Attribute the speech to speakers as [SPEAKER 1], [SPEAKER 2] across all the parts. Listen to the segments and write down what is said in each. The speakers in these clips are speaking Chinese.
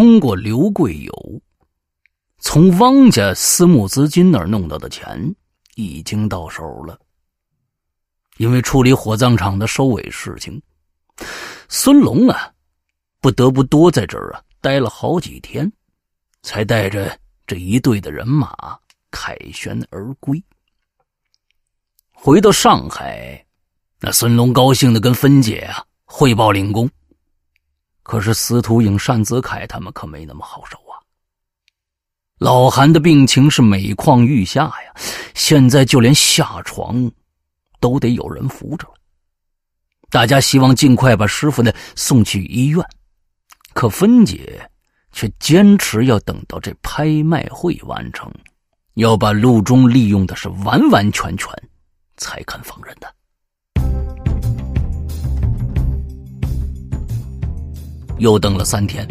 [SPEAKER 1] 通过刘贵友从汪家私募资金那儿弄到的钱已经到手了。因为处理火葬场的收尾事情，孙龙啊，不得不多在这儿啊待了好几天，才带着这一队的人马凯旋而归。回到上海，那孙龙高兴的跟芬姐啊汇报领功。可是司徒影、单子凯他们可没那么好受啊。老韩的病情是每况愈下呀，现在就连下床。都得有人扶着了。大家希望尽快把师傅呢送去医院，可芬姐却坚持要等到这拍卖会完成，要把陆中利用的是完完全全，才肯放人的。又等了三天，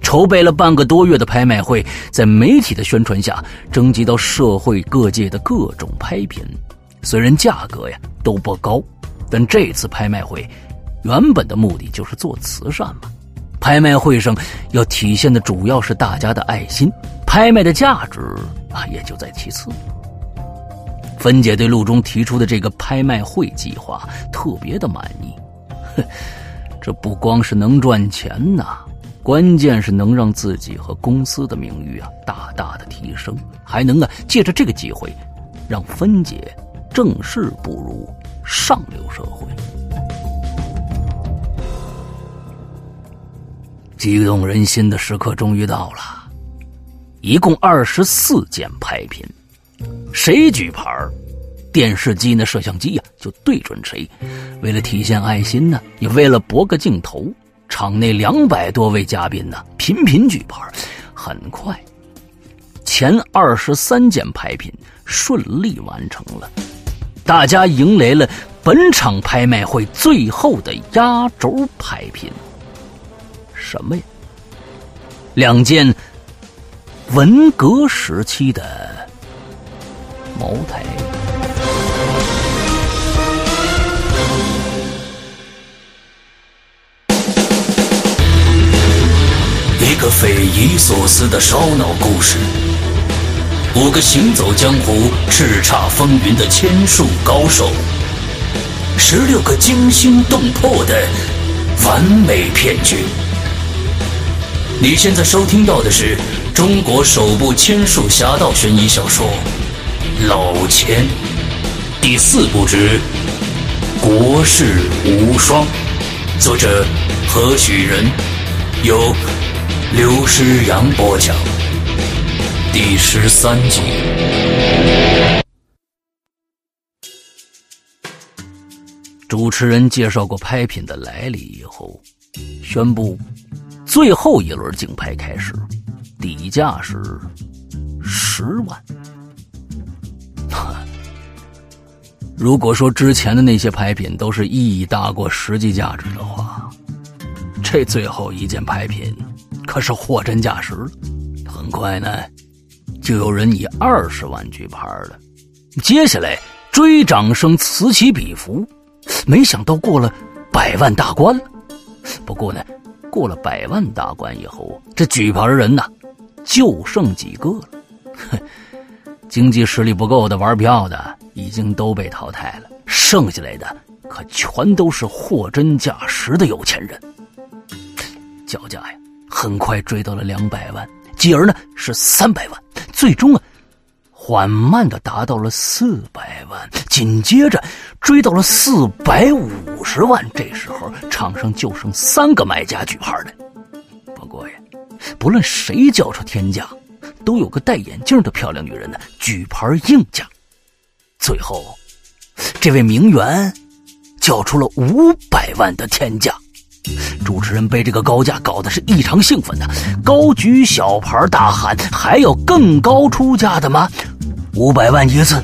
[SPEAKER 1] 筹备了半个多月的拍卖会，在媒体的宣传下，征集到社会各界的各种拍品。虽然价格呀都不高，但这次拍卖会原本的目的就是做慈善嘛。拍卖会上要体现的主要是大家的爱心，拍卖的价值啊也就在其次。芬姐对陆中提出的这个拍卖会计划特别的满意，哼，这不光是能赚钱呐，关键是能让自己和公司的名誉啊大大的提升，还能啊借着这个机会让芬姐。正式步入上流社会，激动人心的时刻终于到了。一共二十四件拍品，谁举牌电视机呢？摄像机呀，就对准谁。为了体现爱心呢，也为了博个镜头，场内两百多位嘉宾呢，频频举牌。很快，前二十三件拍品顺利完成了。大家迎来了本场拍卖会最后的压轴拍品，什么呀？两件文革时期的茅台。
[SPEAKER 2] 一个匪夷所思的烧脑故事。五个行走江湖、叱咤风云的千术高手，十六个惊心动魄的完美骗局。你现在收听到的是中国首部千术侠盗悬疑小说《老千》第四部之《国士无双》，作者何许人？由刘诗阳播讲。第十三集，
[SPEAKER 1] 主持人介绍过拍品的来历以后，宣布最后一轮竞拍开始，底价是十万。如果说之前的那些拍品都是意义大过实际价值的话，这最后一件拍品可是货真价实了。很快呢。就有人以二十万举牌了，接下来追涨声此起彼伏，没想到过了百万大关了。不过呢，过了百万大关以后，这举牌人呢，就剩几个了。经济实力不够的玩票的已经都被淘汰了，剩下来的可全都是货真价实的有钱人。叫价呀，很快追到了两百万。继而呢是三百万，最终啊，缓慢的达到了四百万，紧接着追到了四百五十万。这时候场上就剩三个买家举牌了。不过呀，不论谁叫出天价，都有个戴眼镜的漂亮女人呢举牌应价。最后，这位名媛叫出了五百万的天价。主持人被这个高价搞得是异常兴奋呐，高举小牌大喊：“还有更高出价的吗？五百万一次，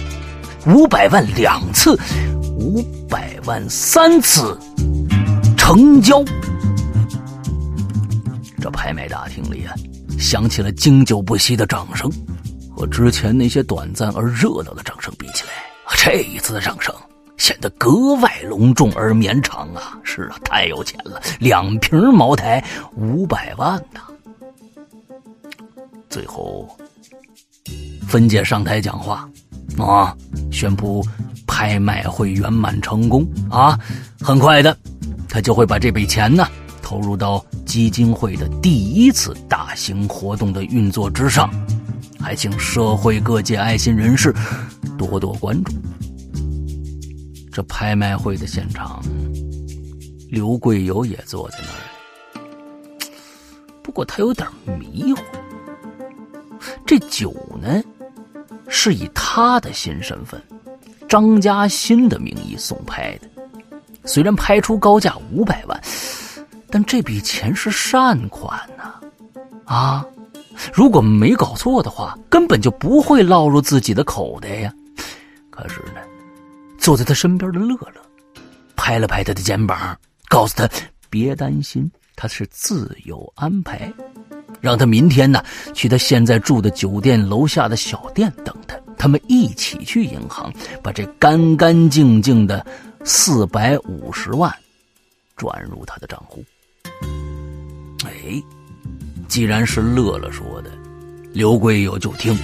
[SPEAKER 1] 五百万两次，五百万三次，成交！”这拍卖大厅里啊，响起了经久不息的掌声，和之前那些短暂而热闹的掌声比起来，这一次的掌声。显得格外隆重而绵长啊！是啊，太有钱了，两瓶茅台五百万呢！最后，芬姐上台讲话，啊，宣布拍卖会圆满成功啊！很快的，他就会把这笔钱呢投入到基金会的第一次大型活动的运作之上，还请社会各界爱心人士多多关注。这拍卖会的现场，刘贵友也坐在那儿，不过他有点迷糊。这酒呢，是以他的新身份张嘉欣的名义送拍的。虽然拍出高价五百万，但这笔钱是善款呐！啊，如果没搞错的话，根本就不会落入自己的口袋呀。可是呢，坐在他身边的乐乐拍了拍他的肩膀，告诉他别担心，他是自有安排。让他明天呢去他现在住的酒店楼下的小店等他，他们一起去银行把这干干净净的四百五十万转入他的账户。哎，既然是乐乐说的，刘贵友就听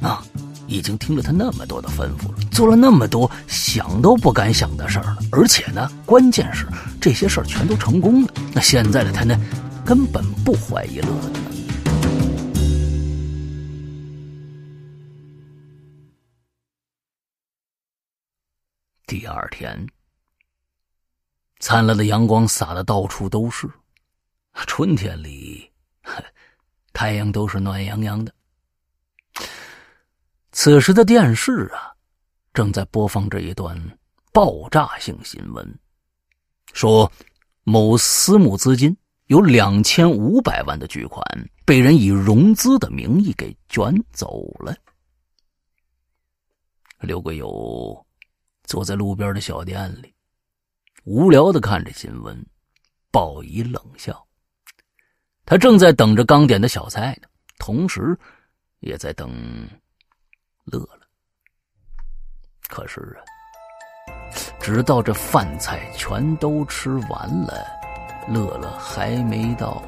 [SPEAKER 1] 啊，已经听了他那么多的吩咐了，做了那么多想都不敢想的事儿了，而且呢，关键是这些事儿全都成功了。那现在的他呢？根本不怀疑乐乐。第二天，灿烂的阳光洒的到处都是。春天里，太阳都是暖洋洋的。此时的电视啊，正在播放着一段爆炸性新闻，说某私募资金。有两千五百万的巨款被人以融资的名义给卷走了。刘贵友坐在路边的小店里，无聊的看着新闻，报以冷笑。他正在等着刚点的小菜呢，同时也在等乐乐。可是啊，直到这饭菜全都吃完了。乐乐还没到，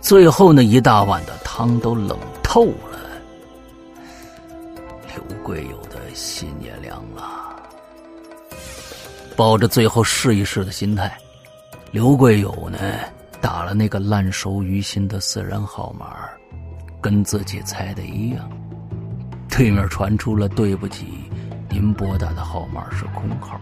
[SPEAKER 1] 最后那一大碗的汤都冷透了。刘贵友的心也凉了。抱着最后试一试的心态，刘贵友呢打了那个烂熟于心的私人号码，跟自己猜的一样。对面传出了“对不起，您拨打的号码是空号。”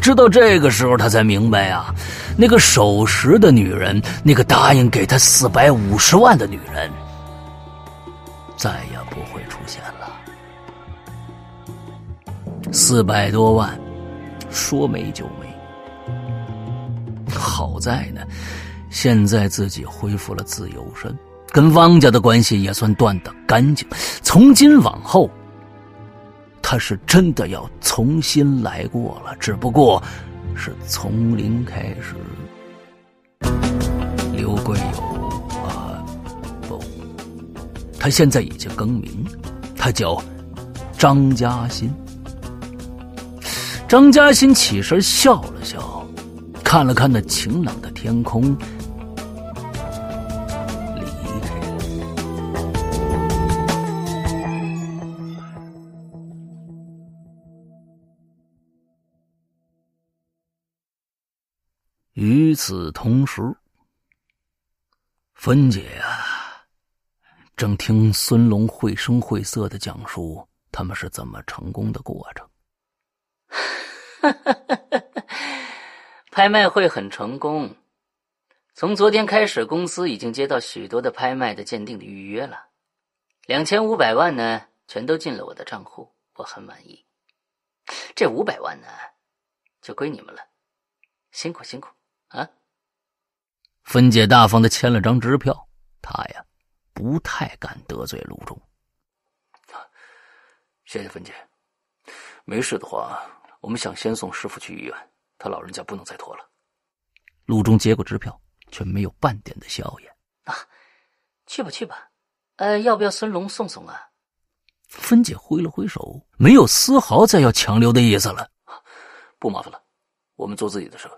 [SPEAKER 1] 直到这个时候，他才明白啊，那个守时的女人，那个答应给他四百五十万的女人，再也不会出现了。四百多万，说没就没。好在呢，现在自己恢复了自由身，跟汪家的关系也算断得干净。从今往后。他是真的要重新来过了，只不过是从零开始。刘贵友啊，不，他现在已经更名，他叫张嘉欣。张嘉欣起身笑了笑，看了看那晴朗的天空。与此同时，芬姐啊，正听孙龙绘声绘色的讲述他们是怎么成功的过程。
[SPEAKER 3] 拍卖会很成功，从昨天开始，公司已经接到许多的拍卖的鉴定的预约了，两千五百万呢，全都进了我的账户，我很满意。这五百万呢，就归你们了，辛苦辛苦。啊！
[SPEAKER 1] 芬姐大方的签了张支票，她呀不太敢得罪陆中。
[SPEAKER 4] 谢谢芬姐，没事的话，我们想先送师傅去医院，他老人家不能再拖了。
[SPEAKER 1] 陆中接过支票，却没有半点的笑颜。
[SPEAKER 3] 啊，去吧去吧，呃，要不要孙龙送送啊？
[SPEAKER 1] 芬姐挥了挥手，没有丝毫再要强留的意思了。
[SPEAKER 4] 不麻烦了，我们做自己的事。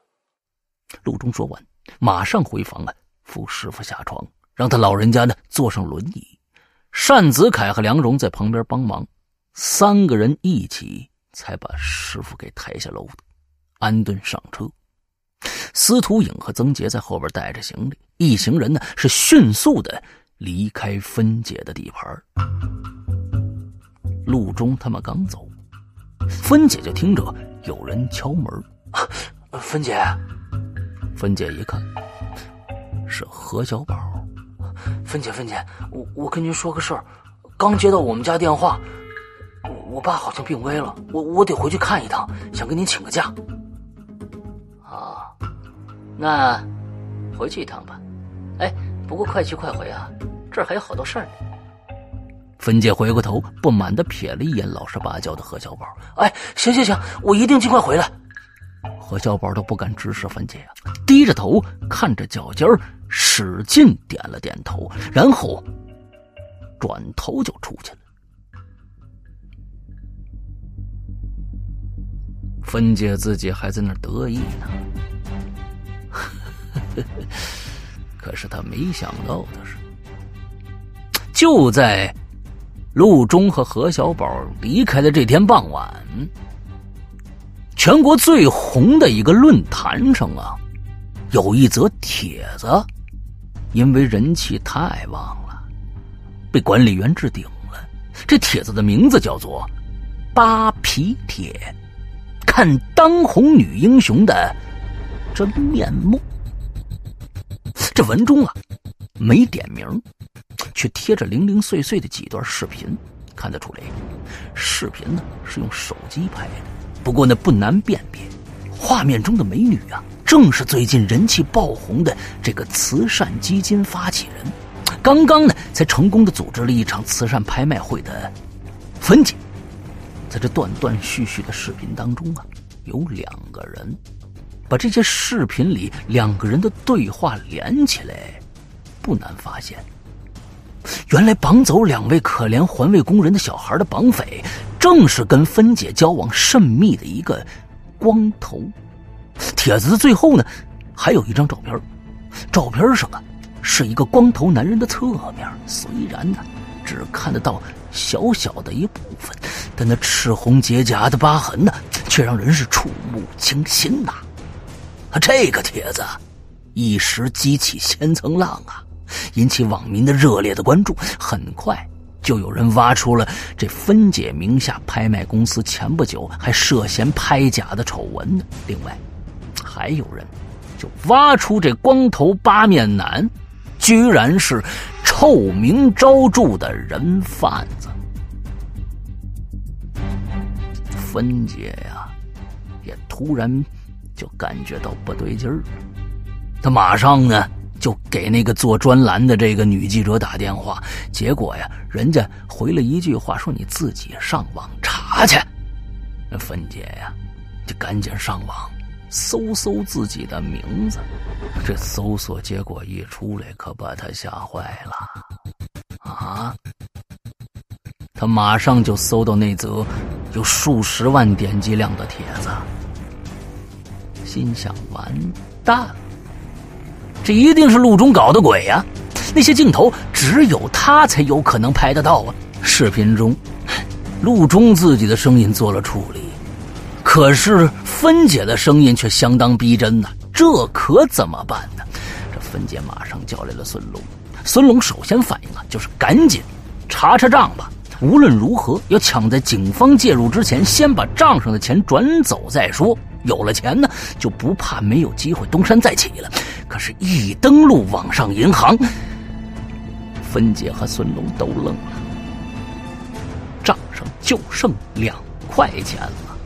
[SPEAKER 1] 陆中说完，马上回房啊，扶师傅下床，让他老人家呢坐上轮椅。单子凯和梁荣在旁边帮忙，三个人一起才把师傅给抬下楼，安顿上车。司徒影和曾杰在后边带着行李，一行人呢是迅速的离开芬姐的地盘。路中他们刚走，芬姐就听着有人敲门。
[SPEAKER 4] 芬姐，
[SPEAKER 1] 芬姐一看，是何小宝。
[SPEAKER 4] 芬姐，芬姐，我我跟您说个事儿，刚接到我们家电话，我我爸好像病危了，我我得回去看一趟，想跟您请个假。
[SPEAKER 3] 啊，那回去一趟吧。哎，不过快去快回啊，这儿还有好多事儿呢。
[SPEAKER 1] 芬姐回过头，不满的瞥了一眼老实巴交的何小宝。
[SPEAKER 4] 哎，行行行，我一定尽快回来。
[SPEAKER 1] 何小宝都不敢直视芬姐啊，低着头看着脚尖。使劲点了点头，然后转头就出去了。芬姐自己还在那得意呢，可是她没想到的是，就在陆中和何小宝离开的这天傍晚，全国最红的一个论坛上啊，有一则帖子。因为人气太旺了，被管理员置顶了。这帖子的名字叫做“扒皮帖”，看当红女英雄的真面目。这文中啊，没点名，却贴着零零碎碎的几段视频。看得出来，视频呢是用手机拍的。不过呢，不难辨别，画面中的美女啊。正是最近人气爆红的这个慈善基金发起人，刚刚呢才成功的组织了一场慈善拍卖会的分解。在这断断续续的视频当中啊，有两个人，把这些视频里两个人的对话连起来，不难发现，原来绑走两位可怜环卫工人的小孩的绑匪，正是跟芬姐交往甚密的一个光头。帖子的最后呢，还有一张照片，照片上啊是一个光头男人的侧面，虽然呢只看得到小小的一部分，但那赤红结痂的疤痕呢，却让人是触目惊心呐！啊，这个帖子一时激起千层浪啊，引起网民的热烈的关注，很快就有人挖出了这芬姐名下拍卖公司前不久还涉嫌拍假的丑闻呢。另外。还有人就挖出这光头八面男，居然是臭名昭著的人贩子。芬姐呀，也突然就感觉到不对劲儿，他马上呢就给那个做专栏的这个女记者打电话，结果呀，人家回了一句话，说你自己上网查去。那芬姐呀，就赶紧上网。搜搜自己的名字，这搜索结果一出来，可把他吓坏了。啊！他马上就搜到那则有数十万点击量的帖子，心想：完蛋了，这一定是陆中搞的鬼呀！那些镜头只有他才有可能拍得到啊！视频中，陆中自己的声音做了处理，可是。芬姐的声音却相当逼真呐，这可怎么办呢？这芬姐马上叫来了孙龙。孙龙首先反应啊，就是赶紧查查账吧。无论如何，要抢在警方介入之前，先把账上的钱转走再说。有了钱呢，就不怕没有机会东山再起了。可是，一登录网上银行，芬姐和孙龙都愣了，账上就剩两块钱了。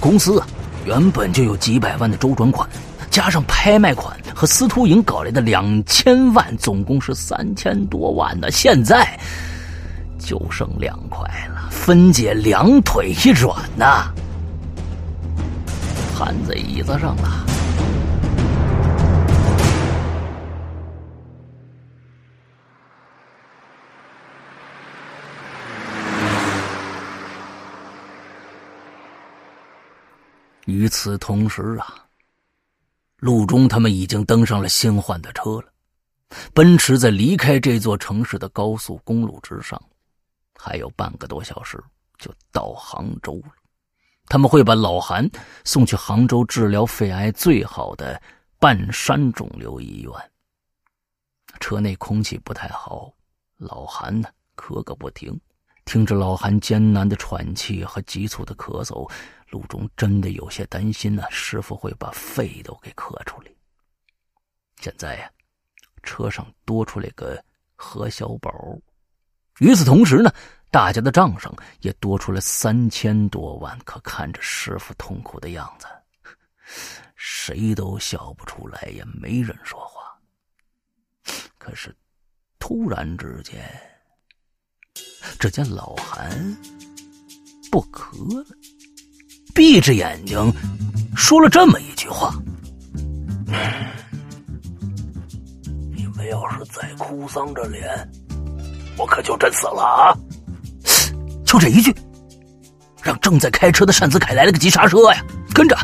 [SPEAKER 1] 公司啊。原本就有几百万的周转款，加上拍卖款和司徒营搞来的两千万，总共是三千多万呢。现在就剩两块了。芬姐两腿一软呐，瘫在椅子上了。与此同时啊，陆中他们已经登上了新换的车了。奔驰在离开这座城市的高速公路之上，还有半个多小时就到杭州了。他们会把老韩送去杭州治疗肺癌最好的半山肿瘤医院。车内空气不太好，老韩呢咳个不停。听着老韩艰难的喘气和急促的咳嗽，陆中真的有些担心呢，师傅会把肺都给咳出来。现在呀，车上多出来个何小宝。与此同时呢，大家的账上也多出来三千多万。可看着师傅痛苦的样子，谁都笑不出来，也没人说话。可是，突然之间，只见老韩不咳了，闭着眼睛说了这么一句话：“
[SPEAKER 5] 你们要是再哭丧着脸，我可就真死了啊！”
[SPEAKER 1] 就这一句，让正在开车的单子凯来了个急刹车呀，跟着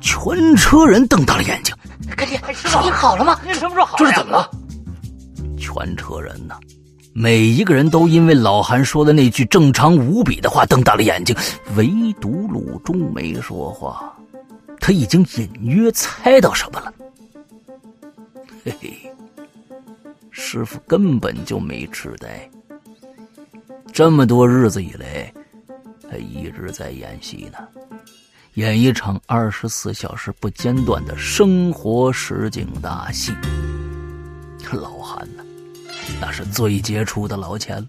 [SPEAKER 1] 全车人瞪大了眼睛。
[SPEAKER 3] 干爹，师傅，你好了吗？
[SPEAKER 4] 你什么时候好？
[SPEAKER 3] 这是怎么了？
[SPEAKER 1] 全车人呢，每一个人都因为老韩说的那句正常无比的话瞪大了眼睛，唯独鲁中没说话。他已经隐约猜到什么了。嘿嘿，师傅根本就没痴呆。这么多日子以来，他一直在演戏呢，演一场二十四小时不间断的生活实景大戏。老韩呢，那是最杰出的老钱。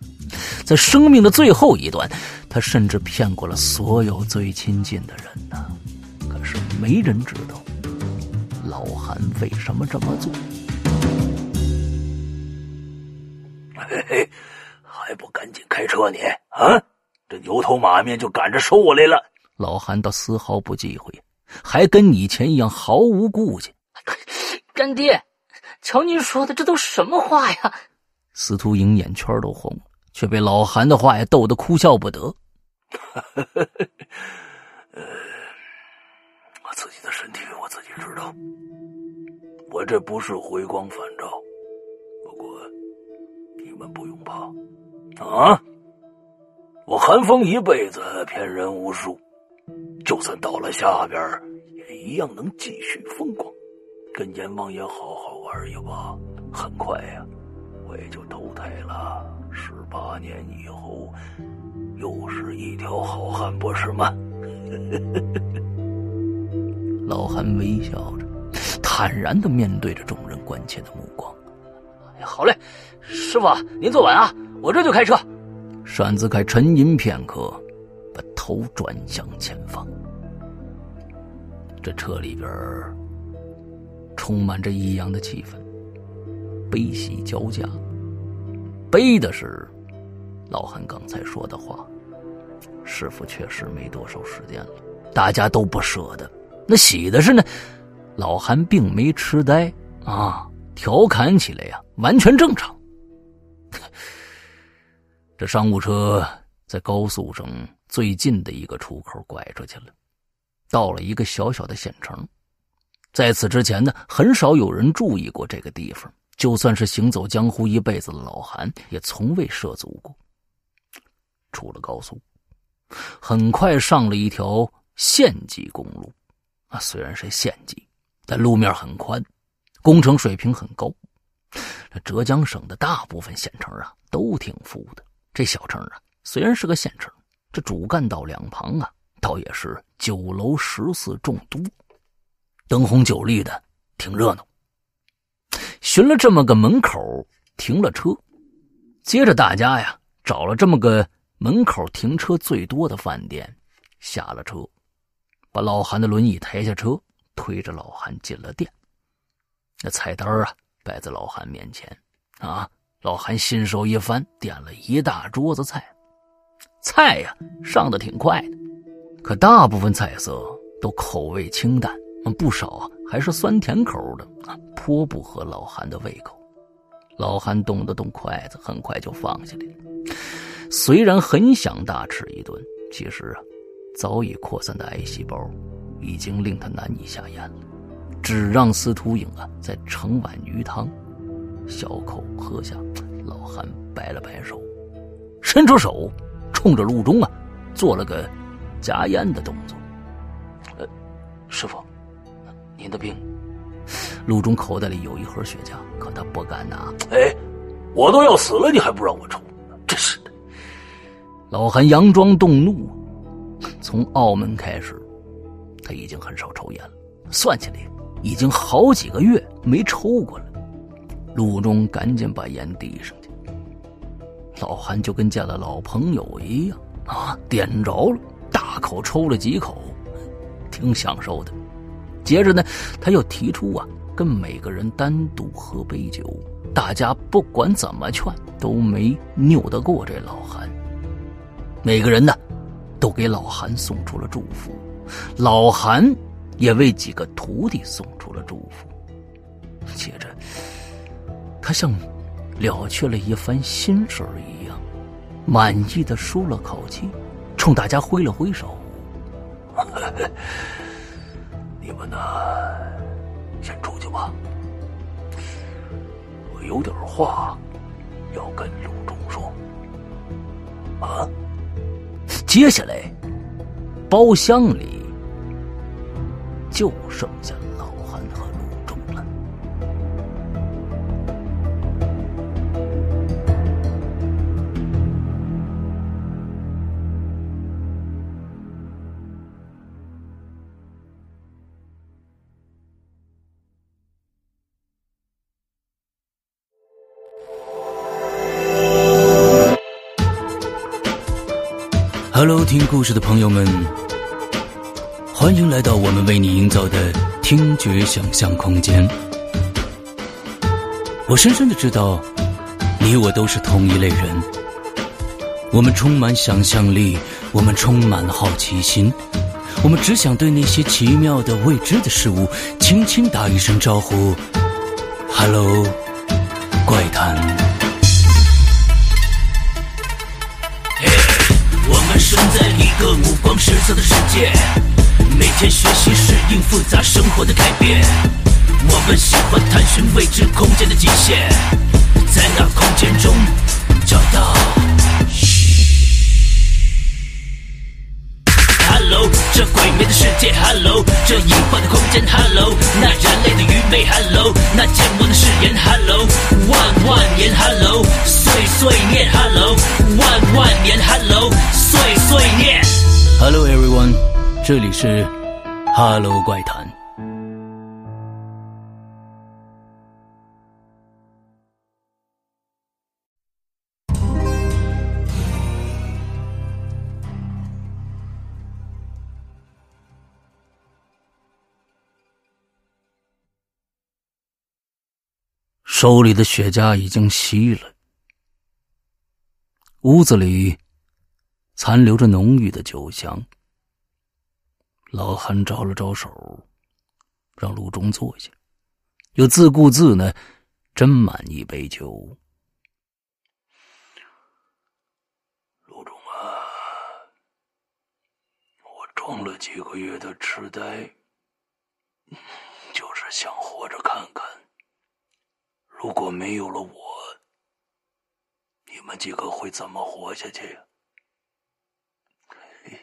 [SPEAKER 1] 在生命的最后一段，他甚至骗过了所有最亲近的人呢。可是没人知道，老韩为什么这么做。
[SPEAKER 5] 嘿嘿，还不赶紧开车你啊！这牛头马面就赶着收我来了。
[SPEAKER 1] 老韩倒丝毫不忌讳，还跟以前一样毫无顾忌。
[SPEAKER 3] 干爹，瞧您说的，这都什么话呀？
[SPEAKER 1] 司徒莹眼圈都红了，却被老韩的话呀逗得哭笑不得。
[SPEAKER 5] 呃，我自己的身体我自己知道，我这不是回光返照。不过你们不用怕啊！我韩风一辈子骗人无数，就算到了下边，也一样能继续风光，跟阎王爷好好玩一把。很快呀。我也就投胎了，十八年以后，又是一条好汉，不是吗？
[SPEAKER 1] 老韩微笑着，坦然的面对着众人关切的目光。
[SPEAKER 4] 哎好嘞，师傅您坐稳啊，我这就开车。
[SPEAKER 1] 单子凯沉吟片刻，把头转向前方。这车里边充满着异样的气氛。悲喜交加，悲的是老韩刚才说的话，师傅确实没多少时间了，大家都不舍得。那喜的是呢，老韩并没痴呆啊，调侃起来呀，完全正常。这商务车在高速上最近的一个出口拐出去了，到了一个小小的县城，在此之前呢，很少有人注意过这个地方。就算是行走江湖一辈子的老韩，也从未涉足过。出了高速，很快上了一条县级公路。啊，虽然是县级，但路面很宽，工程水平很高。浙江省的大部分县城啊，都挺富的。这小城啊，虽然是个县城，这主干道两旁啊，倒也是酒楼十四众多，灯红酒绿的，挺热闹。寻了这么个门口停了车，接着大家呀找了这么个门口停车最多的饭店，下了车，把老韩的轮椅抬下车，推着老韩进了店。那菜单啊摆在老韩面前，啊，老韩信手一翻，点了一大桌子菜，菜呀上的挺快的，可大部分菜色都口味清淡。不少啊，还是酸甜口的啊，颇不合老韩的胃口。老韩动了动筷子，很快就放下来了。虽然很想大吃一顿，其实啊，早已扩散的癌细胞已经令他难以下咽了。只让司徒影啊再盛碗鱼汤。小口喝下。老韩摆了摆手，伸出手，冲着陆中啊，做了个夹烟的动作。
[SPEAKER 4] 呃，师傅，您的病。
[SPEAKER 1] 陆中口袋里有一盒雪茄，可他不敢拿。
[SPEAKER 5] 哎，我都要死了，你还不让我抽？真是的！
[SPEAKER 1] 老韩佯装动怒。从澳门开始，他已经很少抽烟了，算起来已经好几个月没抽过了。陆中赶紧把烟递上去，老韩就跟见了老朋友一样啊，点着了，大口抽了几口，挺享受的。接着呢，他又提出啊，跟每个人单独喝杯酒。大家不管怎么劝，都没拗得过这老韩。每个人呢，都给老韩送出了祝福，老韩也为几个徒弟送出了祝福。接着，他像了却了一番心事一样，满意的舒了口气，冲大家挥了挥手。
[SPEAKER 5] 你们呢，先出去吧。我有点话要跟陆中说。啊，
[SPEAKER 1] 接下来包厢里就剩下
[SPEAKER 2] Hello，听故事的朋友们，欢迎来到我们为你营造的听觉想象空间。我深深的知道，你我都是同一类人。我们充满想象力，我们充满好奇心，我们只想对那些奇妙的未知的事物轻轻打一声招呼：“Hello，怪谈。”生在一个五光十色的世界，每天学习适应复杂生活的改变。我们喜欢探寻未知空间的极限，在那空间中找到。Hello，这鬼魅的世界，Hello，这隐幻的空间，Hello，那人类的愚昧，Hello，那健忘的誓言，Hello，万万年，Hello，碎碎念，Hello，万万年，Hello，碎碎念。Hello everyone，这里是 Hello 怪谈。
[SPEAKER 1] 手里的雪茄已经熄了，屋子里残留着浓郁的酒香。老韩招了招手，让陆中坐下，又自顾自呢斟满一杯酒。
[SPEAKER 5] 陆中啊，我装了几个月的痴呆，就是想活着看看。如果没有了我，你们几个会怎么活下去？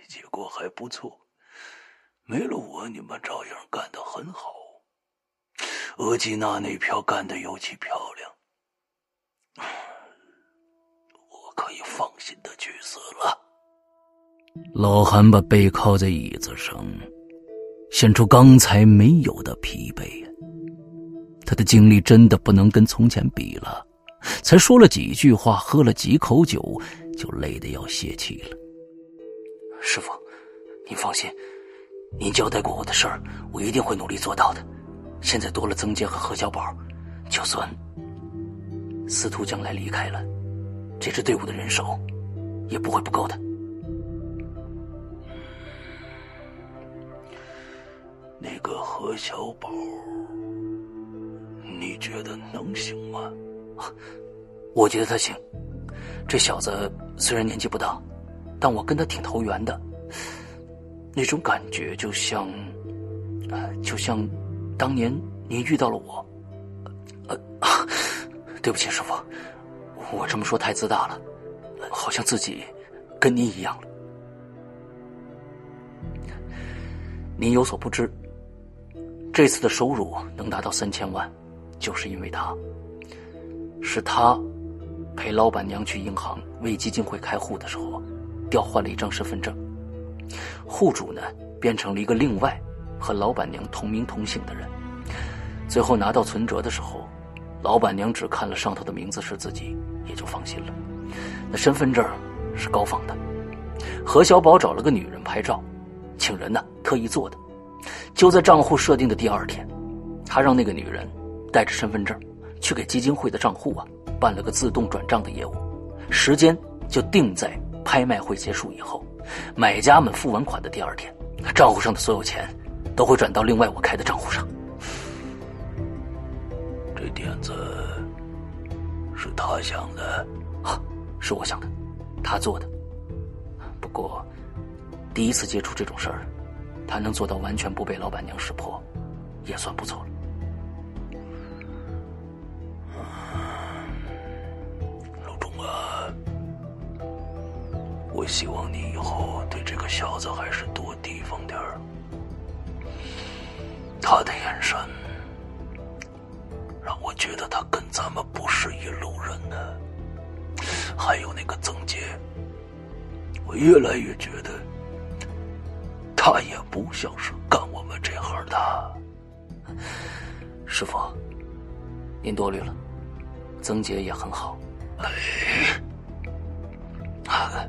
[SPEAKER 5] 结果还不错，没了我，你们照样干得很好。额济纳那票干得尤其漂亮，我可以放心的去死了。
[SPEAKER 1] 老韩把背靠在椅子上，显出刚才没有的疲惫。他的精力真的不能跟从前比了，才说了几句话，喝了几口酒，就累得要泄气了。
[SPEAKER 4] 师傅，您放心，您交代过我的事儿，我一定会努力做到的。现在多了曾杰和何小宝，就算司徒将来离开了，这支队伍的人手也不会不够的。
[SPEAKER 5] 那个何小宝。你觉得能行吗？
[SPEAKER 4] 我觉得他行。这小子虽然年纪不大，但我跟他挺投缘的。那种感觉就像，呃，就像当年您遇到了我。呃，
[SPEAKER 6] 对不起，师傅，我这么说太自大了，好像自己跟您一样了。您有所不知，这次的收入能达到三千万，就是因为他，是他陪老板娘去银行为基金会开户的时候，调换了一张身份证，户主呢变成了一个另外和老板娘同名同姓的人，最后拿到存折的时候，老板娘只看了上头的名字是自己，也就放心了。那身份证是高仿的，何小宝找了个女人拍照。请人呢，特意做的。就在账户设定的第二天，他让那个女人带着身份证去给基金会的账户啊办了个自动转账的业务，时间就定在拍卖会结束以后，买家们付完款的第二天，账户上的所有钱都会转到另外我开的账户上。
[SPEAKER 1] 这点子是他想的
[SPEAKER 6] 啊，是我想的，他做的。不过。第一次接触这种事儿，他能做到完全不被老板娘识破，也算不错了。
[SPEAKER 1] 老钟啊，我希望你以后对这个小子还是多提防点儿。他的眼神让我觉得他跟咱们不是一路人呢。还有那个曾杰，我越来越觉得。他也不像是干我们这行的，
[SPEAKER 6] 师傅，您多虑了。曾杰也很好。
[SPEAKER 1] 哎，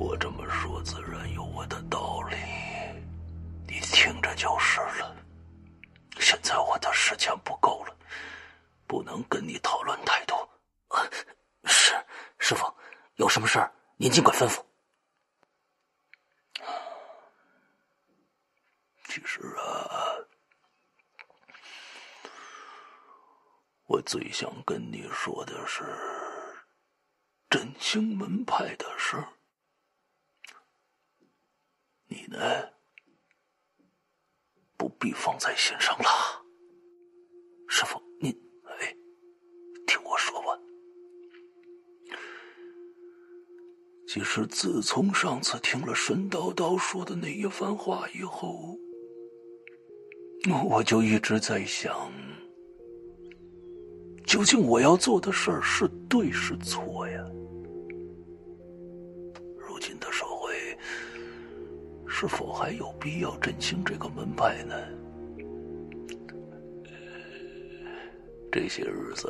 [SPEAKER 1] 我这么说自然有我的道理，你听着就是了。现在我的时间不够了，不能跟你讨论太多。
[SPEAKER 6] 是，师傅，有什么事儿您尽管吩咐。
[SPEAKER 1] 其实啊，我最想跟你说的是振兴门派的事儿你呢，不必放在心上了。
[SPEAKER 6] 师傅，您
[SPEAKER 1] 哎，听我说完。其实自从上次听了神叨叨说的那一番话以后。我就一直在想，究竟我要做的事儿是对是错呀？是否还有必要振兴这个门派呢？这些日子，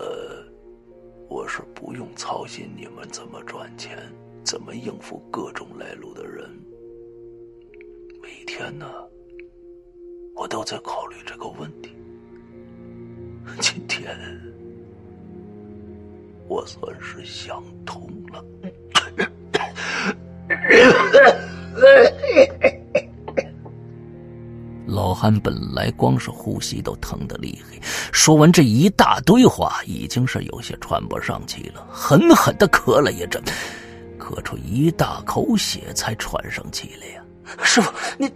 [SPEAKER 1] 我是不用操心你们怎么赚钱，怎么应付各种来路的人，每天呢。我都在考虑这个问题。今天，我算是想通了。
[SPEAKER 7] 他本来光是呼吸都疼得厉害，说完这一大堆话，已经是有些喘不上气了，狠狠的咳了一阵，咳出一大口血才喘上气来呀！
[SPEAKER 6] 师傅，你。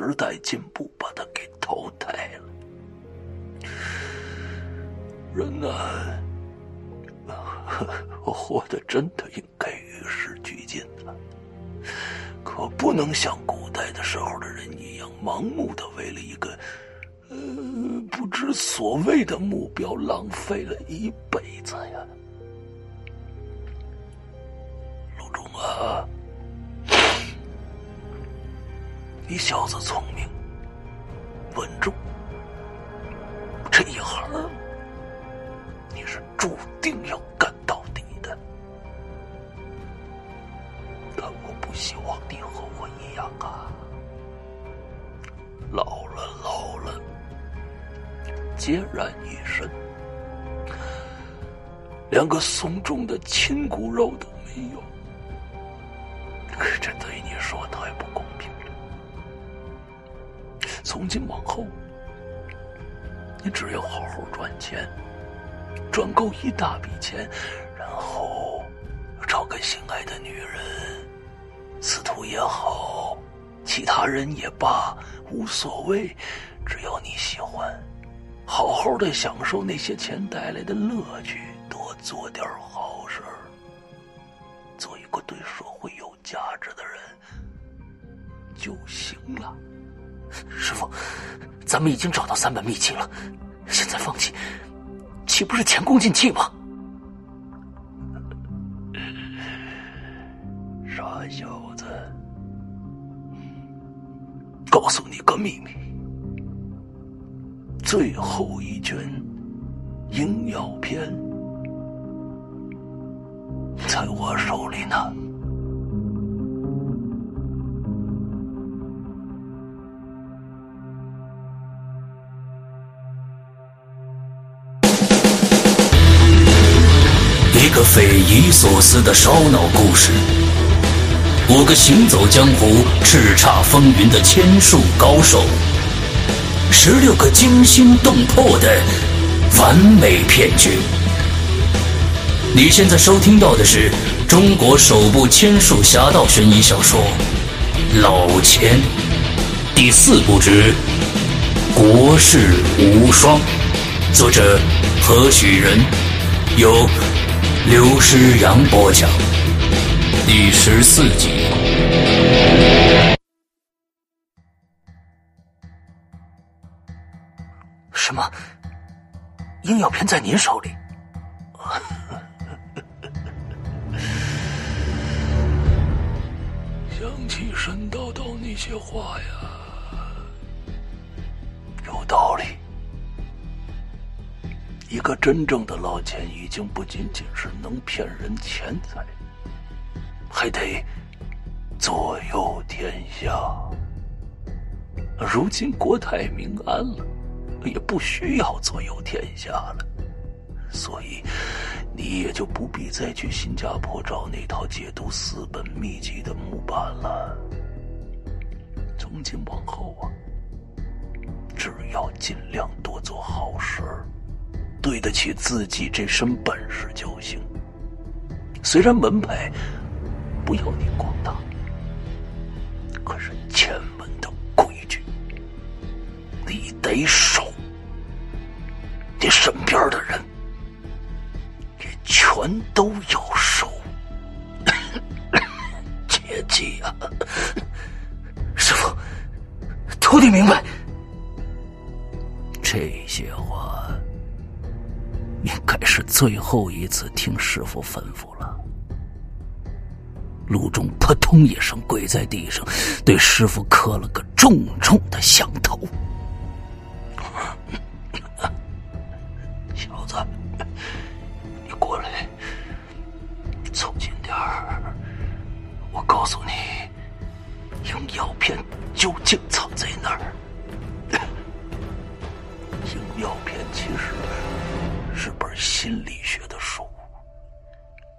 [SPEAKER 1] 时代进步把他给淘汰了。人呢，活的真的应该与时俱进了，可不能像古代的时候的人一样，盲目的为了一个。呃，不知所谓的目标，浪费了一辈子呀，陆中啊，你小子聪明、稳重，这一行你是注定要干到底的，但我不希望你和我一样啊，老了，老了。孑然一身，连个送终的亲骨肉都没有，这对你说太不公。从今往后，你只要好好赚钱，赚够一大笔钱，然后找个心爱的女人，司徒也好，其他人也罢，无所谓，只要你喜欢，好好的享受那些钱带来的乐趣，多做点好事，做一个对社会有价值的人就行了。
[SPEAKER 8] 师傅，咱们已经找到三本秘籍了，现在放弃，岂不是前功尽弃吗？
[SPEAKER 1] 傻小子，告诉你个秘密，最后一卷《阴药篇》在我手里呢。
[SPEAKER 9] 匪夷所思的烧脑故事，五个行走江湖、叱咤风云的千术高手，十六个惊心动魄的完美骗局。你现在收听到的是中国首部千术侠盗悬疑小说《老千》第四部之《国士无双》，作者何许人，由。刘诗阳播讲第十四集。
[SPEAKER 8] 什么？鹰药片在您手里？
[SPEAKER 1] 想起沈叨叨那些话呀，有道理。一个真正的老钱，已经不仅仅是能骗人钱财，还得左右天下。如今国泰民安了，也不需要左右天下了，所以你也就不必再去新加坡找那套解读四本秘籍的木板了。从今往后啊，只要尽量多做好事儿。对得起自己这身本事就行。虽然门派不要你光大，可是前门的规矩你得守，你身边的人也全都要守。切记啊，
[SPEAKER 8] 师傅，徒弟明白。
[SPEAKER 10] 这些话。应该是最后一次听师傅吩咐了。陆中扑通一声跪在地上，对师傅磕了个重重的响头。
[SPEAKER 1] 小子，你过来，凑近点儿。我告诉你，用药片究竟藏在哪儿？鹰药片其实……是本心理学的书，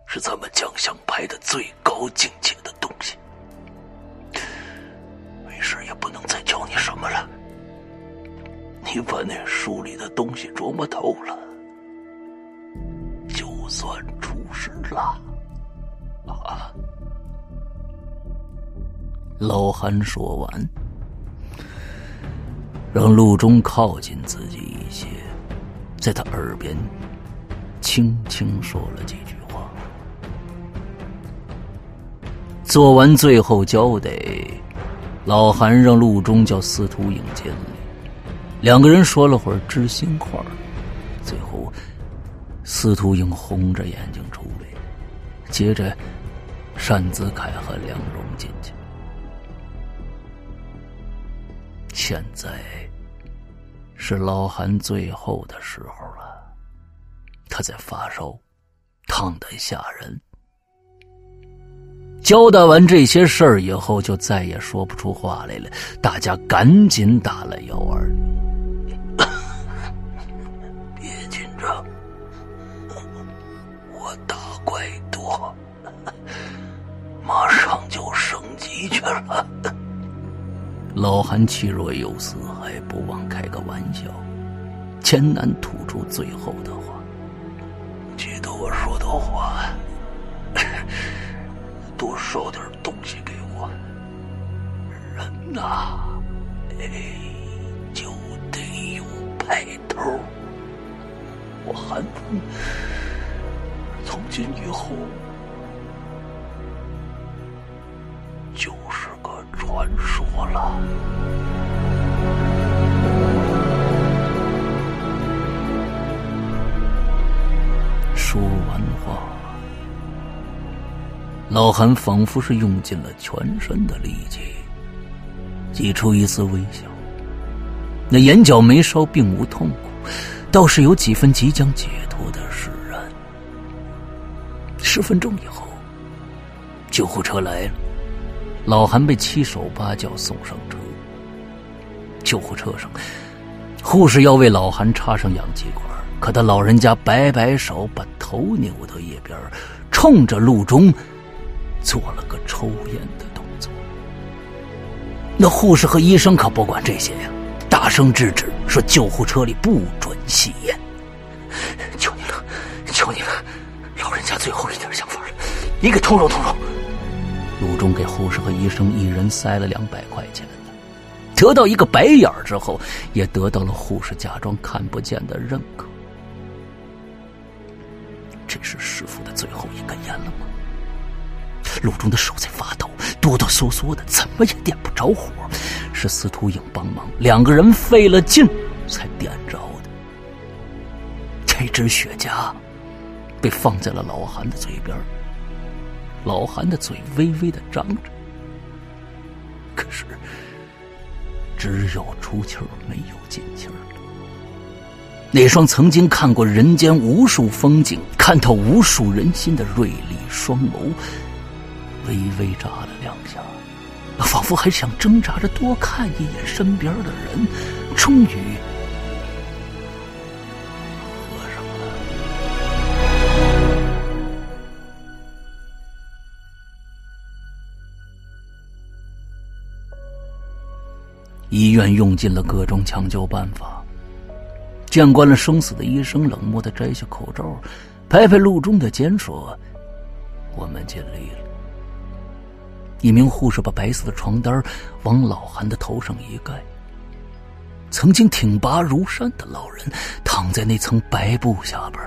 [SPEAKER 1] 是咱们江相派的最高境界的东西。没事也不能再教你什么了。你把那书里的东西琢磨透了，就算出师了。啊！
[SPEAKER 10] 老韩说完，让陆中靠近自己一些。在他耳边轻轻说了几句话，做完最后交代，老韩让陆中叫司徒影进来，两个人说了会儿知心话，最后司徒影红着眼睛出来，接着单子凯和梁荣进去，现在。是老韩最后的时候了，他在发烧，烫得吓人。交代完这些事儿以后，就再也说不出话来了。大家赶紧打了幺二零。
[SPEAKER 1] 别紧张，我大怪多，马上就升级去了。
[SPEAKER 10] 老韩气若游丝，还不忘开个玩笑，艰难吐出最后的话：“记得
[SPEAKER 5] 我说的话，多捎点东西给我。人呐，哎，就得有派头。我韩风从今以后就是传说了。
[SPEAKER 1] 说完话，老韩仿佛是用尽了全身的力气，挤出一丝微笑。那眼角眉梢并无痛苦，倒是有几分即将解脱的释然。十分钟以后，救护车来了，老韩被七手八脚送上车。救护车上，护士要为老韩插上氧气管。可他老人家摆摆手，把头扭到一边，冲着路中做了个抽烟的动作。那护士和医生可不管这些呀，大声制止说：“救护车里不准吸烟。”
[SPEAKER 4] 求你了，求你了，老人家最后一点想法了，你给通融通融。
[SPEAKER 1] 鲁中给护士和医生一人塞了两百块钱，得到一个白眼之后，也得到了护士假装看不见的认可。这是师傅的最后一根烟了吗？鲁中的手在发抖，哆哆嗦嗦的，怎么也点不着火。是司徒影帮忙，两个人费了劲才点着的。这支雪茄被放在了老韩的嘴边，老韩的嘴微微的张着，可是只有出气儿，没有进气儿。那双曾经看过人间无数风景、看透无数人心的锐利双眸，微微眨了两下，仿佛还想挣扎着多看一眼身边的人，终于医院用尽了各种抢救办法。见惯了生死的医生冷漠的摘下口罩，拍拍路中的肩说：“我们尽力了。”一名护士把白色的床单往老韩的头上一盖。曾经挺拔如山的老人躺在那层白布下边，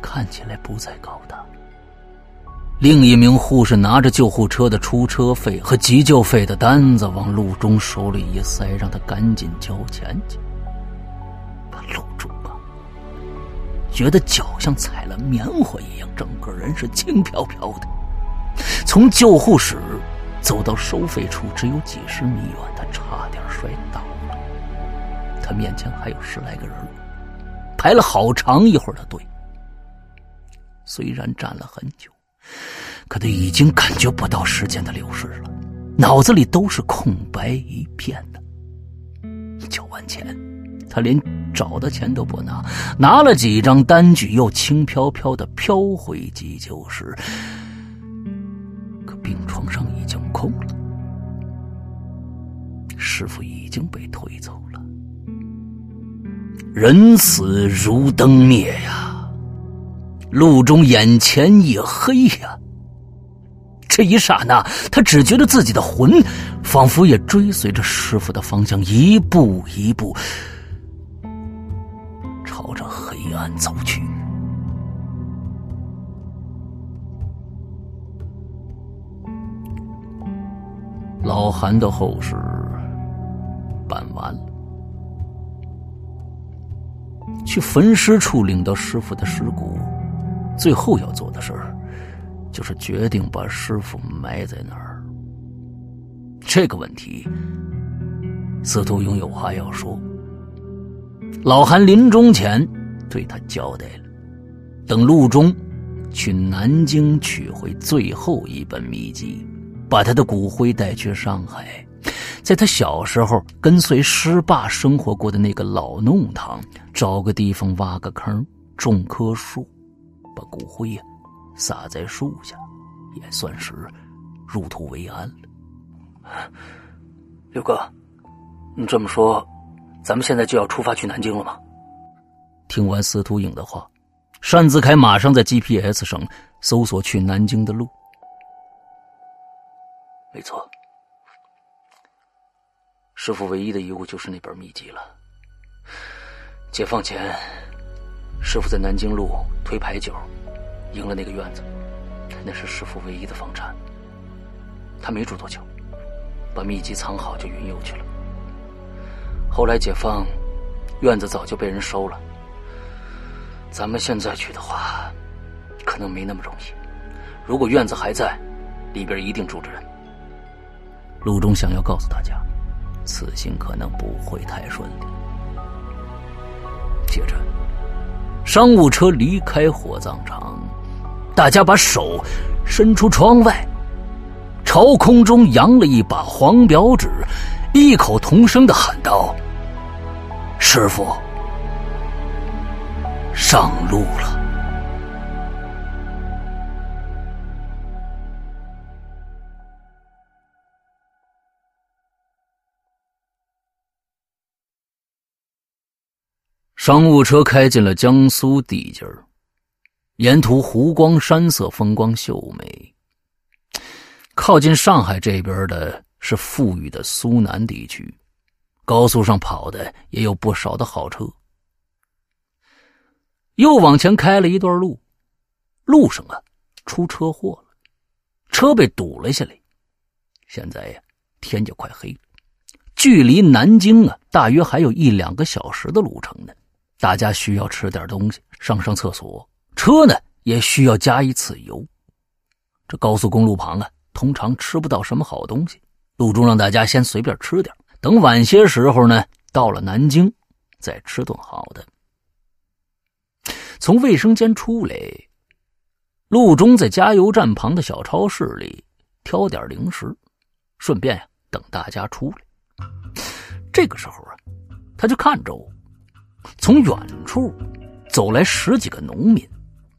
[SPEAKER 1] 看起来不再高大。另一名护士拿着救护车的出车费和急救费的单子往路中手里一塞，让他赶紧交钱去。露珠啊，觉得脚像踩了棉花一样，整个人是轻飘飘的。从救护室走到收费处只有几十米远，他差点摔倒了。他面前还有十来个人，排了好长一会儿的队。虽然站了很久，可他已经感觉不到时间的流逝了，脑子里都是空白一片的。交完钱。他连找的钱都不拿，拿了几张单据，又轻飘飘的飘回急救室。可病床上已经空了，师傅已经被推走了。人死如灯灭呀，路中眼前一黑呀。这一刹那，他只觉得自己的魂仿佛也追随着师傅的方向，一步一步朝着黑暗。走去，老韩的后事办完了，去焚尸处领到师傅的尸骨，最后要做的事儿，就是决定把师傅埋在哪儿。这个问题，司徒勇有话要说。老韩临终前。对他交代了，等陆中去南京取回最后一本秘籍，把他的骨灰带去上海，在他小时候跟随师爸生活过的那个老弄堂，找个地方挖个坑，种棵树，把骨灰呀撒在树下，也算是入土为安了。
[SPEAKER 4] 刘哥，你这么说，咱们现在就要出发去南京了吗？
[SPEAKER 1] 听完司徒影的话，单子凯马上在 GPS 上搜索去南京的路。
[SPEAKER 4] 没错，师傅唯一的遗物就是那本秘籍了。解放前，师傅在南京路推牌九，赢了那个院子，那是师傅唯一的房产。他没住多久，把秘籍藏好就云游去了。后来解放，院子早就被人收了。咱们现在去的话，可能没那么容易。如果院子还在，里边一定住着人。
[SPEAKER 1] 陆中想要告诉大家，此行可能不会太顺利。接着，商务车离开火葬场，大家把手伸出窗外，朝空中扬了一把黄表纸，异口同声的喊道：“师傅！”上路了。商务车开进了江苏地界儿，沿途湖光山色，风光秀美。靠近上海这边的是富裕的苏南地区，高速上跑的也有不少的好车。又往前开了一段路，路上啊出车祸了，车被堵了下来。现在呀天就快黑了，距离南京啊大约还有一两个小时的路程呢。大家需要吃点东西，上上厕所，车呢也需要加一次油。这高速公路旁啊，通常吃不到什么好东西。陆中让大家先随便吃点，等晚些时候呢，到了南京再吃顿好的。从卫生间出来，陆中在加油站旁的小超市里挑点零食，顺便呀等大家出来。这个时候啊，他就看着我从远处走来十几个农民，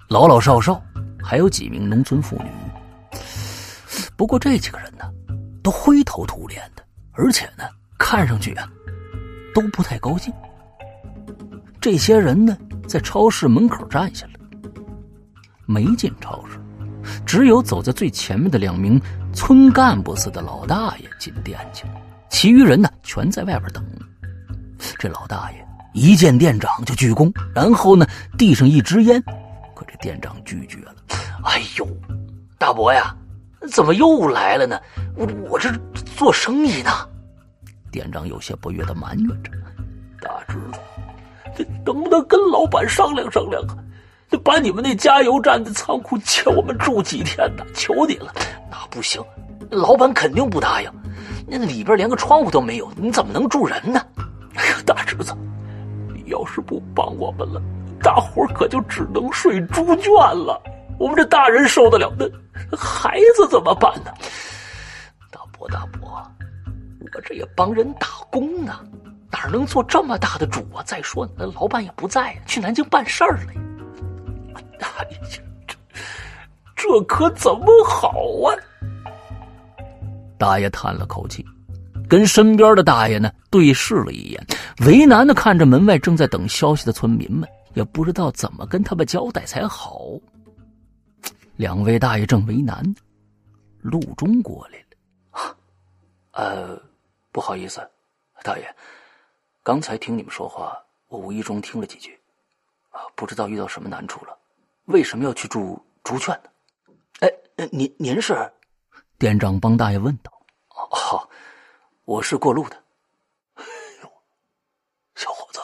[SPEAKER 1] 老老少少，还有几名农村妇女。不过这几个人呢，都灰头土脸的，而且呢，看上去啊，都不太高兴。这些人呢？在超市门口站下了，没进超市，只有走在最前面的两名村干部似的老大爷进店去了，其余人呢全在外边等。这老大爷一见店长就鞠躬，然后呢递上一支烟，可这店长拒绝了。
[SPEAKER 4] 哎呦，大伯呀，怎么又来了呢？我我这做生意呢。
[SPEAKER 1] 店长有些不悦的埋怨着。
[SPEAKER 5] 大侄子。这能不能跟老板商量商量啊？把你们那加油站的仓库借我们住几天呢？求你了！
[SPEAKER 4] 那不行，老板肯定不答应。那里边连个窗户都没有，你怎么能住人呢？
[SPEAKER 5] 哎呀，大侄子，要是不帮我们了，大伙可就只能睡猪圈了。我们这大人受得了，那孩子怎么办呢？
[SPEAKER 4] 大伯，大伯，我这也帮人打工呢。哪能做这么大的主啊？再说那老板也不在，去南京办事儿了。
[SPEAKER 5] 哎呀，这这可怎么好啊？
[SPEAKER 1] 大爷叹了口气，跟身边的大爷呢对视了一眼，为难的看着门外正在等消息的村民们，也不知道怎么跟他们交代才好。两位大爷正为难，陆中过来了。
[SPEAKER 4] 呃，不好意思，大爷。刚才听你们说话，我无意中听了几句，啊，不知道遇到什么难处了，为什么要去住猪圈呢？哎，您您是？
[SPEAKER 1] 店长帮大爷问道。
[SPEAKER 4] 哦，我是过路的。
[SPEAKER 5] 哎呦，小伙子，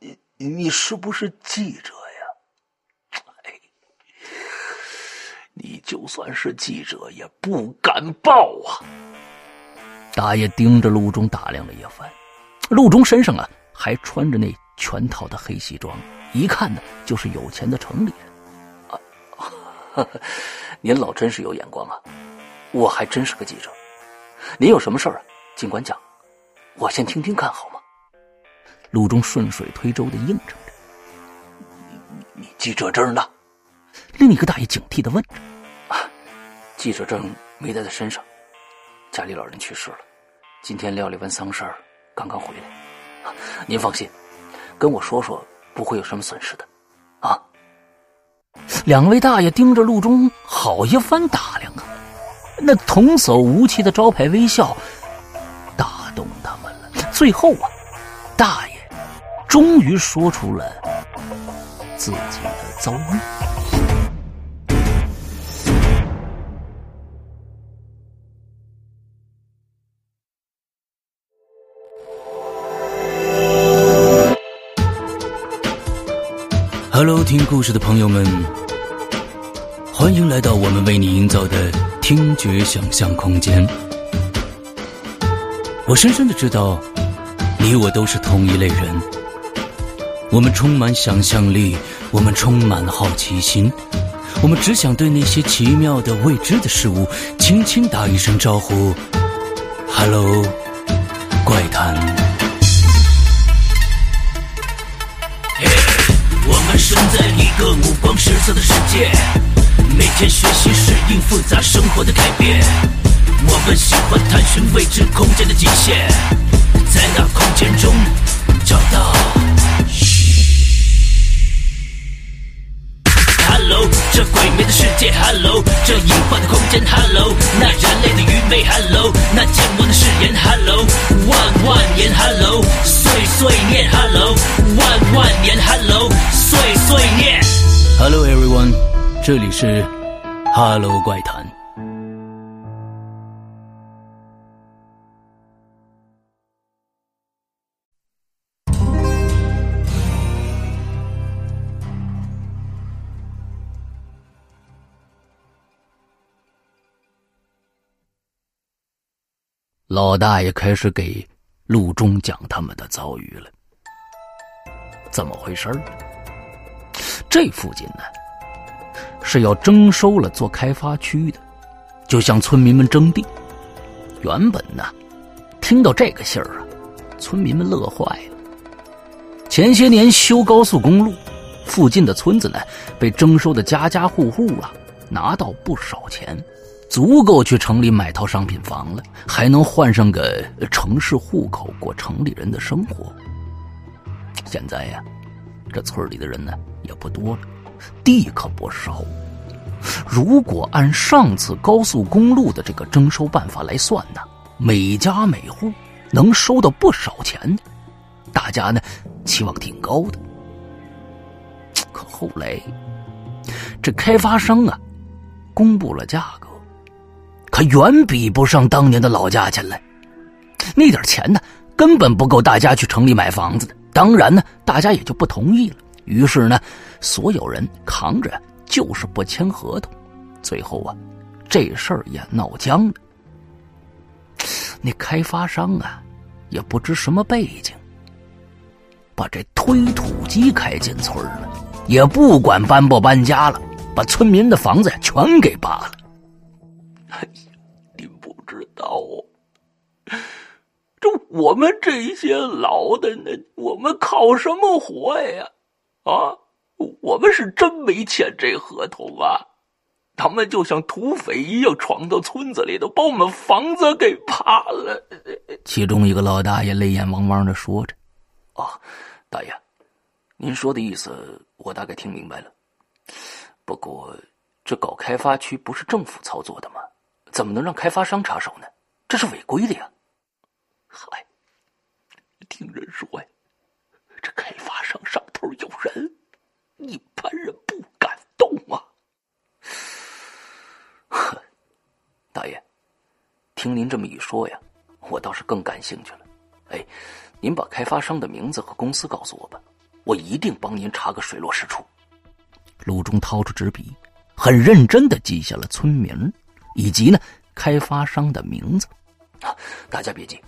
[SPEAKER 5] 你你是不是记者呀？哎，你就算是记者，也不敢报啊！
[SPEAKER 1] 大爷盯着陆中打量了一番。陆中身上啊，还穿着那全套的黑西装，一看呢就是有钱的城里
[SPEAKER 4] 人。啊，您老真是有眼光啊！我还真是个记者。您有什么事儿啊？尽管讲，我先听听看好吗？
[SPEAKER 1] 陆中顺水推舟的应承着。
[SPEAKER 5] 你你记者证呢？
[SPEAKER 1] 另一个大爷警惕的问着。
[SPEAKER 4] 啊，记者证没带在身上，家里老人去世了，今天料理完丧事儿。刚刚回来，您放心，跟我说说，不会有什么损失的。
[SPEAKER 1] 啊？两位大爷盯着陆中好一番打量啊，那童叟无欺的招牌微笑打动他们了。最后啊，大爷终于说出了自己的遭遇。Hello，听故事的朋友们，欢迎来到我们为你营造的听觉想象空间。我深深的知道，你我都是同一类人。我们充满想象力，我们充满好奇心，我们只想对那些奇妙的未知的事物轻轻打一声招呼：“Hello，怪谈。”
[SPEAKER 2] 生在一个五光十色的世界，每天学习适应复杂生活的改变。我们喜欢探寻未知空间的极限，在那空间中找到。Hello，这鬼魅的世界，Hello，这隐幻的空间，Hello，那人类的愚昧，Hello，那健忘的誓言，Hello，万万年，Hello，碎碎念，Hello，万万年，Hello。碎碎念。
[SPEAKER 1] Hello everyone，这里是哈喽怪谈。老大爷开始给陆中讲他们的遭遇了，怎么回事儿？这附近呢，是要征收了做开发区的，就向村民们征地。原本呢，听到这个信儿啊，村民们乐坏了。前些年修高速公路，附近的村子呢，被征收的家家户户啊，拿到不少钱，足够去城里买套商品房了，还能换上个城市户口，过城里人的生活。现在呀。这村里的人呢也不多了，地可不少。如果按上次高速公路的这个征收办法来算呢，每家每户能收到不少钱大家呢期望挺高的。可后来，这开发商啊公布了价格，可远比不上当年的老价钱了。那点钱呢，根本不够大家去城里买房子的。当然呢，大家也就不同意了。于是呢，所有人扛着就是不签合同。最后啊，这事儿也闹僵了。那开发商啊，也不知什么背景，把这推土机开进村了，也不管搬不搬家了，把村民的房子全给扒了。
[SPEAKER 5] 哎呀，您不知道啊。这我们这些老的呢，我们靠什么活呀？啊，我们是真没签这合同啊！他们就像土匪一样闯到村子里头，把我们房子给扒了。
[SPEAKER 1] 其中一个老大爷泪眼汪汪的说着：“
[SPEAKER 4] 啊，大爷，您说的意思我大概听明白了。不过，这搞开发区不是政府操作的吗？怎么能让开发商插手呢？这是违规的呀！”
[SPEAKER 5] 嗨，听人说呀，这开发商上头有人，一般人不敢动啊。
[SPEAKER 4] 呵，大爷，听您这么一说呀，我倒是更感兴趣了。哎，您把开发商的名字和公司告诉我吧，我一定帮您查个水落石出。
[SPEAKER 1] 鲁中掏出纸笔，很认真的记下了村名以及呢开发商的名字。
[SPEAKER 4] 啊，大家别急。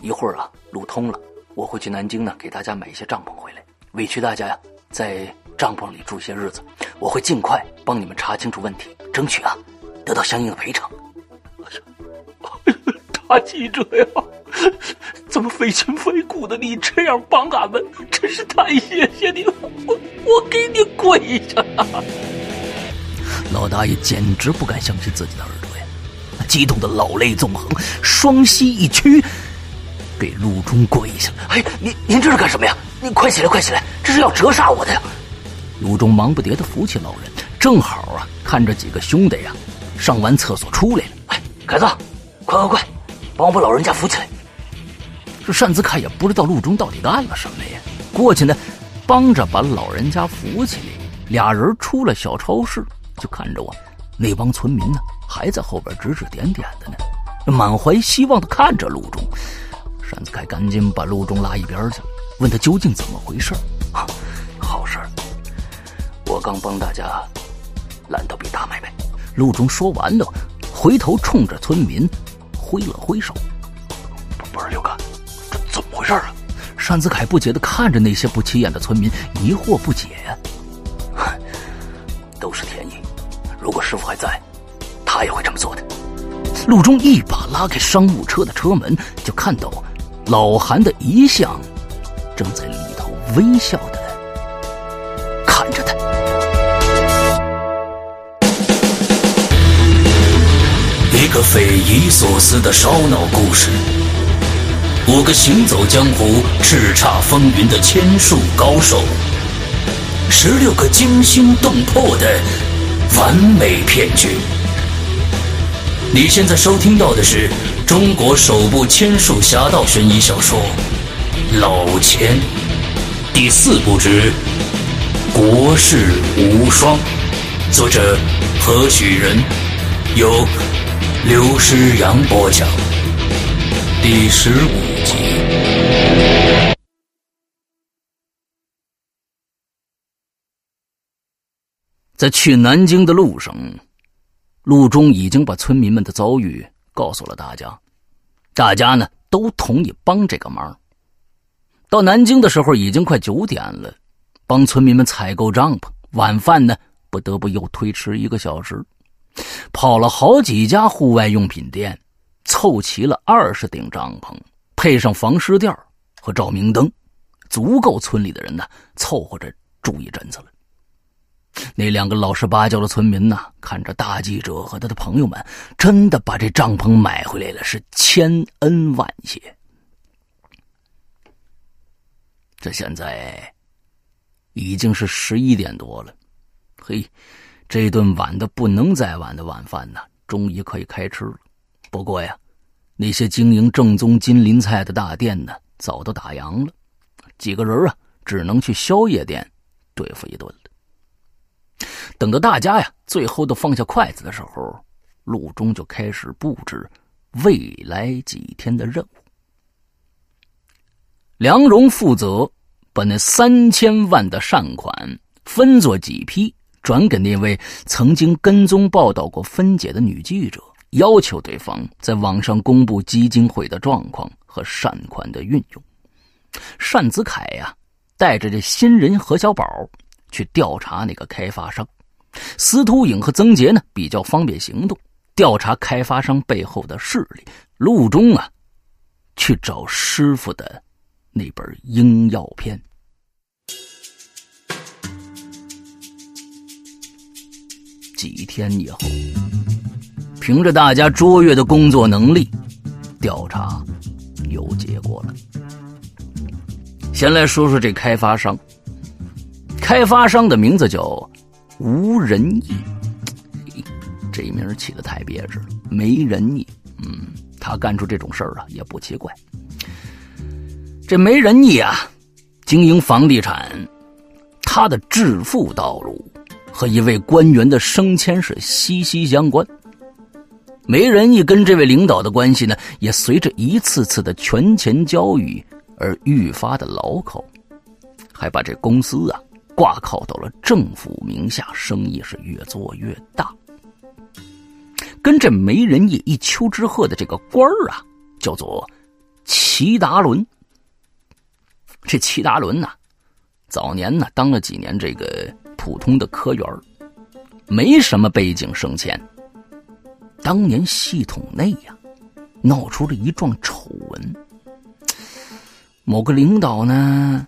[SPEAKER 4] 一会儿啊，路通了，我会去南京呢，给大家买一些帐篷回来，委屈大家呀，在帐篷里住些日子。我会尽快帮你们查清楚问题，争取啊，得到相应的赔偿。
[SPEAKER 5] 大记者呀，怎么非亲非故的，你这样帮俺们，真是太谢谢你了，我我给你跪下。
[SPEAKER 1] 老大爷简直不敢相信自己的耳朵呀，激动的老泪纵横，双膝一屈。给陆中跪下了！
[SPEAKER 4] 哎，您您这是干什么呀？您快起来，快起来！这是要折杀我的呀！
[SPEAKER 1] 陆中忙不迭的扶起老人，正好啊，看着几个兄弟呀，上完厕所出来了。
[SPEAKER 4] 哎，凯子，快快快，帮我把老人家扶起来！
[SPEAKER 1] 这单子凯也不知道陆中到底干了什么呀，过去呢，帮着把老人家扶起来。俩人出了小超市，就看着我，那帮村民呢，还在后边指指点点的呢，满怀希望的看着陆中。单子凯赶紧把陆中拉一边去，问他究竟怎么回事
[SPEAKER 4] 啊，好事我刚帮大家拦到笔大买卖。
[SPEAKER 1] 陆中说完了，回头冲着村民挥了挥手。
[SPEAKER 5] 不是六哥，这怎么回事啊？
[SPEAKER 1] 单子凯不解的看着那些不起眼的村民，疑惑不解呀。
[SPEAKER 4] 都是天意。如果师傅还在，他也会这么做的。
[SPEAKER 1] 陆中一把拉开商务车的车门，就看到老韩的遗像正在里头微笑的
[SPEAKER 2] 个匪夷所思的烧脑故事，五个行走江湖、叱咤风云的千术高手。十六个惊心动魄的完美骗局。你现在收听到的是中国首部千术侠盗悬疑小说《老千》第四部之《国士无双》，作者何许人？由刘诗阳播讲。第十五集。
[SPEAKER 1] 在去南京的路上，陆中已经把村民们的遭遇告诉了大家，大家呢都同意帮这个忙。到南京的时候已经快九点了，帮村民们采购帐篷，晚饭呢不得不又推迟一个小时。跑了好几家户外用品店，凑齐了二十顶帐篷，配上防湿垫和照明灯，足够村里的人呢凑合着住一阵子了。那两个老实巴交的村民呢，看着大记者和他的朋友们，真的把这帐篷买回来了，是千恩万谢。这现在已经是十一点多了，嘿，这顿晚的不能再晚的晚饭呢，终于可以开吃了。不过呀，那些经营正宗金鳞菜的大店呢，早都打烊了，几个人啊，只能去宵夜店对付一顿了。等到大家呀最后都放下筷子的时候，陆中就开始布置未来几天的任务。梁荣负责把那三千万的善款分作几批，转给那位曾经跟踪报道过分解的女记者，要求对方在网上公布基金会的状况和善款的运用。单子凯呀，带着这新人何小宝去调查那个开发商。司徒影和曾杰呢比较方便行动，调查开发商背后的势力。陆中啊，去找师傅的那本英药片。几天以后，凭着大家卓越的工作能力，调查有结果了。先来说说这开发商，开发商的名字叫。吴仁义，这名起的太别致了，没仁义。嗯，他干出这种事儿啊，也不奇怪。这没仁义啊，经营房地产，他的致富道路和一位官员的升迁是息息相关。没仁义跟这位领导的关系呢，也随着一次次的权钱交易而愈发的牢靠，还把这公司啊。挂靠到了政府名下，生意是越做越大。跟这没人义一丘之貉的这个官儿啊，叫做齐达伦。这齐达伦呐，早年呢当了几年这个普通的科员没什么背景升迁。当年系统内呀，闹出了一桩丑闻。某个领导呢，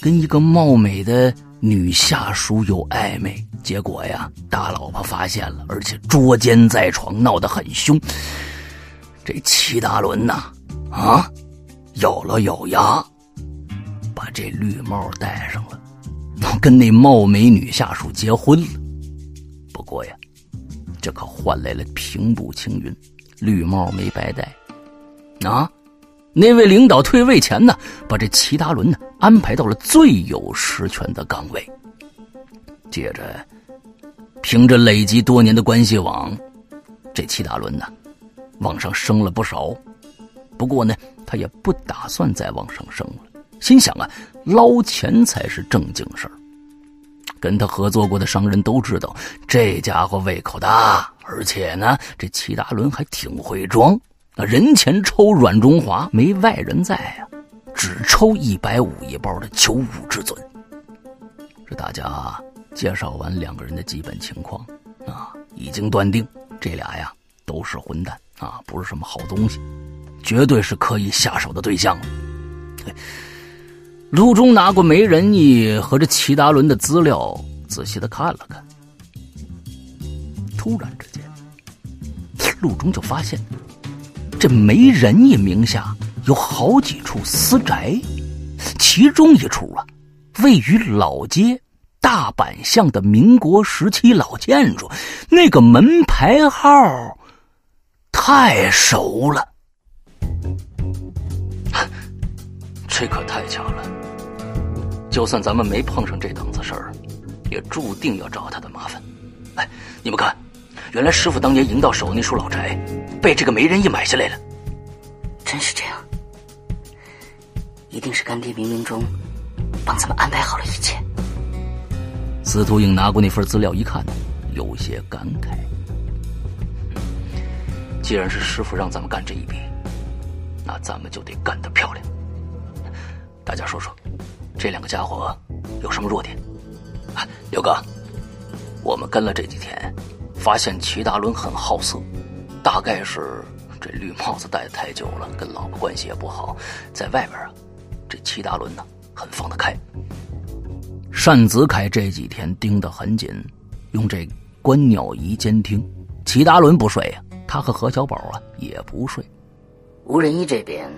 [SPEAKER 1] 跟一个貌美的。女下属有暧昧，结果呀，大老婆发现了，而且捉奸在床，闹得很凶。这齐达伦呐，啊，咬了咬牙，把这绿帽戴上了。跟那貌美女下属结婚了。不过呀，这可换来了平步青云，绿帽没白戴。啊，那位领导退位前呢，把这齐达伦呢安排到了最有实权的岗位。接着，凭着累积多年的关系网，这齐达伦呢，往上升了不少。不过呢，他也不打算再往上升了，心想啊，捞钱才是正经事儿。跟他合作过的商人都知道，这家伙胃口大，而且呢，这齐达伦还挺会装。人前抽软中华，没外人在呀，只抽一百五一包的九五至尊。这大家介绍完两个人的基本情况啊，已经断定这俩呀都是混蛋啊，不是什么好东西。绝对是可以下手的对象。陆中拿过梅仁义和这齐达伦的资料，仔细的看了看。突然之间，陆中就发现，这梅仁义名下有好几处私宅，其中一处啊，位于老街大板巷的民国时期老建筑，那个门牌号太熟了。
[SPEAKER 4] 这可太巧了！就算咱们没碰上这档子事儿，也注定要找他的麻烦。哎，你们看，原来师傅当年赢到手那处老宅，被这个媒人一买下来了。
[SPEAKER 3] 真是这样，一定是干爹冥冥中帮咱们安排好了一切。
[SPEAKER 1] 司徒颖拿过那份资料一看，有些感慨。
[SPEAKER 4] 既然是师傅让咱们干这一笔，那咱们就得干得漂亮。大家说说，这两个家伙有什么弱点？啊，刘哥，我们跟了这几天，发现齐达伦很好色，大概是这绿帽子戴的太久了，跟老婆关系也不好。在外边啊，这齐达伦呢很放得开。
[SPEAKER 1] 单子凯这几天盯得很紧，用这观鸟仪监听。齐达伦不睡呀，他和何小宝啊也不睡。
[SPEAKER 3] 吴仁一这边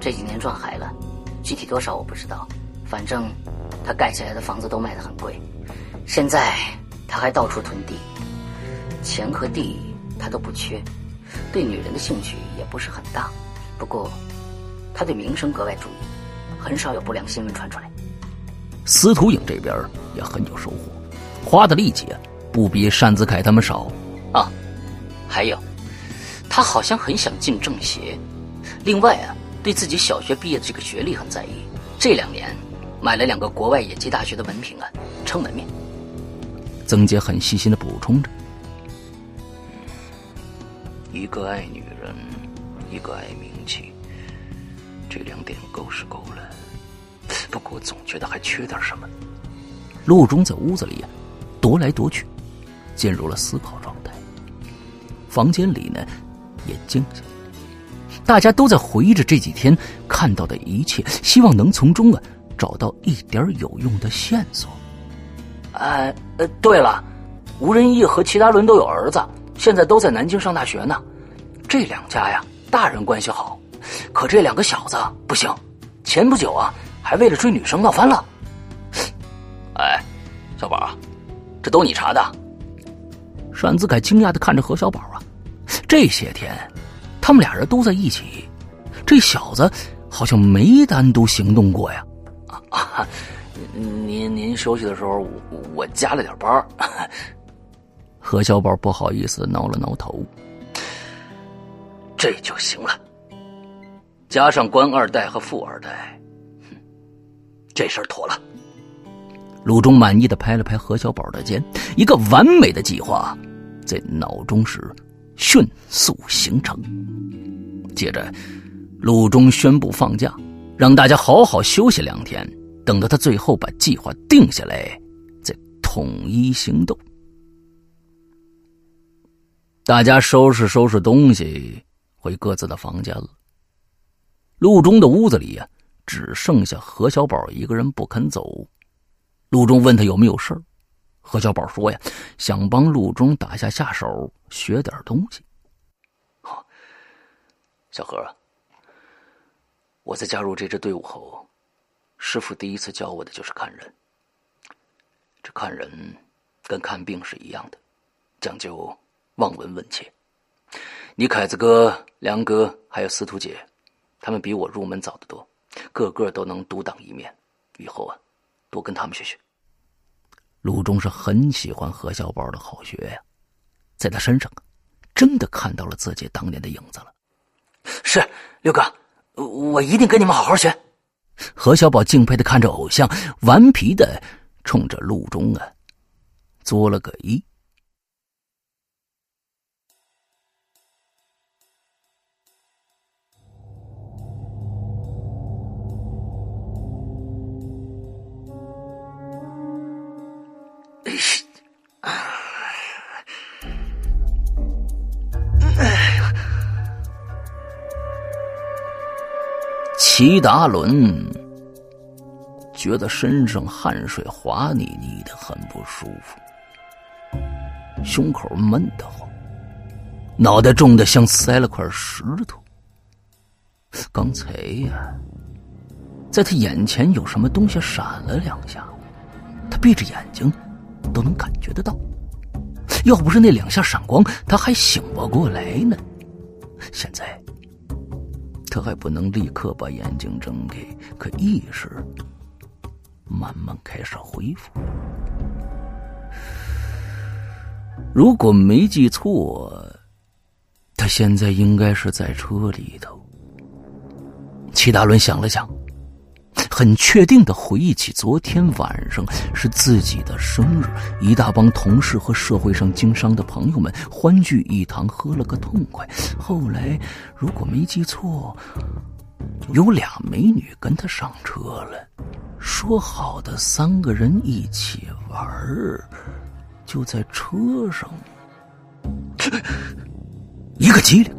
[SPEAKER 3] 这几年撞海了。具体多少我不知道，反正他盖起来的房子都卖得很贵。现在他还到处囤地，钱和地他都不缺，对女人的兴趣也不是很大。不过他对名声格外注意，很少有不良新闻传出来。
[SPEAKER 1] 司徒影这边也很有收获，花的力气不比单子凯他们少
[SPEAKER 3] 啊。还有，他好像很想进政协。另外啊。对自己小学毕业的这个学历很在意，这两年买了两个国外野鸡大学的文凭啊，撑门面。
[SPEAKER 1] 曾杰很细心的补充着：“
[SPEAKER 4] 一个爱女人，一个爱名气，这两点够是够了，不过总觉得还缺点什么。”
[SPEAKER 1] 陆中在屋子里呀，踱来踱去，进入了思考状态。房间里呢，也静下来。大家都在回忆着这几天看到的一切，希望能从中啊找到一点有用的线索。
[SPEAKER 4] 哎，呃，对了，吴仁义和齐达伦都有儿子，现在都在南京上大学呢。这两家呀，大人关系好，可这两个小子不行。前不久啊，还为了追女生闹翻了。哎，小宝，这都你查的？
[SPEAKER 1] 单子凯惊讶的看着何小宝啊，这些天。他们俩人都在一起，这小子好像没单独行动过呀。
[SPEAKER 4] 啊，您您休息的时候，我我加了点班。
[SPEAKER 1] 何小宝不好意思挠了挠头。
[SPEAKER 4] 这就行了，加上官二代和富二代，这事儿妥了。
[SPEAKER 1] 鲁中满意的拍了拍何小宝的肩，一个完美的计划在脑中时。迅速形成。接着，鲁中宣布放假，让大家好好休息两天，等到他最后把计划定下来，再统一行动。大家收拾收拾东西，回各自的房间了。陆中的屋子里呀，只剩下何小宝一个人不肯走。陆中问他有没有事儿。何小宝说：“呀，想帮陆中打下下手，学点东西。
[SPEAKER 4] 好，小何，我在加入这支队伍后，师傅第一次教我的就是看人。
[SPEAKER 1] 这看人跟看病是一样的，讲究望闻问切。你凯子哥、梁哥还有司徒姐，他们比我入门早得多，个个都能独当一面。以后啊，多跟他们学学。陆中是很喜欢何小宝的好学呀，在他身上真的看到了自己当年的影子了。
[SPEAKER 4] 是六哥，我一定跟你们好好学。
[SPEAKER 1] 何小宝敬佩的看着偶像，顽皮的冲着陆中啊作了个揖。齐达伦觉得身上汗水滑腻腻的，很不舒服，胸口闷得慌，脑袋重的像塞了块石头。刚才呀，在他眼前有什么东西闪了两下，他闭着眼睛都能感觉得到。要不是那两下闪光，他还醒不过来呢。现在。他还不能立刻把眼睛睁开，可意识慢慢开始恢复。如果没记错，他现在应该是在车里头。齐达伦想了想。很确定的回忆起昨天晚上是自己的生日，一大帮同事和社会上经商的朋友们欢聚一堂，喝了个痛快。后来，如果没记错，有俩美女跟他上车了，说好的三个人一起玩就在车上，一个机灵，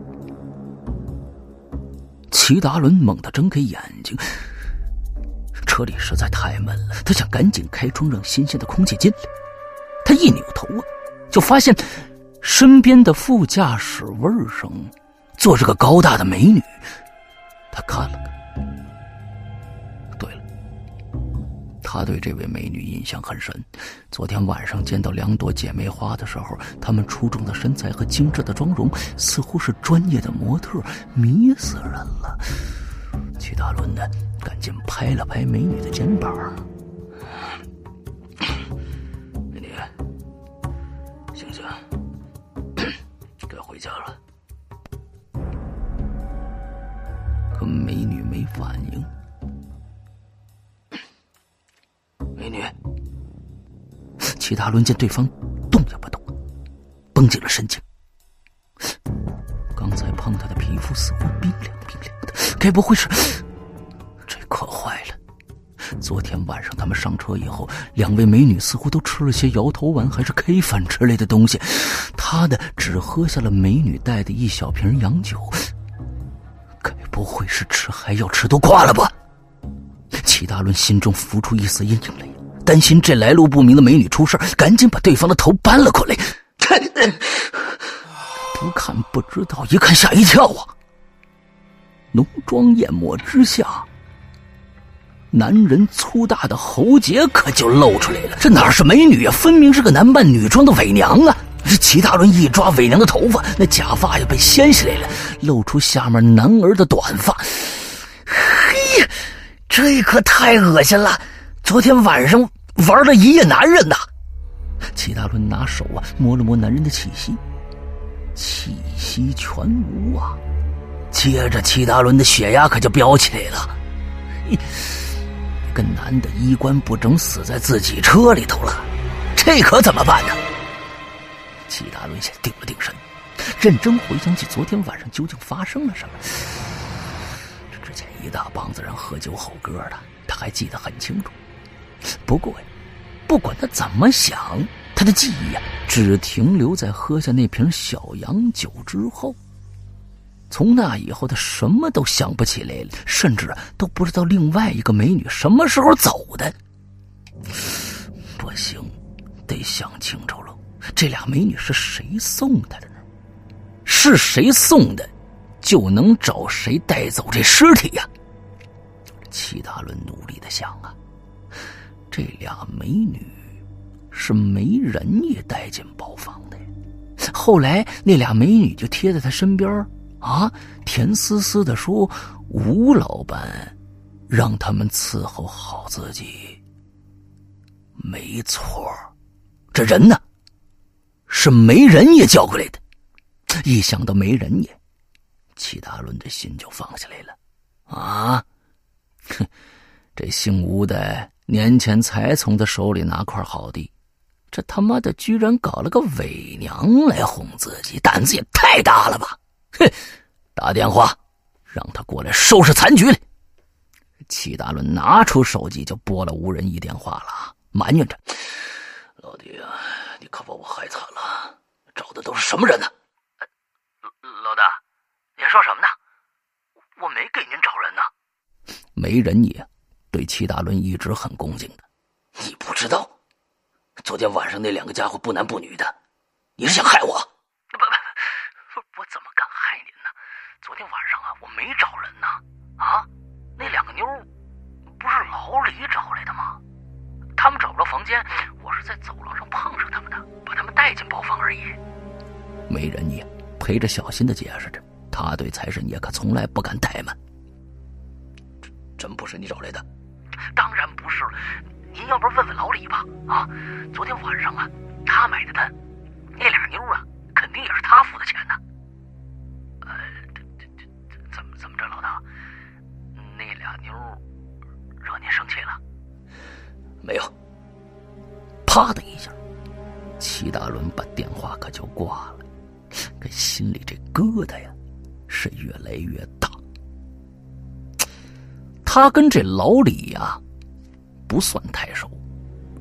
[SPEAKER 1] 齐达伦猛地睁开眼睛。车里实在太闷了，他想赶紧开窗，让新鲜的空气进来。他一扭头啊，就发现身边的副驾驶位上坐着个高大的美女。他看了看，对了，他对这位美女印象很深。昨天晚上见到两朵姐妹花的时候，她们出众的身材和精致的妆容，似乎是专业的模特，迷死人了。齐大伦呢？赶紧拍了拍美女的肩膀。美女，醒醒，该回家了。可美女没反应。美女，齐大伦见对方动也不动，绷紧了神经。刚才碰她的皮肤似乎冰凉冰凉，该不会是……这可坏了！昨天晚上他们上车以后，两位美女似乎都吃了些摇头丸还是 K 粉之类的东西，他的只喝下了美女带的一小瓶洋酒。该不会是吃还要吃多挂了吧？齐大伦心中浮出一丝阴影来，担心这来路不明的美女出事赶紧把对方的头搬了过来。不看不知道，一看吓一跳啊！浓妆艳抹之下。男人粗大的喉结可就露出来了，这哪是美女啊？分明是个男扮女装的伪娘啊！这齐大伦一抓伪娘的头发，那假发也被掀起来了，露出下面男儿的短发。嘿，这可太恶心了！昨天晚上玩了一夜男人呐！齐大伦拿手啊摸了摸男人的气息，气息全无啊！接着齐达伦的血压可就飙起来了。一。个男的衣冠不整，死在自己车里头了，这可怎么办呢？齐达伦先定了定神，认真回想起昨天晚上究竟发生了什么。这之前一大帮子人喝酒吼歌的，他还记得很清楚。不过呀，不管他怎么想，他的记忆呀，只停留在喝下那瓶小洋酒之后。从那以后，他什么都想不起来了，甚至都不知道另外一个美女什么时候走的。不行，得想清楚了，这俩美女是谁送他的呢？是谁送的，就能找谁带走这尸体呀？齐大伦努力的想啊，这俩美女是没人也带进包房的。后来那俩美女就贴在他身边啊，甜丝丝的说：“吴老板让他们伺候好自己。”没错，这人呢，是媒人也叫过来的。一想到媒人也，齐大伦的心就放下来了。啊，哼，这姓吴的年前才从他手里拿块好地。这他妈的居然搞了个伪娘来哄自己，胆子也太大了吧！哼，打电话让他过来收拾残局。齐大伦拿出手机就拨了吴仁义电话了，埋怨着：“
[SPEAKER 5] 老弟啊，你可把我害惨了！找的都是什么人呢？”
[SPEAKER 4] 老大，您说什么呢？我没给您找人呢。
[SPEAKER 1] 没人也对齐大伦一直很恭敬的，
[SPEAKER 5] 你不知道？昨天晚上那两个家伙不男不女的，你是想害我？
[SPEAKER 4] 不不，我怎么敢害您呢？昨天晚上啊，我没找人呢。啊，那两个妞不是老李找来的吗？他们找不着房间，我是在走廊上碰上他们的，把他们带进包房而已。
[SPEAKER 1] 没人也陪着小心的解释着，他对财神爷可从来不敢怠慢。
[SPEAKER 5] 真不是你找来的？
[SPEAKER 4] 当然不是了。您要不问问老李吧？啊，昨天晚上啊，他买的单，那俩妞啊，肯定也是他付的钱呢。怎么着，老大？那俩妞惹您生气了？
[SPEAKER 5] 没有。
[SPEAKER 1] 啪的一下，齐大伦把电话可就挂了，这心里这疙瘩呀，是越来越大。他跟这老李呀。不算太熟，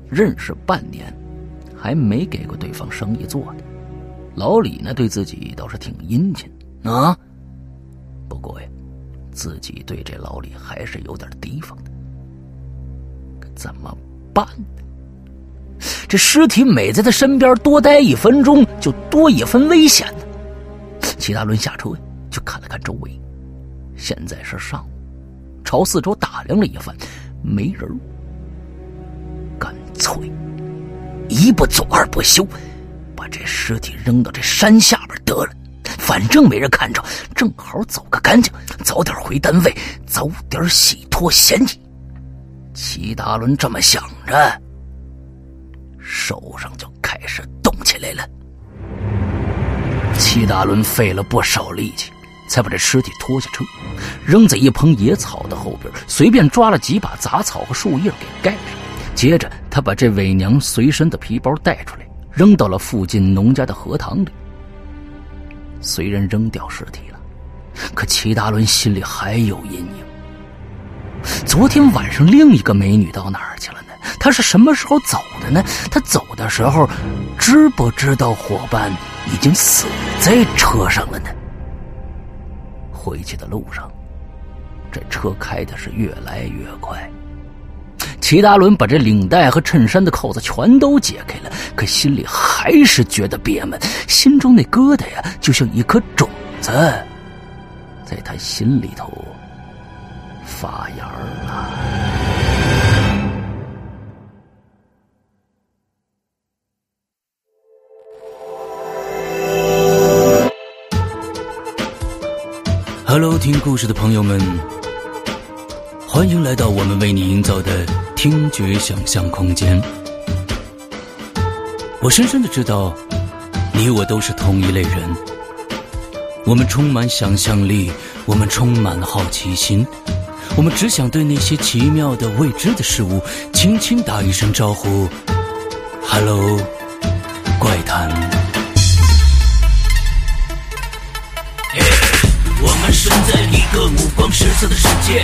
[SPEAKER 1] 认识半年，还没给过对方生意做呢。老李呢，对自己倒是挺殷勤啊。不过呀，自己对这老李还是有点提防的。可怎么办呢？这尸体每在他身边多待一分钟，就多一分危险呢。齐大伦下车就看了看周围，现在是上午，朝四周打量了一番，没人。干脆一不做二不休，把这尸体扔到这山下边得了，反正没人看着，正好走个干净，早点回单位，早点洗脱嫌疑。齐大伦这么想着，手上就开始动起来了。齐大伦费了不少力气，才把这尸体拖下车，扔在一棚野草的后边，随便抓了几把杂草和树叶给盖上。接着，他把这伪娘随身的皮包带出来，扔到了附近农家的荷塘里。虽然扔掉尸体了，可齐达伦心里还有阴影。昨天晚上另一个美女到哪儿去了呢？她是什么时候走的呢？她走的时候，知不知道伙伴已经死在车上了呢？回去的路上，这车开的是越来越快。齐达伦把这领带和衬衫的扣子全都解开了，可心里还是觉得憋闷，心中那疙瘩呀，就像一颗种子，在他心里头发芽了。
[SPEAKER 2] Hello，听故事的朋友们，欢迎来到我们为你营造的。听觉想象空间，我深深的知道，你我都是同一类人。我们充满想象力，我们充满了好奇心，我们只想对那些奇妙的未知的事物轻轻打一声招呼：“Hello，怪谈。”我们生在一个五光十色的世界。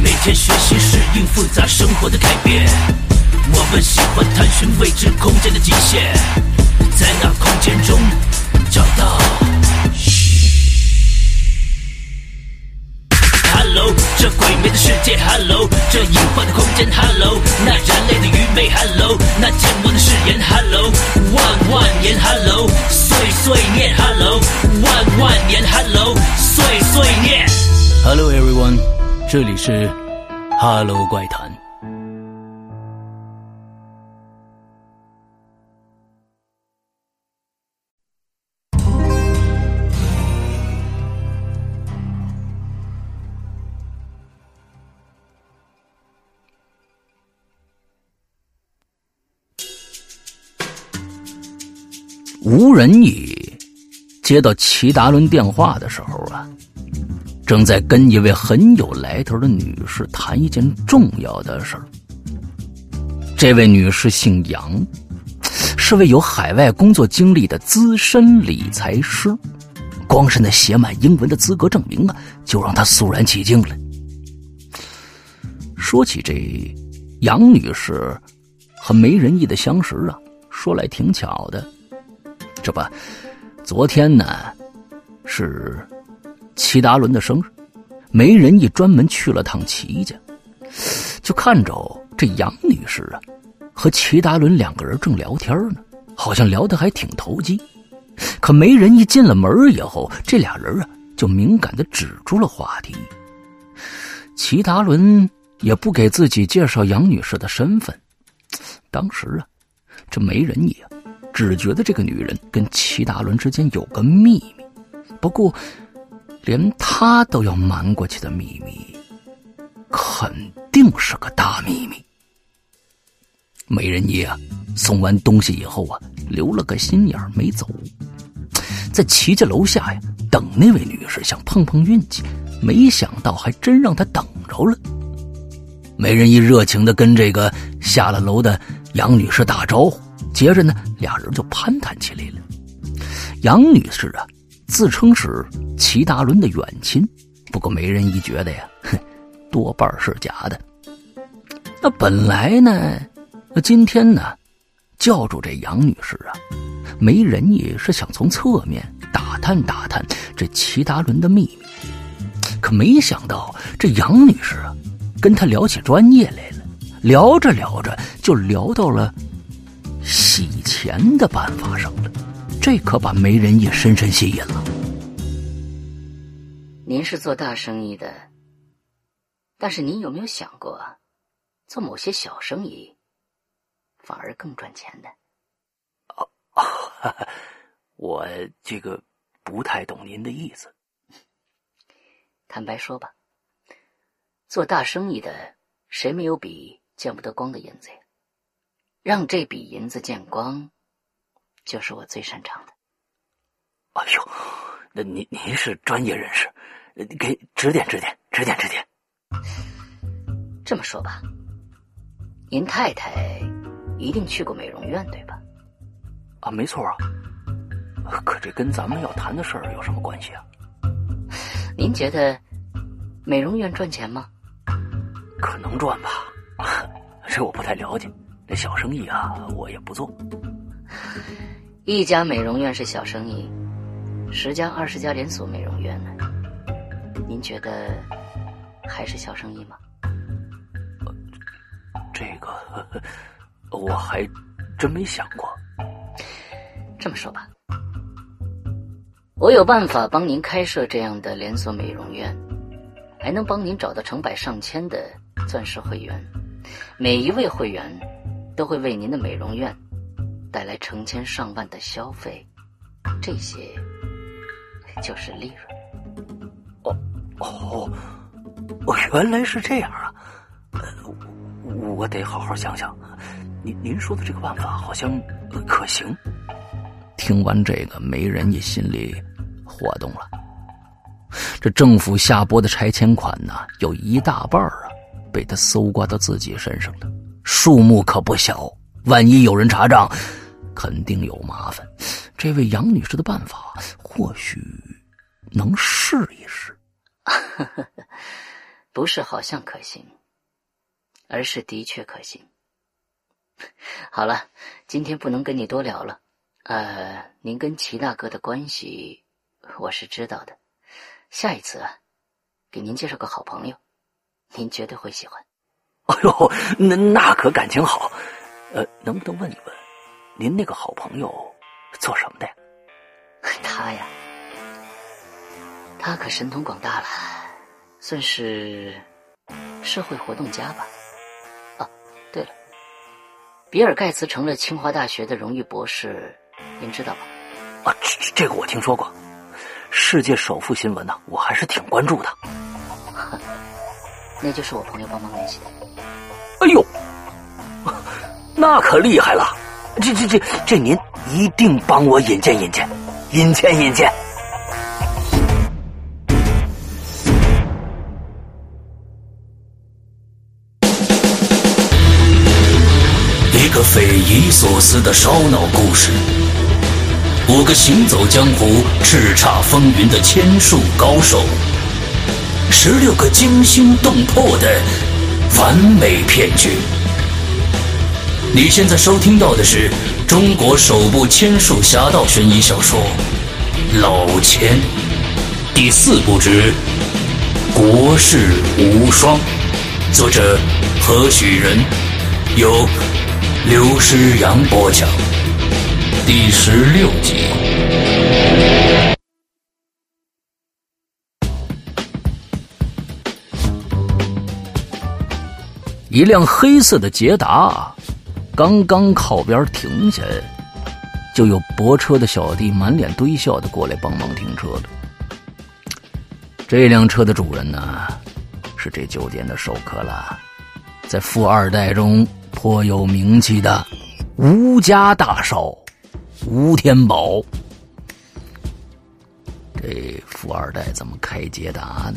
[SPEAKER 2] 每天学习适应复杂生活的改变，我们喜欢探寻未知空间的极限，在那空间中找到。Hello，这鬼魅的世界，Hello，这隐患的空间，Hello，那人类的愚昧，Hello，那健忘的誓言，Hello，万万年，Hello，碎碎念，Hello，万万年，Hello，碎碎念。Hello everyone。这里是哈喽怪谈。
[SPEAKER 1] 无人已接到齐达伦电话的时候啊正在跟一位很有来头的女士谈一件重要的事儿。这位女士姓杨，是位有海外工作经历的资深理财师。光是那写满英文的资格证明啊，就让他肃然起敬了。说起这杨女士和梅仁义的相识啊，说来挺巧的。这不，昨天呢是齐达伦的生日，梅仁义专门去了趟齐家，就看着这杨女士啊和齐达伦两个人正聊天呢，好像聊得还挺投机。可媒人一进了门以后，这俩人啊就敏感的止住了话题。齐达伦也不给自己介绍杨女士的身份。当时啊，这媒人也只觉得这个女人跟齐达伦之间有个秘密，不过连他都要瞒过去的秘密，肯定是个大秘密。美人爷啊，送完东西以后啊，留了个心眼没走。在齐家楼下呀，等那位女士，想碰碰运气，没想到还真让他等着了。美人一热情的跟这个下了楼的杨女士打招呼，接着呢，俩人就攀谈起来了。杨女士啊，自称是齐达伦的远亲，不过美人一觉得呀，哼，多半是假的。那本来呢，那今天呢，叫住这杨女士啊。没人也是想从侧面打探打探这齐达伦的秘密，可没想到这杨女士啊，跟他聊起专业来了，聊着聊着就聊到了洗钱的办法上了，这可把媒人也深深吸引了。
[SPEAKER 3] 您是做大生意的，但是您有没有想过，做某些小生意反而更赚钱的？
[SPEAKER 4] 我这个不太懂您的意思。
[SPEAKER 3] 坦白说吧，做大生意的谁没有笔见不得光的银子呀？让这笔银子见光，就是我最擅长的。
[SPEAKER 4] 哎呦，那您您是专业人士，给指点指点，指点指点。
[SPEAKER 3] 这么说吧，您太太一定去过美容院，对吧？
[SPEAKER 4] 啊，没错啊，可这跟咱们要谈的事儿有什么关系啊？
[SPEAKER 3] 您觉得美容院赚钱吗？
[SPEAKER 4] 可能赚吧，这我不太了解。这小生意啊，我也不做。
[SPEAKER 3] 一家美容院是小生意，十家、二十家连锁美容院呢？您觉得还是小生意吗？
[SPEAKER 4] 这个 我还真没想过。
[SPEAKER 3] 这么说吧，我有办法帮您开设这样的连锁美容院，还能帮您找到成百上千的钻石会员，每一位会员都会为您的美容院带来成千上万的消费，这些就是利润。
[SPEAKER 4] 哦哦哦，原来是这样啊！我得好好想想。您您说的这个办法好像可行。
[SPEAKER 1] 听完这个，媒人也心里活动了。这政府下拨的拆迁款呢，有一大半啊，被他搜刮到自己身上了，数目可不小。万一有人查账，肯定有麻烦。这位杨女士的办法，或许能试一试。
[SPEAKER 3] 不是好像可行，而是的确可行。好了，今天不能跟你多聊了。呃，您跟齐大哥的关系我是知道的。下一次啊给您介绍个好朋友，您绝对会喜欢。
[SPEAKER 4] 哎呦，那那可感情好。呃，能不能问一问，您那个好朋友做什么的呀？
[SPEAKER 3] 他呀，他可神通广大了，算是社会活动家吧。啊，对了，比尔盖茨成了清华大学的荣誉博士。您知道吧？
[SPEAKER 4] 啊，这这个我听说过，世界首富新闻呢，我还是挺关注的。
[SPEAKER 3] 那就是我朋友帮忙联系的。
[SPEAKER 4] 哎呦，那可厉害了！这这这这，您一定帮我引荐引荐，引荐引荐。
[SPEAKER 2] 一个匪夷所思的烧脑故事，五个行走江湖、叱咤风云的千术高手，十六个惊心动魄的完美骗局。你现在收听到的是中国首部千术侠盗悬疑小说《老千》第四部之《国士无双》，作者何许人，由。刘诗阳播讲第十六集。
[SPEAKER 1] 一辆黑色的捷达刚刚靠边停下，就有泊车的小弟满脸堆笑的过来帮忙停车了。这辆车的主人呢，是这酒店的熟客了，在富二代中。颇有名气的吴家大少吴天宝，这富二代怎么开捷达呢？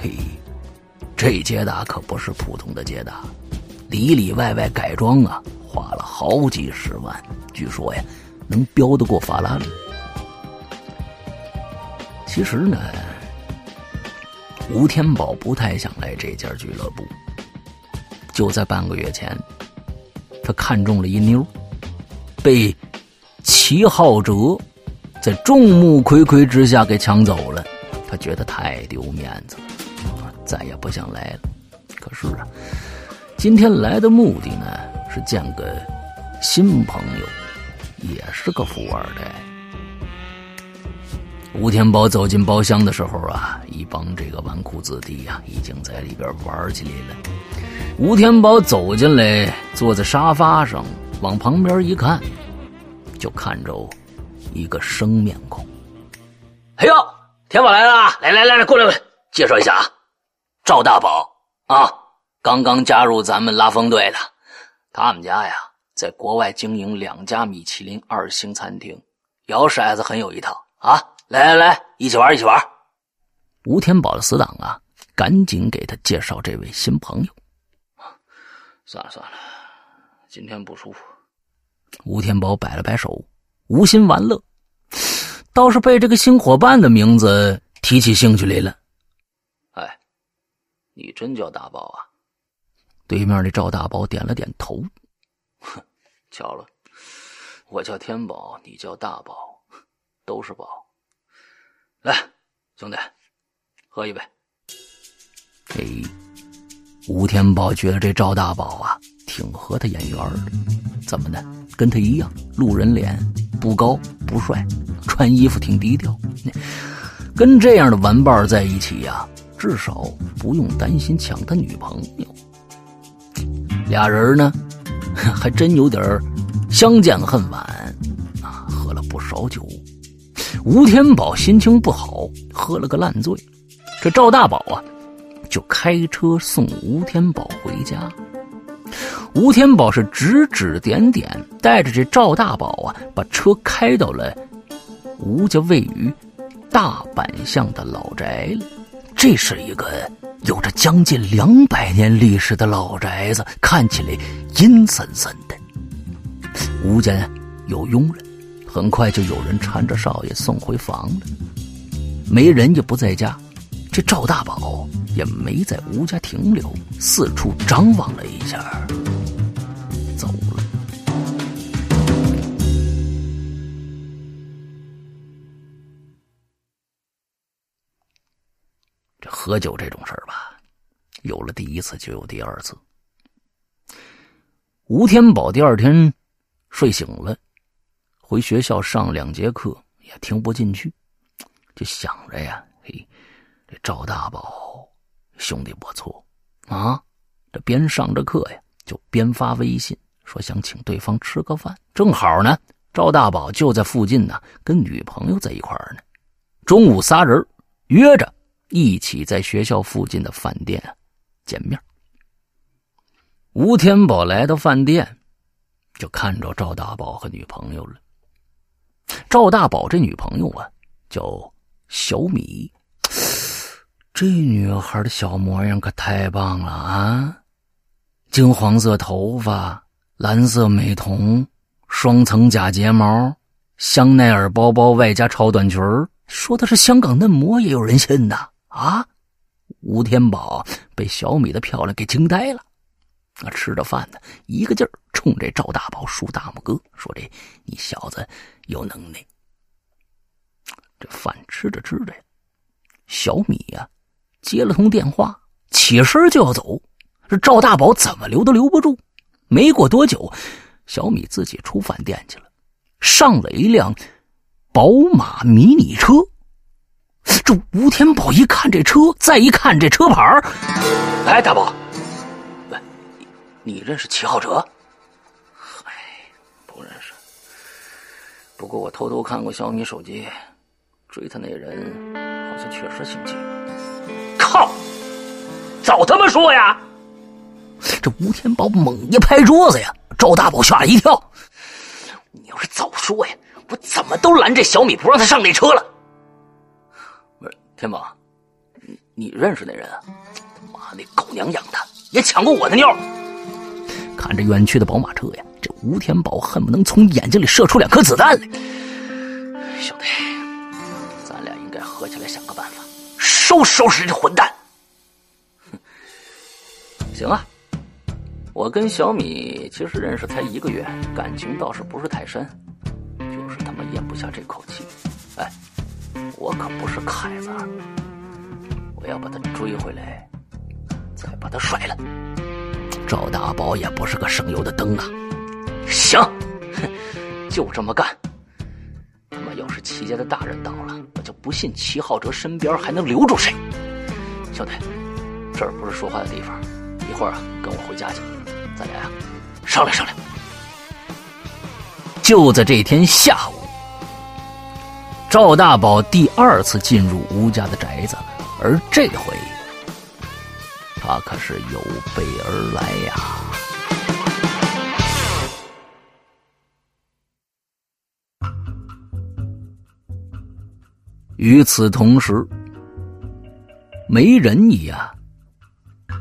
[SPEAKER 1] 嘿，这捷达可不是普通的捷达，里里外外改装啊，花了好几十万，据说呀，能飙得过法拉利。其实呢，吴天宝不太想来这家俱乐部。就在半个月前，他看中了一妞，被齐浩哲在众目睽睽之下给抢走了。他觉得太丢面子了，再也不想来了。可是啊，今天来的目的呢，是见个新朋友，也是个富二代。吴天宝走进包厢的时候啊，一帮这个纨绔子弟呀，已经在里边玩起来了。吴天宝走进来，坐在沙发上，往旁边一看，就看着一个生面孔。
[SPEAKER 4] 哎呦，天宝来了！来来来来，过来过来，介绍一下啊，赵大宝啊，刚刚加入咱们拉风队的。他们家呀，在国外经营两家米其林二星餐厅，摇骰子很有一套啊！来来来，一起玩一起玩。
[SPEAKER 1] 吴天宝的死党啊，赶紧给他介绍这位新朋友。
[SPEAKER 4] 算了算了，今天不舒服。
[SPEAKER 1] 吴天宝摆了摆手，无心玩乐，倒是被这个新伙伴的名字提起兴趣来了。
[SPEAKER 4] 哎，你真叫大宝啊？
[SPEAKER 1] 对面的赵大宝点了点头。
[SPEAKER 4] 哼，巧了，我叫天宝，你叫大宝，都是宝。来，兄弟，喝一杯。
[SPEAKER 1] 哎。吴天宝觉得这赵大宝啊，挺合他眼缘的。怎么的？跟他一样，路人脸，不高不帅，穿衣服挺低调。跟这样的玩伴在一起呀，至少不用担心抢他女朋友。俩人呢，还真有点相见恨晚啊！喝了不少酒，吴天宝心情不好，喝了个烂醉。这赵大宝啊。就开车送吴天宝回家。吴天宝是指指点点，带着这赵大宝啊，把车开到了吴家位于大阪巷的老宅了。这是一个有着将近两百年历史的老宅子，看起来阴森森的。吴家有佣人，很快就有人搀着少爷送回房了。没人也不在家。这赵大宝也没在吴家停留，四处张望了一下，喝酒这种事儿吧，有了第一次就有第二次。吴天宝第二天睡醒了，回学校上两节课也听不进去，就想着呀。嘿这赵大宝兄弟不错啊！这边上着课呀，就边发微信说想请对方吃个饭。正好呢，赵大宝就在附近呢，跟女朋友在一块儿呢。中午仨人约着一起在学校附近的饭店见面。吴天宝来到饭店，就看着赵大宝和女朋友了。赵大宝这女朋友啊，叫小米。这女孩的小模样可太棒了啊！金黄色头发，蓝色美瞳，双层假睫毛，香奈儿包包外加超短裙说的是香港嫩模也有人信呐啊！吴天宝被小米的漂亮给惊呆了，啊，吃着饭呢，一个劲儿冲这赵大宝竖大拇哥，说：“这你小子有能耐。”这饭吃着吃着呀，小米呀接了通电话，起身就要走。这赵大宝怎么留都留不住。没过多久，小米自己出饭店去了，上了一辆宝马迷你车。这吴天宝一看这车，再一看这车牌
[SPEAKER 4] 哎，大宝，喂，你认识齐浩哲？
[SPEAKER 1] 嗨，不认识。不过我偷偷看过小米手机，追他那人好像确实姓齐。
[SPEAKER 4] 靠！早他妈说呀！
[SPEAKER 1] 这吴天宝猛一拍桌子呀，赵大宝吓了一跳。
[SPEAKER 4] 你要是早说呀，我怎么都拦这小米不让他上那车了？
[SPEAKER 1] 天宝，你你认识那人啊？
[SPEAKER 4] 他妈那狗娘养的，也抢过我的妞！
[SPEAKER 1] 看着远去的宝马车呀，这吴天宝恨不能从眼睛里射出两颗子弹来。
[SPEAKER 4] 兄弟，咱俩应该合起来想个办法，收拾收拾这混蛋！
[SPEAKER 1] 行啊。我跟小米其实认识才一个月，感情倒是不是太深，就是他妈咽不下这口气。我可不是凯子，我要把他追回来，再把他甩了。赵大宝也不是个省油的灯啊。
[SPEAKER 4] 行，就这么干。
[SPEAKER 1] 他妈要是齐家的大人倒了，我就不信齐浩哲身边还能留住谁。兄弟，这儿不是说话的地方，一会儿啊，跟我回家去。咱俩呀，商量商量。就在这天下午，赵大宝第二次进入吴家的宅子，而这回他可是有备而来呀。与此同时，梅仁义呀，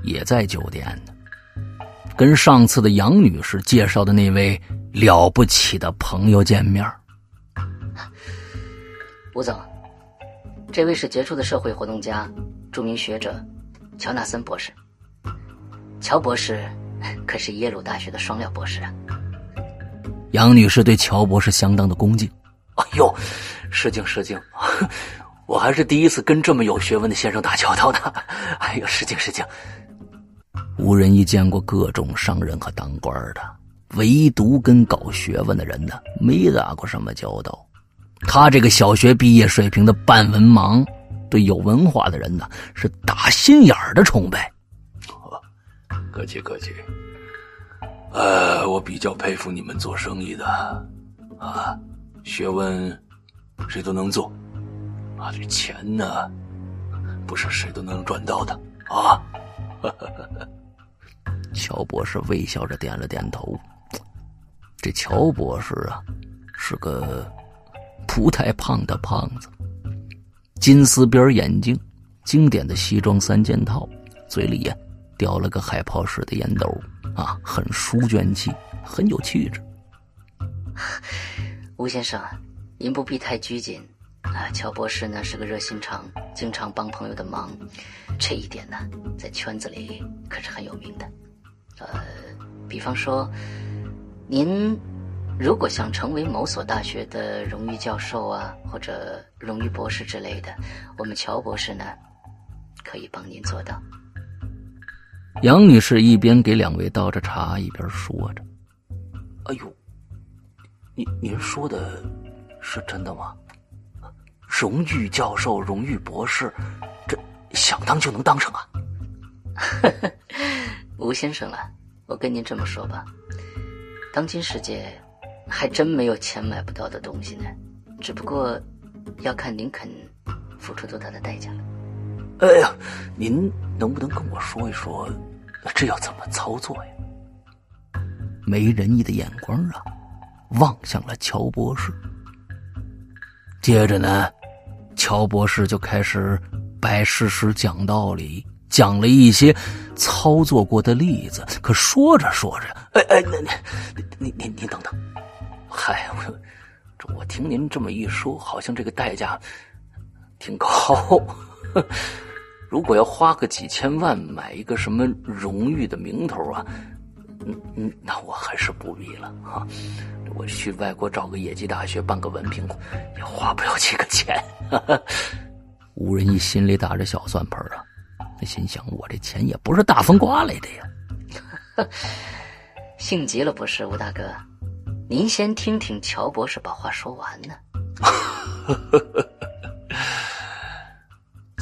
[SPEAKER 1] 也在酒店呢。跟上次的杨女士介绍的那位了不起的朋友见面。
[SPEAKER 3] 吴总，这位是杰出的社会活动家、著名学者乔纳森博士。乔博士可是耶鲁大学的双料博士啊。
[SPEAKER 1] 杨女士对乔博士相当的恭敬。
[SPEAKER 4] 哎呦，失敬失敬，我还是第一次跟这么有学问的先生打交道呢。哎呦，失敬失敬。
[SPEAKER 1] 吴仁义见过各种商人和当官的，唯独跟搞学问的人呢，没打过什么交道。他这个小学毕业水平的半文盲，对有文化的人呢，是打心眼儿的崇拜。
[SPEAKER 5] 客气客气。呃，我比较佩服你们做生意的，啊，学问谁都能做，啊，这钱呢，不是谁都能赚到的啊。
[SPEAKER 1] 乔博士微笑着点了点头。这乔博士啊，是个不太胖的胖子，金丝边眼镜，经典的西装三件套，嘴里呀叼了个海泡式的烟斗，啊，很书卷气，很有气质。
[SPEAKER 3] 吴先生，您不必太拘谨啊。乔博士呢是个热心肠，经常帮朋友的忙，这一点呢在圈子里可是很有名的。呃，比方说，您如果想成为某所大学的荣誉教授啊，或者荣誉博士之类的，我们乔博士呢，可以帮您做到。
[SPEAKER 1] 杨女士一边给两位倒着茶，一边说着：“
[SPEAKER 4] 哎呦，您您说的是真的吗？荣誉教授、荣誉博士，这想当就能当上啊？”
[SPEAKER 3] 吴先生啊，我跟您这么说吧，当今世界还真没有钱买不到的东西呢，只不过要看您肯付出多大的代价了。
[SPEAKER 4] 哎呀，您能不能跟我说一说，这要怎么操作呀？
[SPEAKER 1] 没仁义的眼光啊，望向了乔博士。接着呢，乔博士就开始摆事实、讲道理，讲了一些操作过的例子。可说着说着，
[SPEAKER 4] 哎哎，那那，您您您等等，嗨，我这我听您这么一说，好像这个代价挺高。如果要花个几千万买一个什么荣誉的名头啊，嗯嗯，那我还是不必了哈。我去外国找个野鸡大学办个文凭，也花不了几个钱。
[SPEAKER 1] 吴仁义心里打着小算盘啊，他心想：我这钱也不是大风刮来的呀。
[SPEAKER 3] 性急了不是，吴大哥？您先听听乔博士把话说完呢。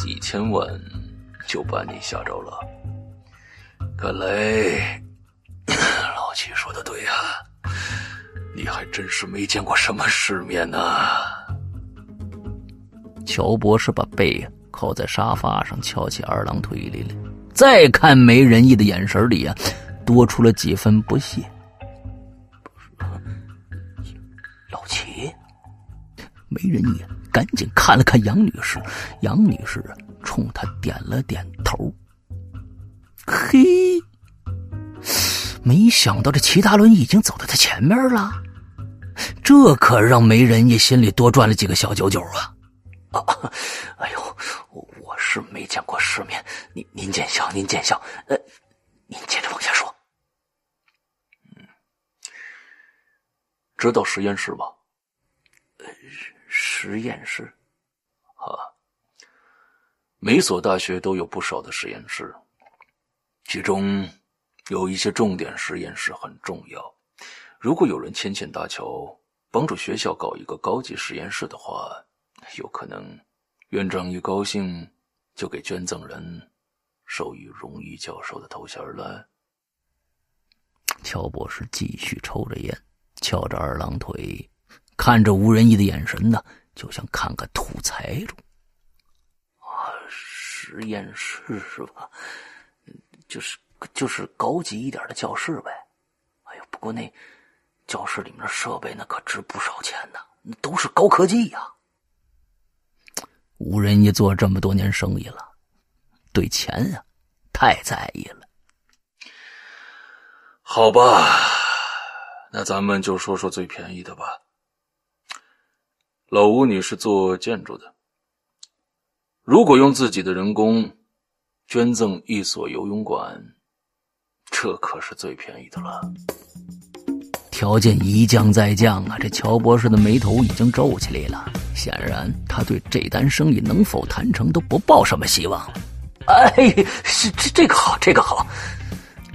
[SPEAKER 5] 几千万就把你吓着了，看来老七说的对呀，你还真是没见过什么世面呢。
[SPEAKER 1] 乔博士把背靠在沙发上，翘起二郎腿来了。再看没仁义的眼神里啊，多出了几分不屑。没人也。赶紧看了看杨女士，杨女士冲他点了点头。嘿，没想到这齐达伦已经走到他前面了，这可让梅人也心里多赚了几个小九九啊！
[SPEAKER 4] 啊，哎呦，我是没见过世面，您您见笑，您见笑。呃，您接着往下说。
[SPEAKER 5] 嗯，知道实验室吧？
[SPEAKER 4] 实验室，
[SPEAKER 5] 啊，每所大学都有不少的实验室，其中有一些重点实验室很重要。如果有人牵线搭桥，帮助学校搞一个高级实验室的话，有可能院长一高兴就给捐赠人授予荣誉教授的头衔了。
[SPEAKER 1] 乔博士继续抽着烟，翘着二郎腿。看着吴仁义的眼神呢，就像看看土财主。
[SPEAKER 4] 啊，实验室是吧？就是就是高级一点的教室呗。哎呦，不过那教室里面的设备那可值不少钱呢，那都是高科技呀。
[SPEAKER 1] 吴仁义做这么多年生意了，对钱啊太在意了。
[SPEAKER 5] 好吧，那咱们就说说最便宜的吧。老吴，你是做建筑的。如果用自己的人工捐赠一所游泳馆，这可是最便宜的了。
[SPEAKER 1] 条件一降再降啊！这乔博士的眉头已经皱起来了，显然他对这单生意能否谈成都不抱什么希望了。
[SPEAKER 4] 哎，是这这个好，这个好。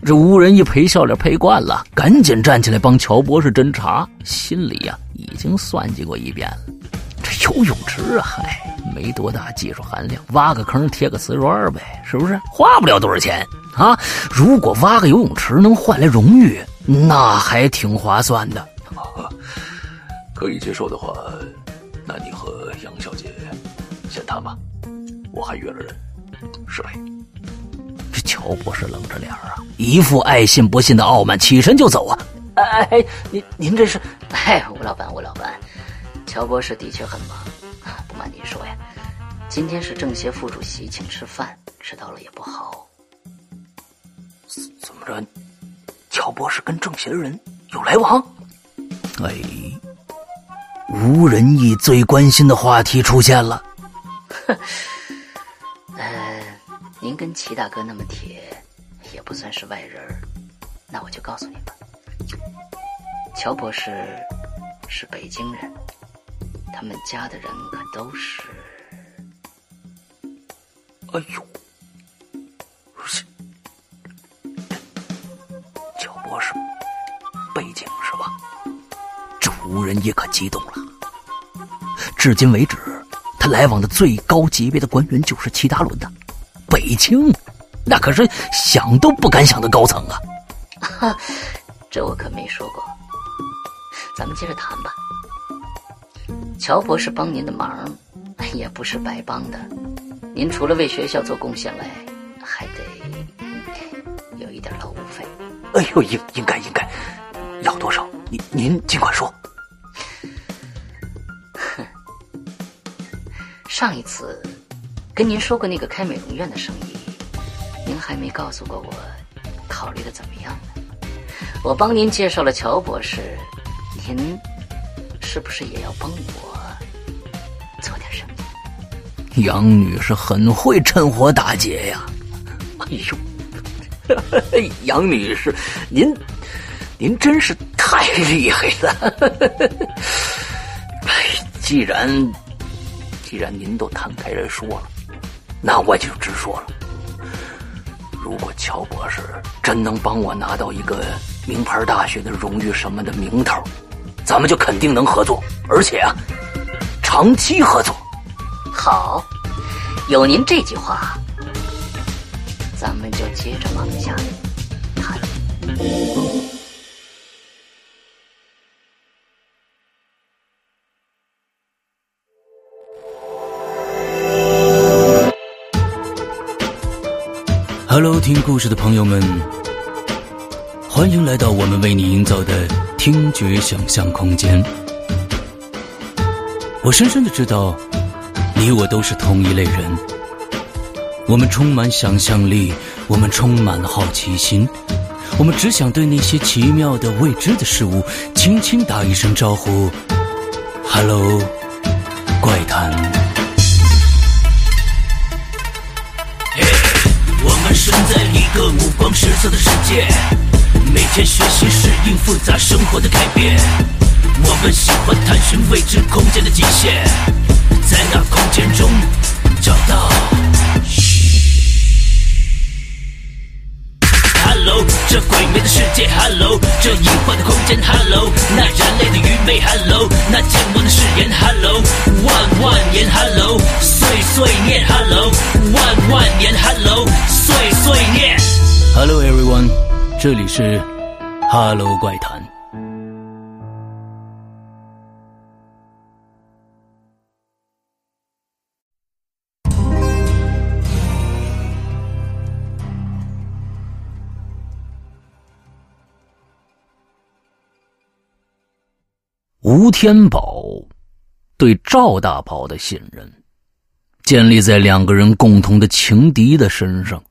[SPEAKER 1] 这吴仁一陪笑脸赔惯了，赶紧站起来帮乔博士侦查，心里呀已经算计过一遍了。这游泳池啊，嗨，没多大技术含量，挖个坑贴个瓷砖呗，是不是？花不了多少钱啊！如果挖个游泳池能换来荣誉，那还挺划算的。
[SPEAKER 5] 可以接受的话，那你和杨小姐先谈吧。我还约了人，是呗？
[SPEAKER 1] 这乔博士冷着脸啊，一副爱信不信的傲慢，起身就走啊！
[SPEAKER 4] 哎哎，您您这是？
[SPEAKER 3] 哎，吴老板，吴老板。乔博士的确很忙，不瞒您说呀，今天是政协副主席请吃饭，迟到了也不好。
[SPEAKER 4] 怎么着？乔博士跟政协的人有来往？
[SPEAKER 1] 哎，吴仁义最关心的话题出现了。
[SPEAKER 3] 呃，您跟齐大哥那么铁，也不算是外人儿那我就告诉您吧，乔博士是北京人。他们家的人可都是……
[SPEAKER 4] 哎呦，是乔博士背景是吧？
[SPEAKER 1] 这吴仁也可激动了。至今为止，他来往的最高级别的官员就是齐达伦的，北清那可是想都不敢想的高层啊！
[SPEAKER 3] 哈，这我可没说过。咱们接着谈吧。乔博士帮您的忙，也不是白帮的。您除了为学校做贡献外，还得有一点劳务费。
[SPEAKER 4] 哎呦，应应该应该，要多少？您您尽管说。
[SPEAKER 3] 哼，上一次跟您说过那个开美容院的生意，您还没告诉过我考虑的怎么样呢？我帮您介绍了乔博士，您是不是也要帮我做点生
[SPEAKER 1] 意？杨女士很会趁火打劫呀！
[SPEAKER 4] 哎呦，杨女士，您您真是太厉害了！哎，既然既然您都摊开来说了，那我就直说了。如果乔博士真能帮我拿到一个名牌大学的荣誉什么的名头，咱们就肯定能合作，而且啊，长期合作。
[SPEAKER 3] 好，有您这句话，咱们就接着往下谈。
[SPEAKER 2] Hello，听故事的朋友们，欢迎来到我们为你营造的听觉想象空间。我深深的知道，你我都是同一类人。我们充满想象力，我们充满了好奇心，我们只想对那些奇妙的未知的事物轻轻打一声招呼：“Hello，怪谈。”生在一个五光十色的世界，每天学习适应复杂生活的改变。我们喜欢探寻未知空间的极限，在那空间中找到。Hello，这鬼魅的世界，Hello，这隐患的空间，Hello，那人类的愚昧，Hello，那见闻的誓言，Hello，万万年，Hello，岁岁念，Hello，万万年，Hello。岁岁念，Hello everyone，这里是 Hello 怪谈。
[SPEAKER 1] 吴天宝对赵大宝的信任，建立在两个人共同的情敌的身上。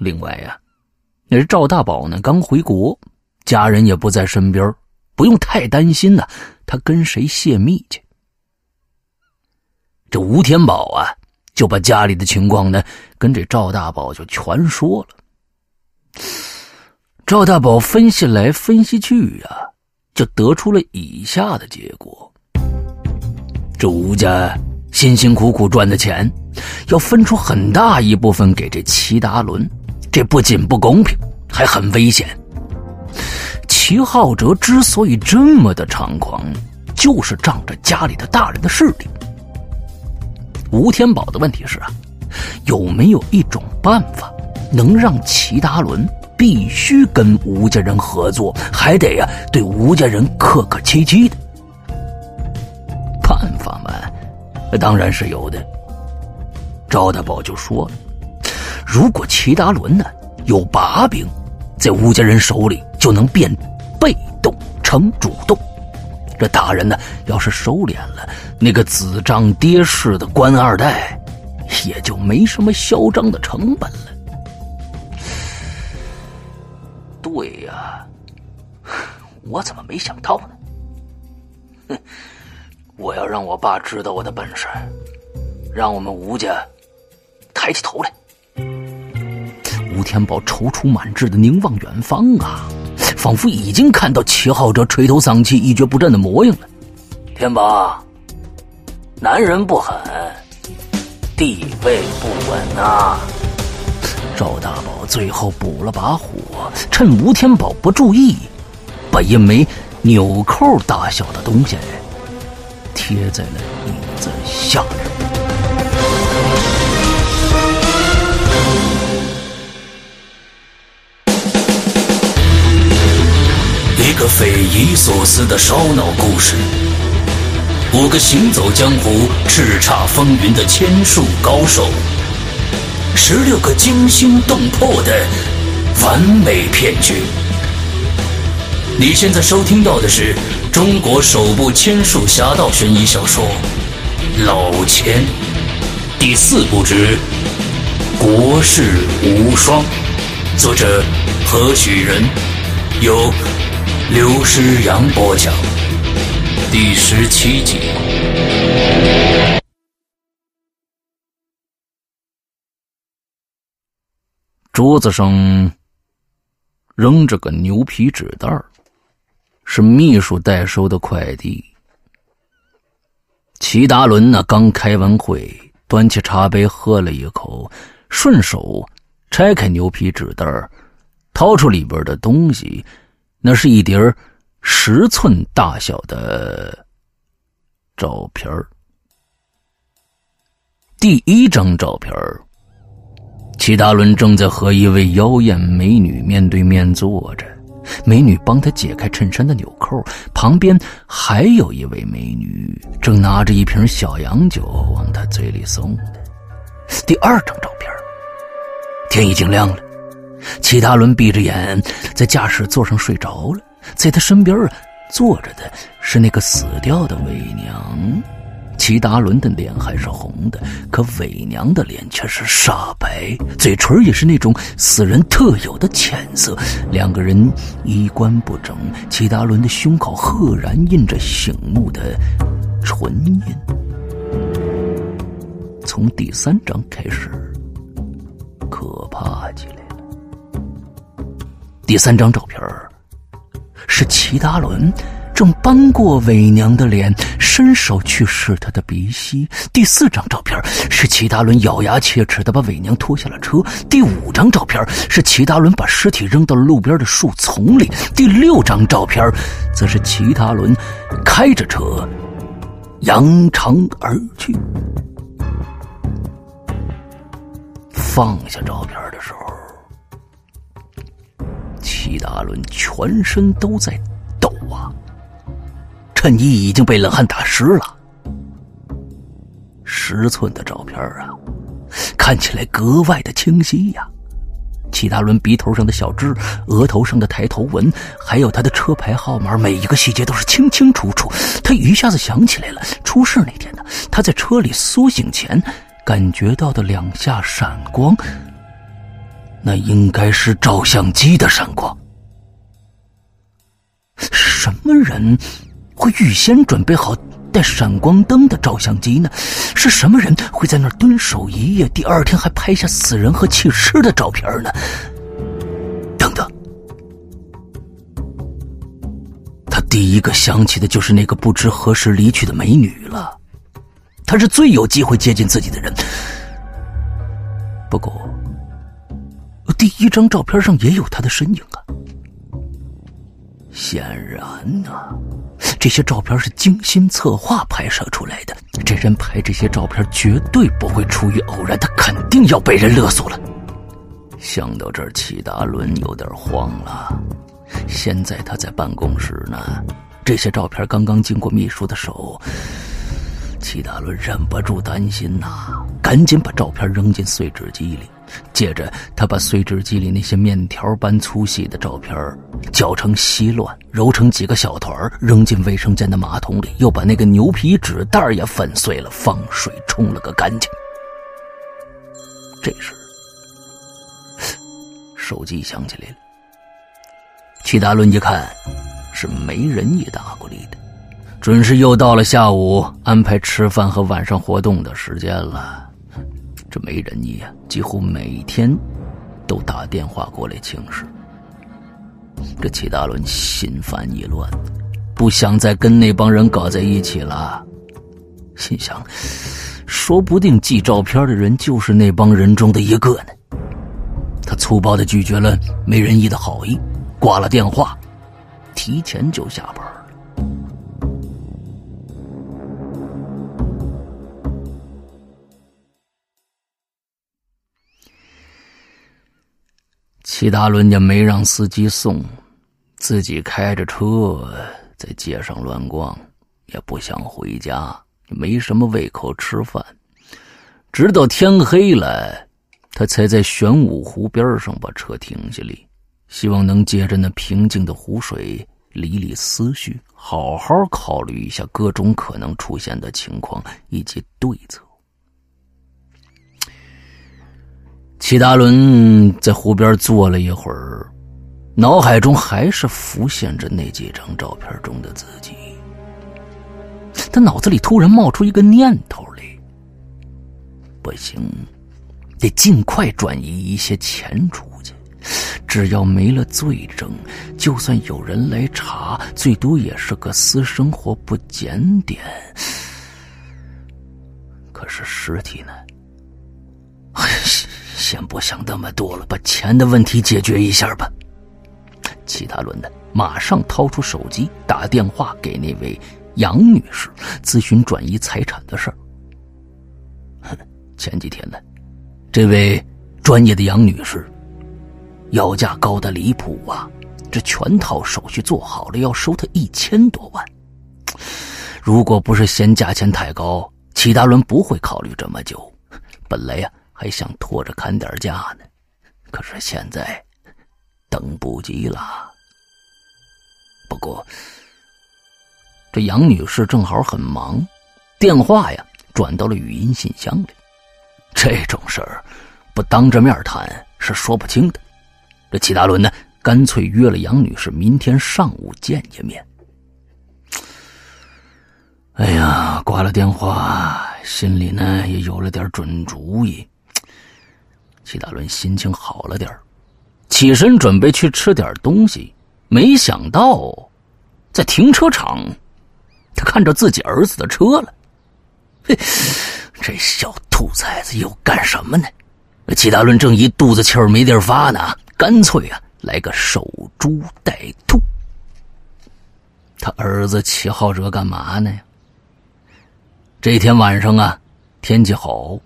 [SPEAKER 1] 另外呀，那赵大宝呢，刚回国，家人也不在身边，不用太担心呢。他跟谁泄密去？这吴天宝啊，就把家里的情况呢，跟这赵大宝就全说了。赵大宝分析来分析去呀，就得出了以下的结果：这吴家辛辛苦苦赚的钱，要分出很大一部分给这齐达伦。这不仅不公平，还很危险。齐浩哲之所以这么的猖狂，就是仗着家里的大人的势力。吴天宝的问题是啊，有没有一种办法，能让齐达伦必须跟吴家人合作，还得呀对吴家人客客气气的？办法嘛，当然是有的。赵大宝就说了。如果齐达伦呢有把柄，在吴家人手里就能变被动成主动。这大人呢要是收敛了，那个子仗爹势的官二代，也就没什么嚣张的成本了。
[SPEAKER 4] 对呀，我怎么没想到呢？哼，我要让我爸知道我的本事，让我们吴家抬起头来。
[SPEAKER 1] 吴天宝踌躇满志的凝望远方啊，仿佛已经看到齐浩哲垂头丧气、一蹶不振的模样了。
[SPEAKER 4] 天宝，男人不狠，地位不稳呐！
[SPEAKER 1] 赵大宝最后补了把火，趁吴天宝不注意，把一枚纽扣大小的东西贴在了椅子下面。
[SPEAKER 2] 一个匪夷所思的烧脑故事，五个行走江湖、叱咤风云的千术高手，十六个惊心动魄的完美骗局。你现在收听到的是中国首部千术侠盗悬疑小说《老千，第四部之国士无双，作者何许人，由刘诗阳播讲，第十七集。
[SPEAKER 1] 桌子上扔着个牛皮纸袋是秘书代收的快递。齐达伦呢，刚开完会，端起茶杯喝了一口，顺手拆开牛皮纸袋掏出里边的东西，那是一叠十寸大小的照片第一张照片齐达伦正在和一位妖艳美女面对面坐着，美女帮他解开衬衫的纽扣，旁边还有一位美女正拿着一瓶小洋酒往他嘴里送的。第二张照片，天已经亮了，齐达伦闭着眼在驾驶座上睡着了，在他身边啊坐着的是那个死掉的伪娘。齐达伦的脸还是红的，可伪娘的脸却是煞白，嘴唇也是那种死人特有的浅色。两个人衣冠不整，齐达伦的胸口赫然印着醒目的唇印。从第三章开始，可怕起来了。第三张照片是齐达伦。正搬过伪娘的脸，伸手去试她的鼻息。第四张照片是齐达伦咬牙切齿的把伪娘拖下了车。第五张照片是齐达伦把尸体扔到了路边的树丛里。第六张照片则是齐达伦开着车扬长而去。放下照片的时候，齐达伦全身都在抖啊。衬衣已经被冷汗打湿了，十寸的照片啊，看起来格外的清晰呀。齐达伦鼻头上的小痣、额头上的抬头纹，还有他的车牌号码，每一个细节都是清清楚楚。他一下子想起来了，出事那天呢，他在车里苏醒前感觉到的两下闪光，那应该是照相机的闪光。什么人？会预先准备好带闪光灯的照相机呢？是什么人会在那儿蹲守一夜，第二天还拍下死人和弃尸的照片呢？等等，他第一个想起的就是那个不知何时离去的美女了。她是最有机会接近自己的人。不过，第一张照片上也有她的身影啊。显然呢。这些照片是精心策划拍摄出来的。这人拍这些照片绝对不会出于偶然，他肯定要被人勒索了。想到这儿，齐达伦有点慌了。现在他在办公室呢，这些照片刚刚经过秘书的手。齐达伦忍不住担心呐，赶紧把照片扔进碎纸机里。接着，他把碎纸机里那些面条般粗细的照片搅成稀乱，揉成几个小团扔进卫生间的马桶里，又把那个牛皮纸袋也粉碎了，放水冲了个干净。这时，手机响起来了。齐达伦一看，是没人也打过来的，准是又到了下午安排吃饭和晚上活动的时间了。这媒人你呀，几乎每天都打电话过来请示。这齐大伦心烦意乱，不想再跟那帮人搞在一起了。心想，说不定寄照片的人就是那帮人中的一个呢。他粗暴的拒绝了媒人一的好意，挂了电话，提前就下班。齐达伦也没让司机送，自己开着车在街上乱逛，也不想回家，没什么胃口吃饭。直到天黑了，他才在玄武湖边上把车停下来，希望能借着那平静的湖水理理思绪，好好考虑一下各种可能出现的情况以及对策。齐达伦在湖边坐了一会儿，脑海中还是浮现着那几张照片中的自己。他脑子里突然冒出一个念头来：不行，得尽快转移一些钱出去。只要没了罪证，就算有人来查，最多也是个私生活不检点。可是尸体呢？哎呀，先不想那么多了，把钱的问题解决一下吧。齐达伦呢，马上掏出手机打电话给那位杨女士，咨询转移财产的事儿。前几天呢，这位专业的杨女士。要价高的离谱啊！这全套手续做好了，要收他一千多万。如果不是嫌价钱太高，齐达伦不会考虑这么久。本来呀，还想拖着砍点价呢，可是现在等不及了。不过，这杨女士正好很忙，电话呀转到了语音信箱里。这种事儿不当着面谈是说不清的。这齐达伦呢，干脆约了杨女士明天上午见见面。哎呀，挂了电话，心里呢也有了点准主意。齐达伦心情好了点起身准备去吃点东西，没想到在停车场，他看着自己儿子的车了。嘿，这小兔崽子又干什么呢？齐达伦正一肚子气儿没地儿发呢。干脆啊，来个守株待兔。他儿子齐浩哲干嘛呢？这天晚上啊，天气好，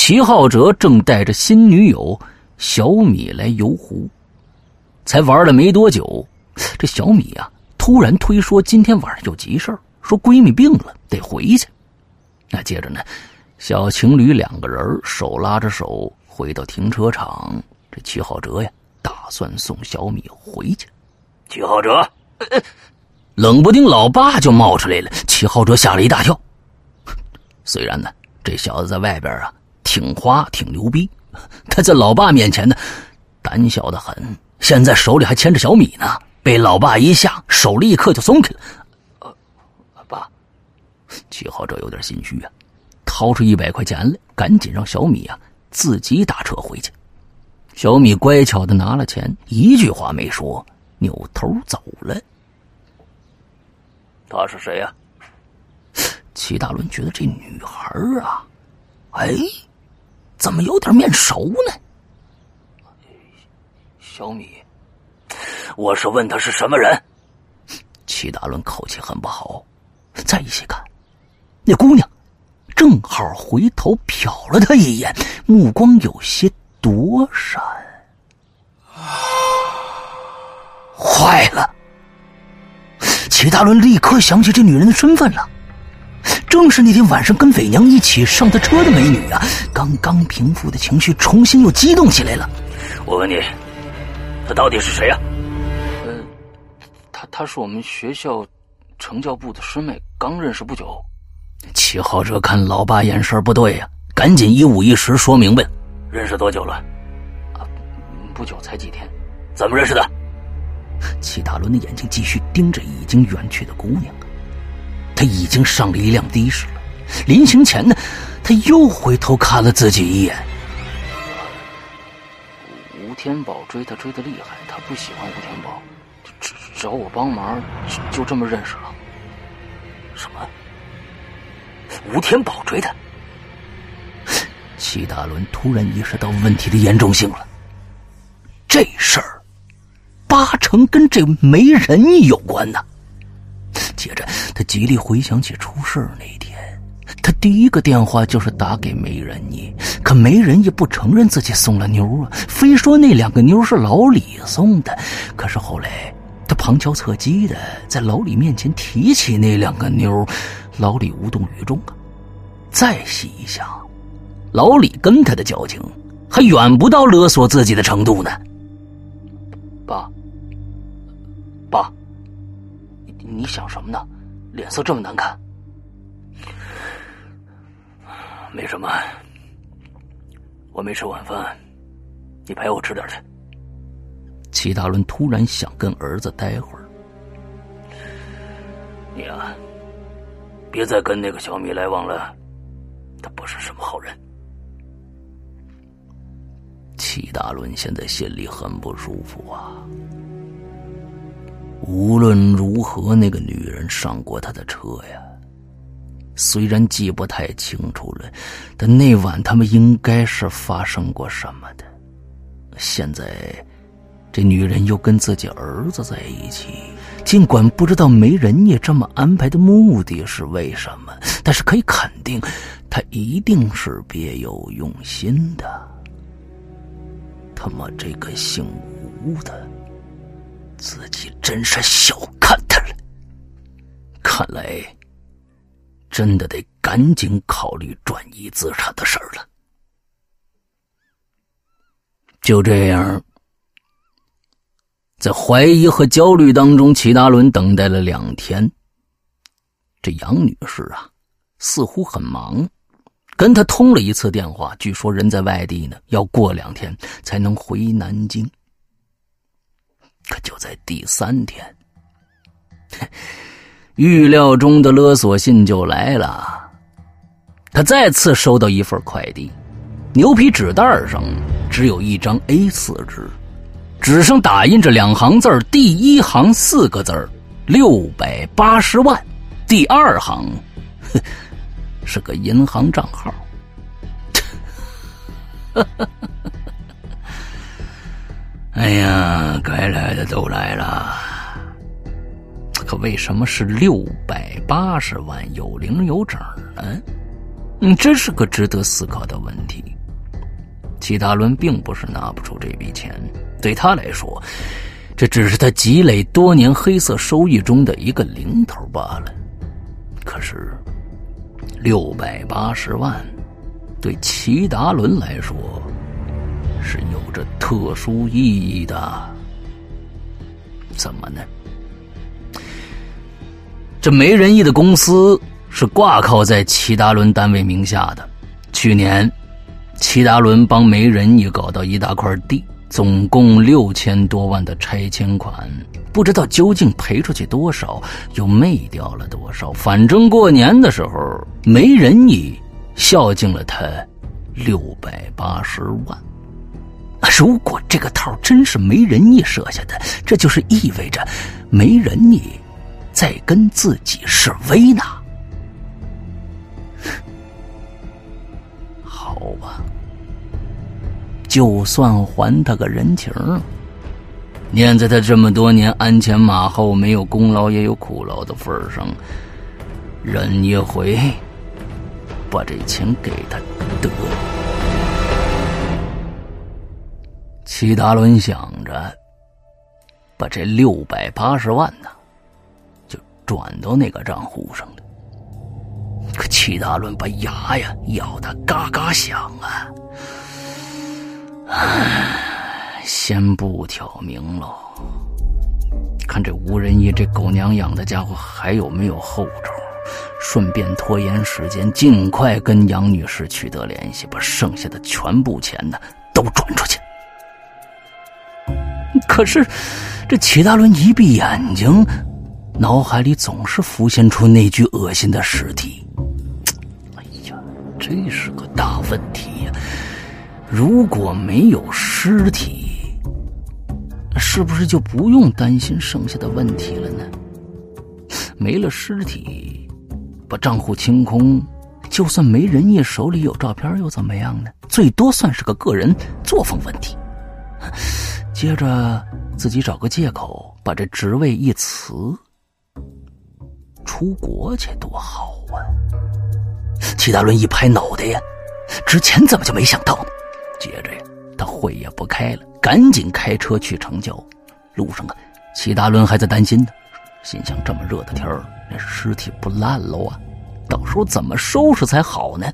[SPEAKER 1] 齐浩哲正带着新女友小米来游湖。才玩了没多久，这小米啊，突然推说今天晚上有急事说闺蜜病了，得回去。那接着呢，小情侣两个人手拉着手回到停车场。这齐浩哲呀，打算送小米回去。
[SPEAKER 5] 齐浩哲，
[SPEAKER 1] 冷不丁老爸就冒出来了。齐浩哲吓了一大跳。虽然呢，这小子在外边啊挺花挺牛逼，他在老爸面前呢胆小的很。现在手里还牵着小米呢，被老爸一吓，手立刻就松开了。呃，爸，齐浩哲有点心虚啊，掏出一百块钱来，赶紧让小米啊自己打车回去。小米乖巧的拿了钱，一句话没说，扭头走了。
[SPEAKER 5] 他是谁呀？
[SPEAKER 1] 齐大伦觉得这女孩啊，哎，怎么有点面熟呢？
[SPEAKER 5] 小米，我是问他是什么人。
[SPEAKER 1] 齐大伦口气很不好，再一细看，那姑娘正好回头瞟了他一眼，目光有些。躲闪！坏了！齐大伦立刻想起这女人的身份了，正是那天晚上跟伪娘一起上他车的美女啊！刚刚平复的情绪重新又激动起来了。
[SPEAKER 5] 我问你，她到底是谁呀？
[SPEAKER 4] 呃，她她是我们学校成教部的师妹，刚认识不久。
[SPEAKER 1] 齐浩哲看老爸眼神不对呀，赶紧一五一十说明白。
[SPEAKER 5] 认识多久了？
[SPEAKER 4] 啊，不久，才几天。
[SPEAKER 5] 怎么认识的？
[SPEAKER 1] 齐大伦的眼睛继续盯着已经远去的姑娘。他已经上了一辆的士了。临行前呢，他又回头看了自己一眼。
[SPEAKER 4] 吴天宝追他追的厉害，他不喜欢吴天宝，找找我帮忙，就就这么认识了。
[SPEAKER 5] 什么？吴天宝追他？
[SPEAKER 1] 齐大伦突然意识到问题的严重性了，这事儿八成跟这媒人有关呢。接着，他极力回想起出事那天，他第一个电话就是打给媒人你，可媒人也不承认自己送了妞啊，非说那两个妞是老李送的。可是后来，他旁敲侧击的在老李面前提起那两个妞，老李无动于衷啊。再细一想。老李跟他的交情还远不到勒索自己的程度呢。
[SPEAKER 4] 爸，爸，你想什么呢？脸色这么难看。
[SPEAKER 5] 没什么，我没吃晚饭，你陪我吃点去。
[SPEAKER 1] 齐大伦突然想跟儿子待会儿。
[SPEAKER 5] 你啊，别再跟那个小米来往了，他不是什么好人。
[SPEAKER 1] 齐大伦现在心里很不舒服啊。无论如何，那个女人上过他的车呀。虽然记不太清楚了，但那晚他们应该是发生过什么的。现在，这女人又跟自己儿子在一起，尽管不知道没人家这么安排的目的是为什么，但是可以肯定，他一定是别有用心的。他妈，这个姓吴的，自己真是小看他了。看来。真的得赶紧考虑转移资产的事儿了。就这样，在怀疑和焦虑当中，齐达伦等待了两天。这杨女士啊，似乎很忙，跟他通了一次电话，据说人在外地呢，要过两天才能回南京。可就在第三天。预料中的勒索信就来了，他再次收到一份快递，牛皮纸袋上只有一张 A 四纸，纸上打印着两行字第一行四个字六百八十万，第二行是个银行账号。哎呀，该来的都来了。可为什么是六百八十万有零有整呢？嗯，这是个值得思考的问题。齐达伦并不是拿不出这笔钱，对他来说，这只是他积累多年黑色收益中的一个零头罢了。可是，六百八十万对齐达伦来说是有着特殊意义的。怎么呢？这梅仁义的公司是挂靠在齐达伦单位名下的。去年，齐达伦帮梅仁义搞到一大块地，总共六千多万的拆迁款，不知道究竟赔出去多少，又卖掉了多少。反正过年的时候，梅仁义孝敬了他六百八十万。如果这个套真是梅仁义设下的，这就是意味着梅仁义。在跟自己示威呢，好吧，就算还他个人情念在他这么多年鞍前马后、没有功劳也有苦劳的份上，忍一回，把这钱给他得了。齐达伦想着，把这六百八十万呢。就转到那个账户上了，可齐达伦把牙呀咬得嘎嘎响啊！唉，先不挑明喽，看这吴仁义这狗娘养的家伙还有没有后招，顺便拖延时间，尽快跟杨女士取得联系，把剩下的全部钱呢都转出去。可是，这齐大伦一闭眼睛。脑海里总是浮现出那具恶心的尸体。哎呀，这是个大问题呀！如果没有尸体，是不是就不用担心剩下的问题了呢？没了尸体，把账户清空，就算没人家手里有照片又怎么样呢？最多算是个个人作风问题。接着自己找个借口，把这职位一辞。出国去多好啊！齐达伦一拍脑袋呀，之前怎么就没想到呢？接着呀，他会也不开了，赶紧开车去城郊。路上啊，齐达伦还在担心呢，心想：这么热的天儿，那尸体不烂喽啊？到时候怎么收拾才好呢？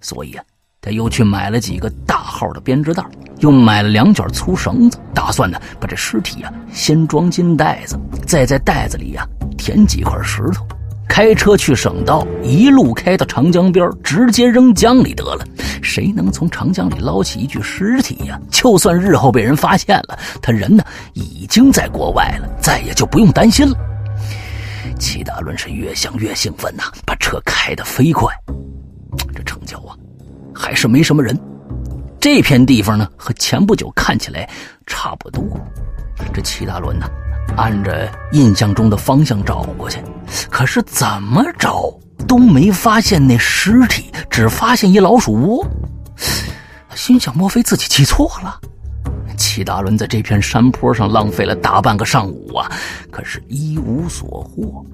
[SPEAKER 1] 所以啊，他又去买了几个大号的编织袋，又买了两卷粗绳子，打算呢把这尸体啊先装进袋子，再在袋子里呀。填几块石头，开车去省道，一路开到长江边，直接扔江里得了。谁能从长江里捞起一具尸体呀？就算日后被人发现了，他人呢已经在国外了，再也就不用担心了。齐大伦是越想越兴奋呐，把车开得飞快。这城郊啊，还是没什么人。这片地方呢，和前不久看起来差不多。这齐大伦呢，按着印象中的方向找过去，可是怎么找都没发现那尸体，只发现一老鼠窝。心想：莫非自己记错了？齐大伦在这片山坡上浪费了大半个上午啊，可是一无所获。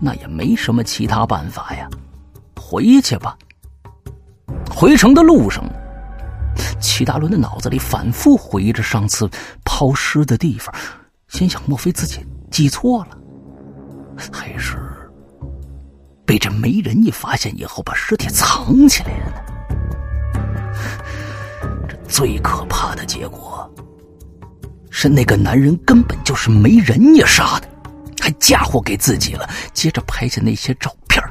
[SPEAKER 1] 那也没什么其他办法呀，回去吧。回城的路上。齐大伦的脑子里反复回忆着上次抛尸的地方，心想：莫非自己记错了，还是被这媒人一发现以后把尸体藏起来了呢？这最可怕的结果是，那个男人根本就是没人也杀的，还嫁祸给自己了。接着拍下那些照片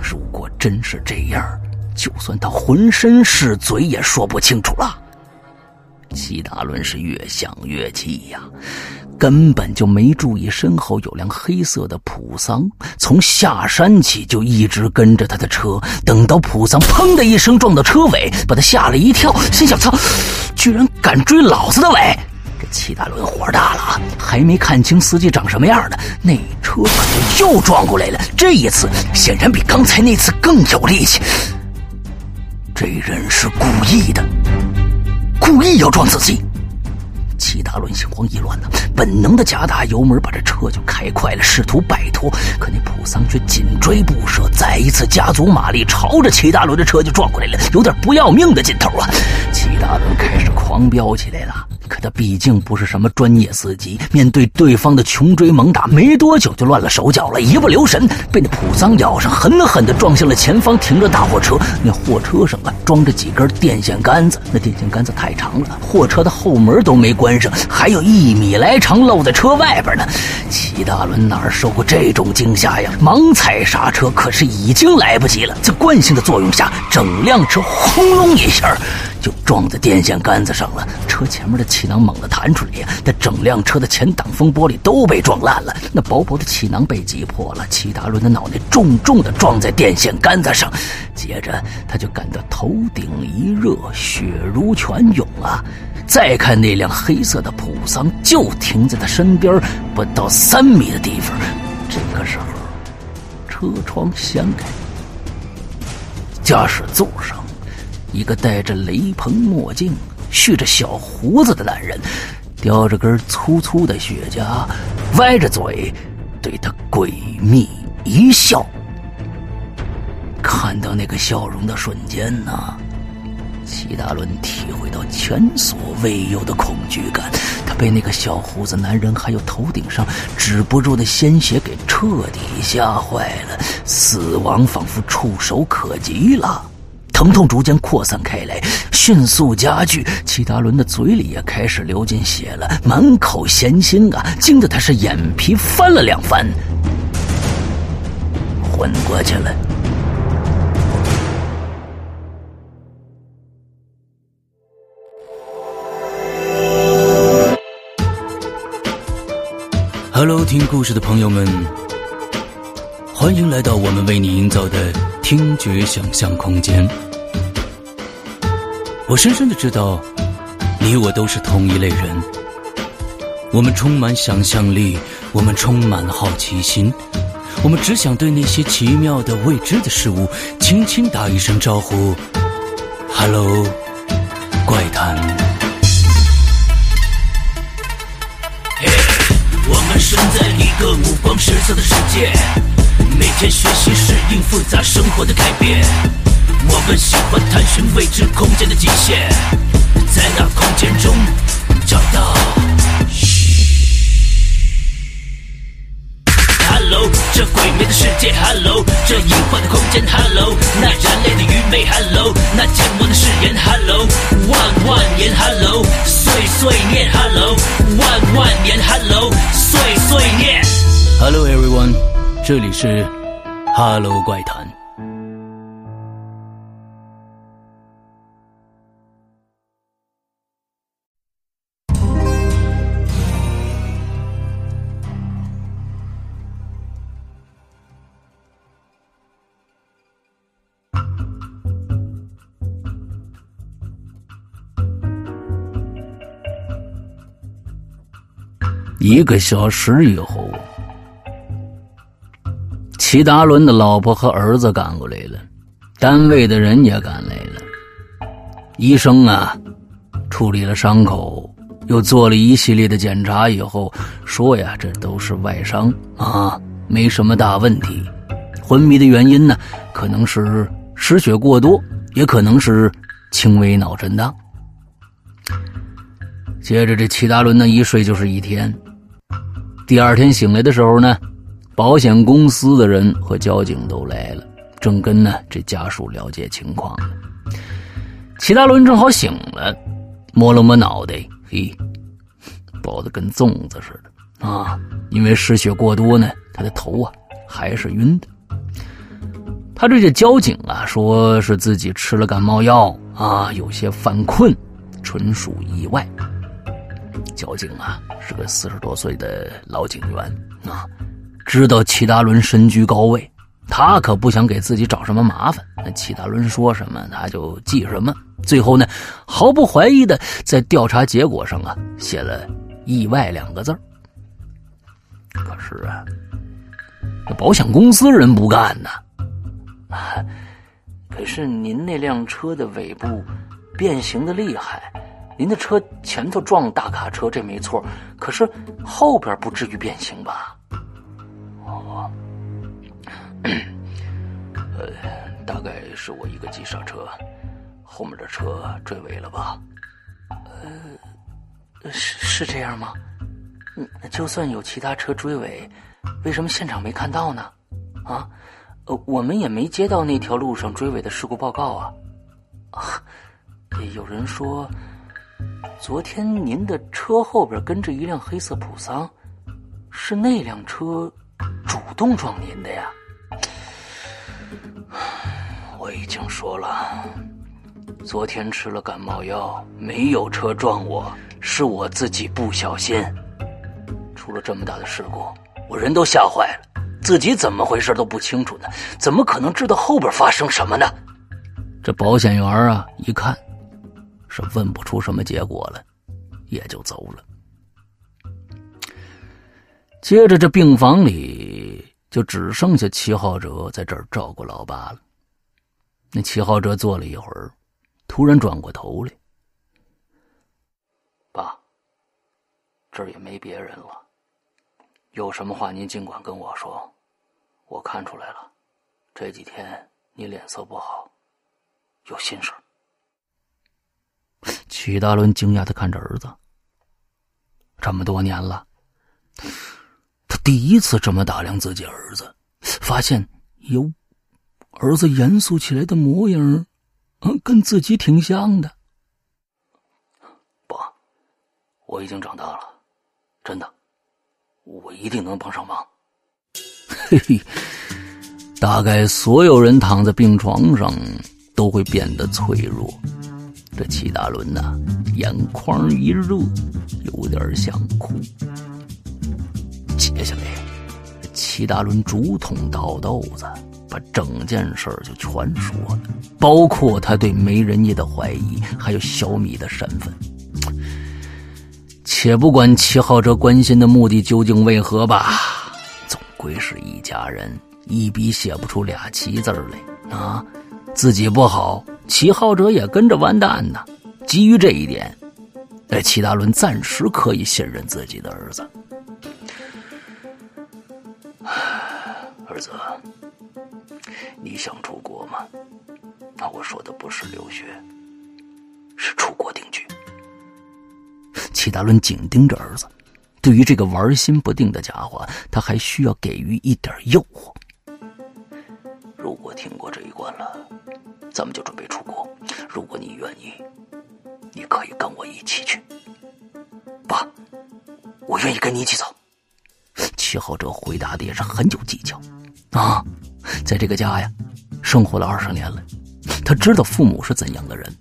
[SPEAKER 1] 如果真是这样。就算他浑身是嘴，也说不清楚了。齐大伦是越想越气呀，根本就没注意身后有辆黑色的普桑，从下山起就一直跟着他的车。等到普桑砰的一声撞到车尾，把他吓了一跳，心想：操，居然敢追老子的尾！这齐大伦火大了啊，还没看清司机长什么样呢，那车可就又撞过来了。这一次显然比刚才那次更有力气。这人是故意的，故意要撞自己。齐大伦心慌意乱的，本能的加大油门，把这车就开快了，试图摆脱。可那普桑却紧追不舍，再一次加足马力，朝着齐大伦的车就撞过来了，有点不要命的劲头啊！齐大伦开始狂飙起来了。可他毕竟不是什么专业司机，面对对方的穷追猛打，没多久就乱了手脚了，一不留神被那普桑咬上，狠狠地撞向了前方停着大货车。那货车上啊装着几根电线杆子，那电线杆子太长了，货车的后门都没关上，还有一米来长露在车外边呢。齐大伦哪受过这种惊吓呀？忙踩刹车，可是已经来不及了，在惯性的作用下，整辆车轰隆一下。就撞在电线杆子上了，车前面的气囊猛地弹出来呀，那整辆车的前挡风玻璃都被撞烂了，那薄薄的气囊被挤破了，齐达伦的脑袋重重的撞在电线杆子上，接着他就感到头顶一热，血如泉涌啊！再看那辆黑色的普桑，就停在他身边不到三米的地方，这个时候，车窗掀开，驾驶座上。一个戴着雷朋墨镜、蓄着小胡子的男人，叼着根粗粗的雪茄，歪着嘴，对他诡秘一笑。看到那个笑容的瞬间呢，齐达伦体会到前所未有的恐惧感。他被那个小胡子男人还有头顶上止不住的鲜血给彻底吓坏了，死亡仿佛触手可及了。疼痛逐渐扩散开来，迅速加剧。齐达伦的嘴里也开始流进血了，满口咸腥啊！惊得他是眼皮翻了两番，昏过去了。
[SPEAKER 2] Hello，听故事的朋友们，欢迎来到我们为你营造的听觉想象空间。我深深的知道，你我都是同一类人。我们充满想象力，我们充满好奇心，我们只想对那些奇妙的未知的事物轻轻打一声招呼：“Hello，怪谈。”我们生在一个五光十色的世界，每天学习适应复杂生活的改变。我们喜欢探寻未知空间的极限，在那空间中找到。Hello，这鬼魅的世界，Hello，这隐患的空间，Hello，那人类的愚昧，Hello，那缄默的誓言，Hello。万万年，Hello，碎碎念，Hello，万万年，Hello，碎碎念。
[SPEAKER 1] Hello everyone，这里是哈喽怪谈。一个小时以后，齐达伦的老婆和儿子赶过来了，单位的人也赶来了。医生啊，处理了伤口，又做了一系列的检查以后，说呀，这都是外伤啊，没什么大问题。昏迷的原因呢，可能是失血过多，也可能是轻微脑震荡。接着，这齐达伦呢，一睡就是一天。第二天醒来的时候呢，保险公司的人和交警都来了，正跟呢这家属了解情况呢。齐大伦正好醒了，摸了摸脑袋，嘿，包的跟粽子似的啊！因为失血过多呢，他的头啊还是晕的。他对这交警啊说是自己吃了感冒药啊，有些犯困，纯属意外。交警啊，是个四十多岁的老警员啊，知道齐达伦身居高位，他可不想给自己找什么麻烦。那齐达伦说什么，他就记什么。最后呢，毫不怀疑的在调查结果上啊，写了“意外”两个字可是啊，那保险公司人不干呢。啊，可是您那辆车的尾部变形的厉害。您的车前头撞大卡车，这没错，可是后边不至于变形吧？
[SPEAKER 5] 哦，呃，大概是我一个急刹车，后面的车追尾了吧？
[SPEAKER 3] 呃，是是这样吗？嗯，就算有其他车追尾，为什么现场没看到呢？啊，呃，我们也没接到那条路上追尾的事故报告啊。啊，有人说。昨天您的车后边跟着一辆黑色普桑，是那辆车主动撞您的呀？
[SPEAKER 5] 我已经说了，昨天吃了感冒药，没有车撞我，是我自己不小心。出了这么大的事故，我人都吓坏了，自己怎么回事都不清楚呢？怎么可能知道后边发生什么呢？
[SPEAKER 1] 这保险员啊，一看。是问不出什么结果了，也就走了。接着，这病房里就只剩下齐浩哲在这儿照顾老爸了。那齐浩哲坐了一会儿，突然转过头来：“
[SPEAKER 5] 爸，这儿也没别人了，有什么话您尽管跟我说。我看出来了，这几天你脸色不好，有心事。”
[SPEAKER 1] 齐达伦惊讶的看着儿子。这么多年了，第一次这么打量自己儿子，发现有儿子严肃起来的模样，嗯，跟自己挺像的。
[SPEAKER 5] 爸，我已经长大了，真的，我一定能帮上忙。
[SPEAKER 1] 嘿嘿，大概所有人躺在病床上都会变得脆弱。这齐大伦呐，眼眶一热，有点想哭。齐达伦竹筒倒豆子，把整件事就全说了，包括他对梅人家的怀疑，还有小米的身份。且不管齐浩哲关心的目的究竟为何吧，总归是一家人，一笔写不出俩齐字来啊！自己不好。齐浩哲也跟着完蛋呢。基于这一点，哎，齐达伦暂时可以信任自己的儿子。
[SPEAKER 5] 儿子，你想出国吗？那我说的不是留学，是出国定居。
[SPEAKER 1] 齐达伦紧盯着儿子，对于这个玩心不定的家伙，他还需要给予一点诱惑。
[SPEAKER 5] 如果挺过这一关了。咱们就准备出国。如果你愿意，你
[SPEAKER 4] 可以跟我一起去。爸，我愿意跟你一起走。
[SPEAKER 1] 七号这回答的也是很有技巧啊，在这个家呀，生活了二十年了，他知道父母是怎样的人，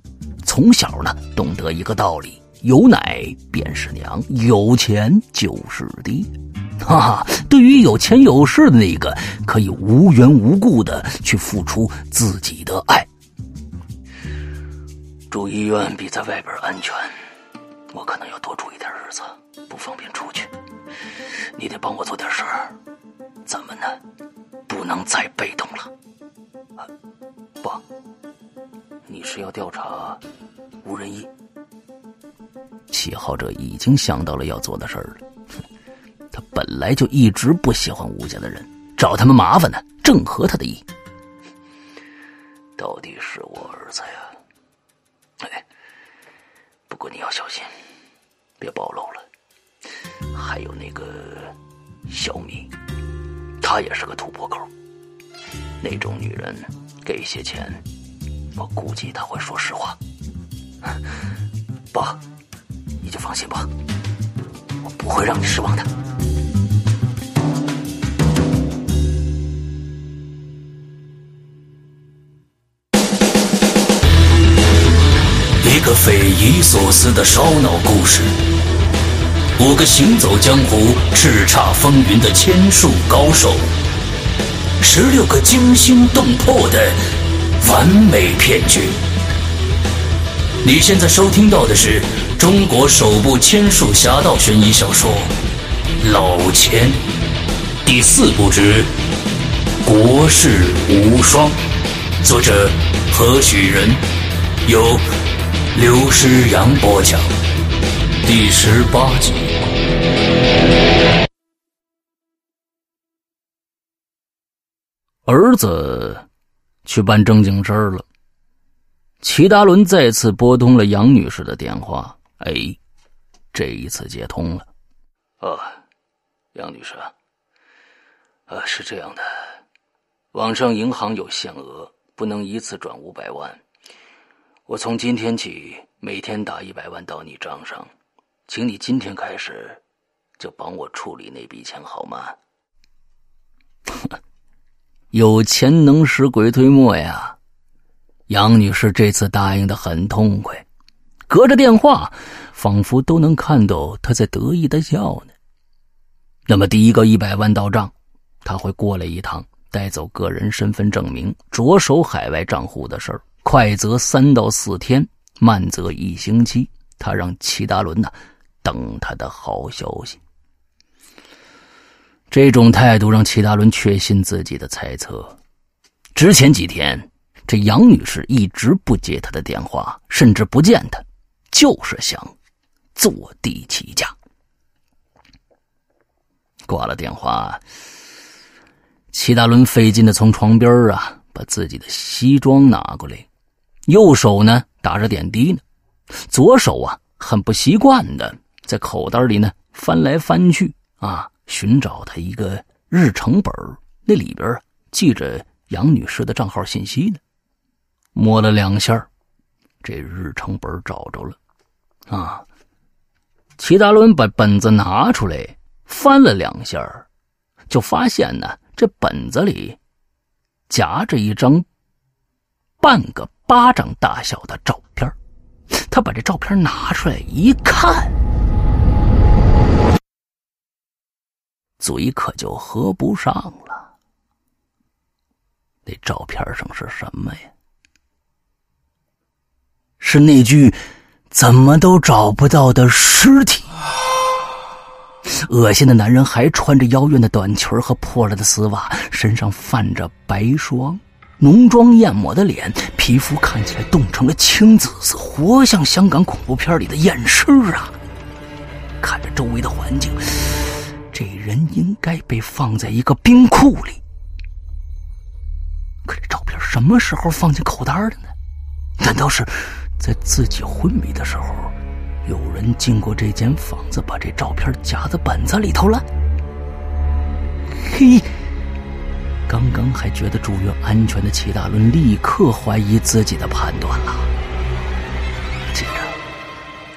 [SPEAKER 1] 从小呢懂得一个道理：有奶便是娘，有钱就是爹。哈哈，对于有钱有势的那个，可以无缘无故的去付出自己的爱。
[SPEAKER 4] 住医院比在外边安全，我可能要多住一点日子，不方便出去。你得帮我做点事儿，咱们呢，不能再被动了。爸，你是要调查吴仁义？
[SPEAKER 1] 七号者已经想到了要做的事儿了。他本来就一直不喜欢吴家的人，找他们麻烦呢，正合他的意。
[SPEAKER 4] 到底是我儿子呀？哎，不过你要小心，别暴露了。还有那个小米，她也是个土拨狗。那种女人给些钱，我估计她会说实话。爸，你就放心吧，我不会让你失望的。
[SPEAKER 2] 一个匪夷所思的烧脑故事，五个行走江湖、叱咤风云的千术高手，十六个惊心动魄的完美骗局。你现在收听到的是中国首部千术侠盗悬疑小说《老千》第四部之《国士无双》，作者何许人？由。刘诗阳播讲第十八集。
[SPEAKER 1] 儿子去办正经事儿了。齐达伦再次拨通了杨女士的电话。哎，这一次接通了。
[SPEAKER 4] 哦，杨女士，呃，是这样的，网上银行有限额，不能一次转五百万。我从今天起每天打一百万到你账上，请你今天开始就帮我处理那笔钱好吗？
[SPEAKER 1] 有钱能使鬼推磨呀！杨女士这次答应的很痛快，隔着电话仿佛都能看到她在得意的笑呢。那么第一个一百万到账，他会过来一趟，带走个人身份证明，着手海外账户的事儿。快则三到四天，慢则一星期。他让齐达伦呢等他的好消息。这种态度让齐达伦确信自己的猜测。之前几天，这杨女士一直不接他的电话，甚至不见他，就是想坐地起价。挂了电话，齐达伦费劲的从床边啊把自己的西装拿过来。右手呢打着点滴呢，左手啊很不习惯的在口袋里呢翻来翻去啊，寻找他一个日程本那里边记着杨女士的账号信息呢。摸了两下，这日程本找着了，啊，齐达伦把本子拿出来翻了两下，就发现呢这本子里夹着一张半个。巴掌大小的照片，他把这照片拿出来一看，嘴可就合不上了。那照片上是什么呀？是那具怎么都找不到的尸体。恶心的男人还穿着妖艳的短裙和破了的丝袜，身上泛着白霜。浓妆艳抹的脸，皮肤看起来冻成了青紫色，活像香港恐怖片里的验尸啊！看着周围的环境，这人应该被放在一个冰库里。可这照片什么时候放进口袋的呢？难道是在自己昏迷的时候，有人进过这间房子，把这照片夹在本子里头了？嘿！刚刚还觉得住院安全的齐大伦，立刻怀疑自己的判断了。接着，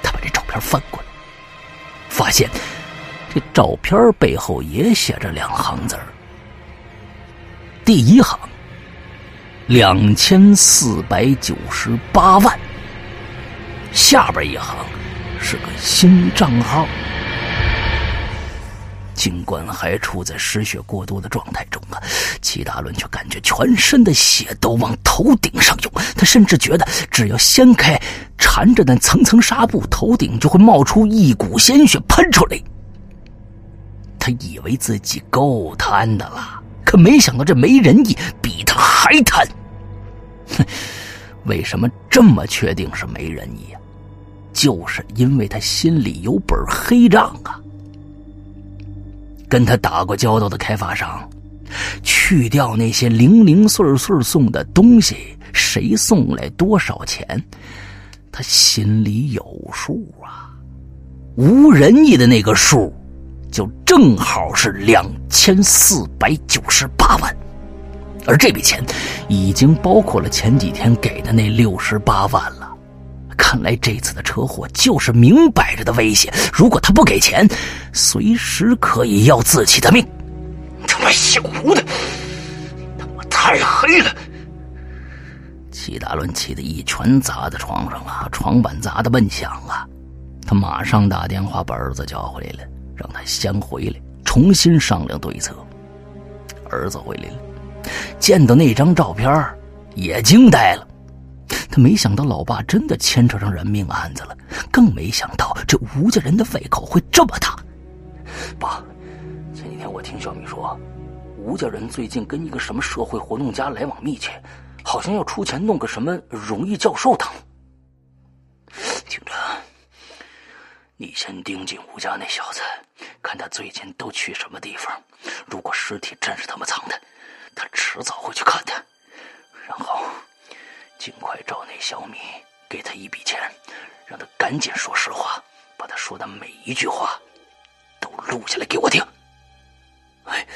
[SPEAKER 1] 他把这照片翻过来，发现这照片背后也写着两行字儿。第一行，两千四百九十八万。下边一行是个新账号。尽管还处在失血过多的状态中啊，齐达伦却感觉全身的血都往头顶上涌。他甚至觉得，只要掀开缠着那层层纱布，头顶就会冒出一股鲜血喷出来。他以为自己够贪的了，可没想到这没人意比他还贪。哼，为什么这么确定是没人意啊？就是因为他心里有本黑账啊。跟他打过交道的开发商，去掉那些零零碎碎送的东西，谁送来多少钱，他心里有数啊。无人意的那个数，就正好是两千四百九十八万，而这笔钱已经包括了前几天给的那六十八万了。看来这次的车祸就是明摆着的威胁。如果他不给钱，随时可以要自己的命。
[SPEAKER 4] 他妈小胡的，他妈太黑了！
[SPEAKER 1] 齐达伦气得一拳砸在床上啊，床板砸的闷响啊。他马上打电话把儿子叫回来了，让他先回来重新商量对策。儿子回来了，见到那张照片也惊呆了。他没想到老爸真的牵扯上人命案子了，更没想到这吴家人的胃口会这么大。
[SPEAKER 4] 爸，前几天我听小米说，吴家人最近跟一个什么社会活动家来往密切，好像要出钱弄个什么荣誉教授等。听着，你先盯紧吴家那小子，看他最近都去什么地方。如果尸体真是他们藏的，他迟早会去看的。然后。尽快找那小米，给他一笔钱，让他赶紧说实话，把他说的每一句话都录下来给我听。哎，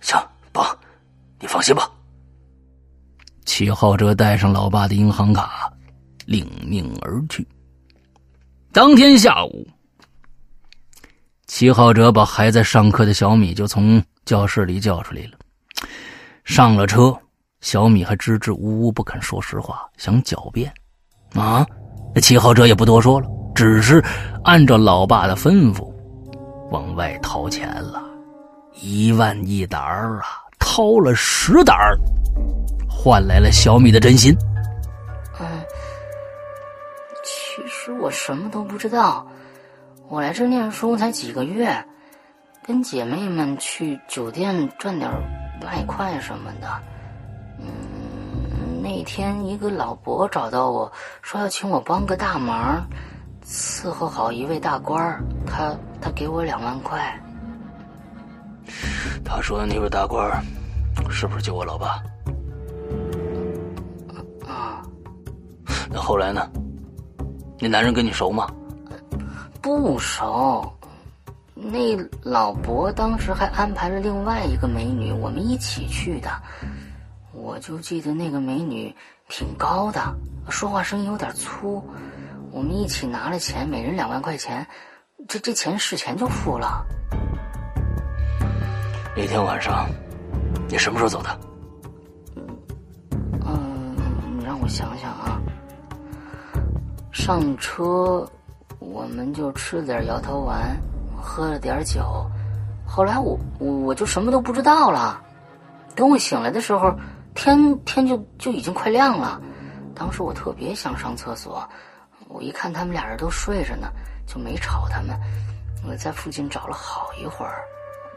[SPEAKER 4] 行，爸，你放心吧。
[SPEAKER 1] 齐浩哲带上老爸的银行卡，领命而去。当天下午，齐浩哲把还在上课的小米就从教室里叫出来了，上了车。小米还支支吾吾不肯说实话，想狡辩，啊，那七号哲也不多说了，只是按照老爸的吩咐，往外掏钱了，一万一沓啊，掏了十沓换来了小米的真心。
[SPEAKER 3] 嗯，其实我什么都不知道，我来这念书才几个月，跟姐妹们去酒店赚点外快什么的。嗯，那天一个老伯找到我说要请我帮个大忙，伺候好一位大官儿，他他给我两万块。
[SPEAKER 4] 他说的那位大官儿，是不是就我老爸？
[SPEAKER 3] 啊。
[SPEAKER 4] 那后来呢？那男人跟你熟吗？
[SPEAKER 3] 不熟。那老伯当时还安排了另外一个美女，我们一起去的。我就记得那个美女挺高的，说话声音有点粗。我们一起拿了钱，每人两万块钱，这这钱事前就付了。
[SPEAKER 4] 那天晚上，你什么时候走的？
[SPEAKER 3] 嗯，你让我想想啊。上车，我们就吃了点摇头丸，喝了点酒。后来我我我就什么都不知道了。等我醒来的时候。天天就就已经快亮了，当时我特别想上厕所，我一看他们俩人都睡着呢，就没吵他们。我在附近找了好一会儿，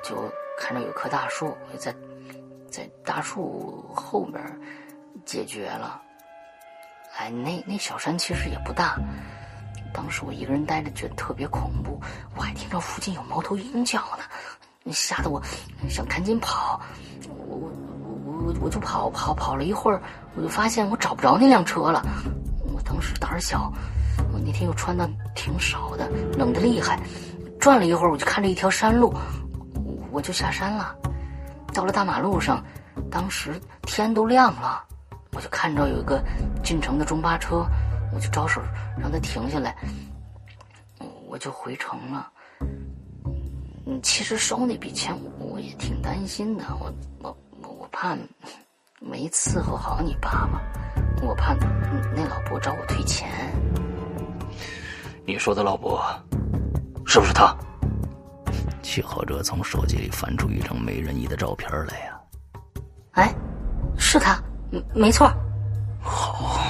[SPEAKER 3] 就看着有棵大树，我在在大树后边解决了。哎，那那小山其实也不大，当时我一个人待着觉得特别恐怖，我还听着附近有猫头鹰叫呢，吓得我想赶紧跑，我。我我我就跑跑跑了一会儿，我就发现我找不着那辆车了。我当时胆儿小，我那天又穿的挺少的，冷的厉害。转了一会儿，我就看着一条山路，我就下山了。到了大马路上，当时天都亮了，我就看着有一个进城的中巴车，我就招手让他停下来。我我就回城了。嗯，其实收那笔钱我也挺担心的，我我我怕没伺候好你爸爸，我怕那老伯找我退钱。
[SPEAKER 11] 你说的老伯，是不是他？
[SPEAKER 1] 齐浩哲从手机里翻出一张美人鱼的照片来呀。
[SPEAKER 3] 哎，是他，没错。
[SPEAKER 11] 好，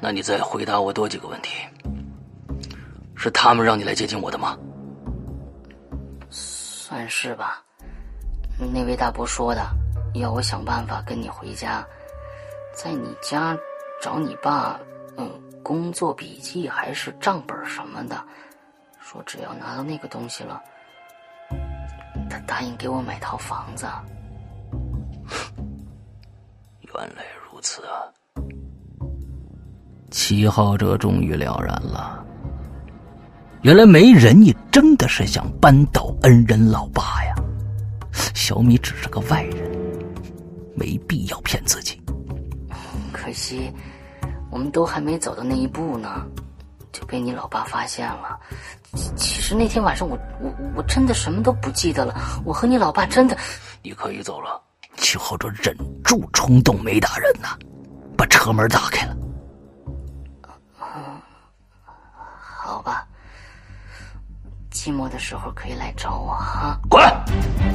[SPEAKER 11] 那你再回答我多几个问题。是他们让你来接近我的吗？
[SPEAKER 3] 算是吧。那位大伯说的，要我想办法跟你回家，在你家找你爸，嗯，工作笔记还是账本什么的，说只要拿到那个东西了，他答应给我买套房子。
[SPEAKER 11] 原来如此啊！
[SPEAKER 1] 齐浩哲终于了然了。原来没人也真的是想扳倒恩人老爸呀！小米只是个外人，没必要骗自己。
[SPEAKER 3] 可惜，我们都还没走到那一步呢，就被你老爸发现了。其实那天晚上，我我我真的什么都不记得了。我和你老爸真的……
[SPEAKER 11] 你可以走了。
[SPEAKER 1] 齐浩哲忍住冲动没打人呐，把车门打开了。
[SPEAKER 3] 好吧。寂寞的时候可以来找我哈。
[SPEAKER 11] 滚！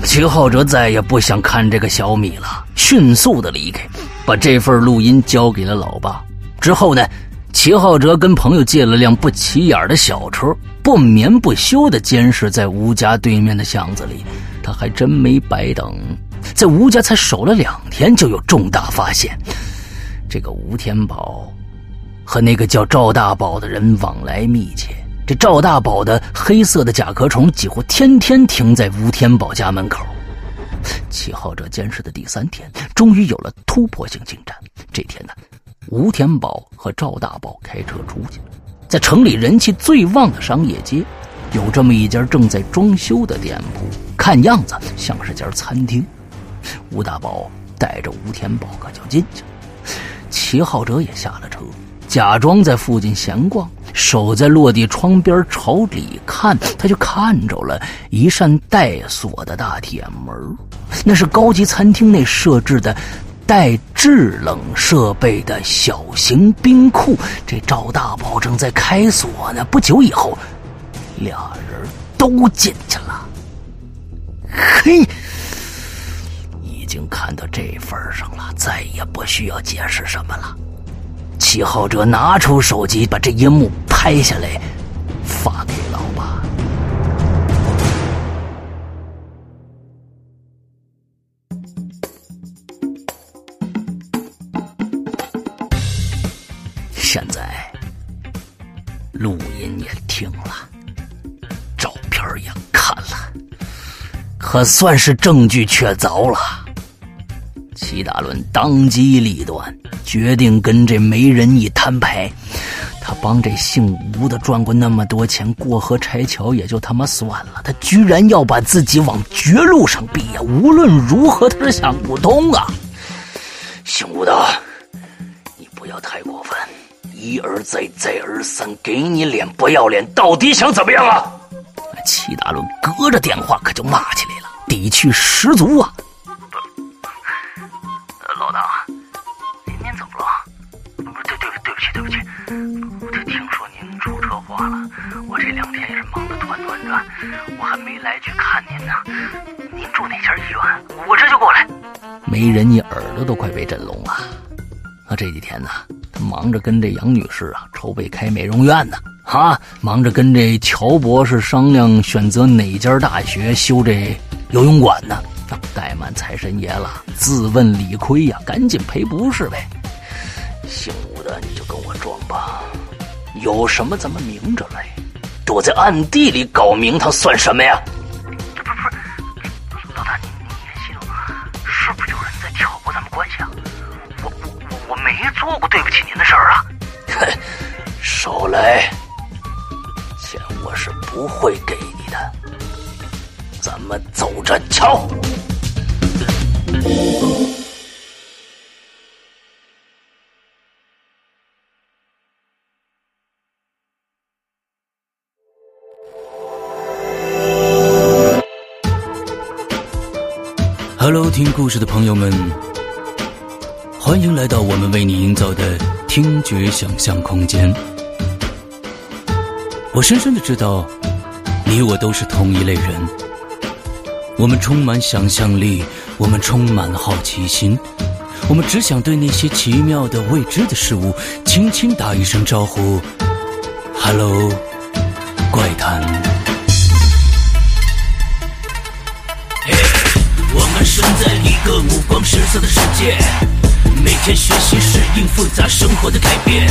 [SPEAKER 1] 齐浩哲再也不想看这个小米了，迅速的离开，把这份录音交给了老爸。之后呢，齐浩哲跟朋友借了辆不起眼的小车，不眠不休的监视在吴家对面的巷子里。他还真没白等，在吴家才守了两天，就有重大发现。这个吴天宝和那个叫赵大宝的人往来密切。这赵大宝的黑色的甲壳虫几乎天天停在吴天宝家门口。七号者监视的第三天，终于有了突破性进展。这天呢，吴天宝和赵大宝开车出去了，在城里人气最旺的商业街，有这么一家正在装修的店铺，看样子像是家餐厅。吴大宝带着吴天宝可就进去了。齐浩哲也下了车，假装在附近闲逛。守在落地窗边朝里看，他就看着了一扇带锁的大铁门，那是高级餐厅内设置的带制冷设备的小型冰库。这赵大宝正在开锁呢。不久以后，俩人都进去了。嘿，已经看到这份上了，再也不需要解释什么了。齐浩哲拿出手机，把这一幕拍下来，发给老爸。现在录音也听了，照片也看了，可算是证据确凿了。齐大伦当机立断。决定跟这媒人一摊牌，他帮这姓吴的赚过那么多钱，过河拆桥也就他妈算了，他居然要把自己往绝路上逼呀！无论如何，他是想不通啊！
[SPEAKER 11] 姓吴的，你不要太过分，一而再，再而三给你脸不要脸，到底想怎么样啊？
[SPEAKER 1] 齐大伦隔着电话可就骂起来了，底气十足啊！
[SPEAKER 11] 老大。您您怎么了对对对不起对不起，我听说您出车祸了，我这两天也是忙得团团转，我还没来去看您呢。您住哪家医院？我这就过来。
[SPEAKER 1] 没人，你耳朵都快被震聋了。啊，这几天呢，他忙着跟这杨女士啊筹备开美容院呢，啊，忙着跟这乔博士商量选择哪家大学修这游泳馆呢。怠慢财神爷了，自问理亏呀，赶紧赔不是呗。
[SPEAKER 11] 姓吴的，你就跟我装吧，有什么咱们明着来，躲在暗地里搞名堂算什么呀？不是不是，老大您您演戏了，是不是有人在挑拨咱们关系啊？我我我没做过对不起您的事儿啊！哼，少来，钱我是不会给你的，咱们走着瞧。
[SPEAKER 1] Hello，听故事的朋友们，欢迎来到我们为你营造的听觉想象空间。我深深的知道，你我都是同一类人。我们充满想象力，我们充满好奇心，我们只想对那些奇妙的未知的事物轻轻打一声招呼：“Hello，怪谈。”
[SPEAKER 12] 我们生在一个五光十色的世界，每天学习适应复杂生活的改变。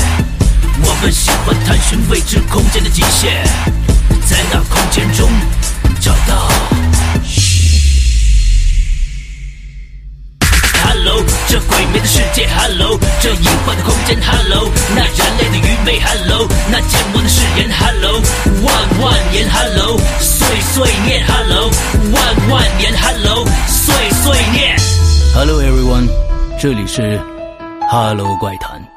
[SPEAKER 12] 我们喜欢探寻未知空间的极限，在那空间中找到。这鬼魅的世界，Hello，这隐患的空间，Hello，那人类的愚昧，Hello，那缄默的誓言，Hello，万万年，Hello，碎碎念，Hello，万万年，Hello，碎碎念。
[SPEAKER 1] Hello everyone，这里是 Hello 怪谈。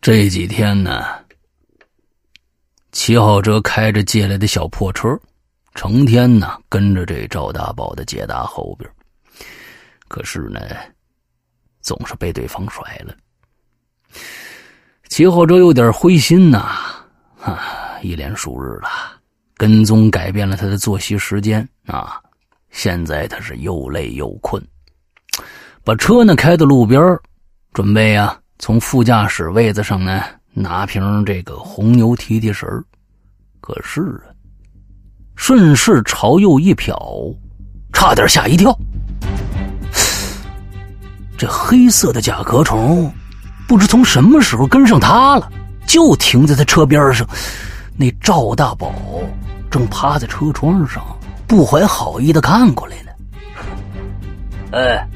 [SPEAKER 1] 这几天呢，齐浩哲开着借来的小破车，成天呢跟着这赵大宝的捷达后边。可是呢，总是被对方甩了。齐浩哲有点灰心呐，啊，一连数日了，跟踪改变了他的作息时间啊，现在他是又累又困，把车呢开到路边，准备啊从副驾驶位子上呢拿瓶这个红牛提提神可是啊，顺势朝右一瞟，差点吓一跳。这黑色的甲壳虫，不知从什么时候跟上他了，就停在他车边上。那赵大宝正趴在车窗上，不怀好意的看过来呢。
[SPEAKER 13] 哎，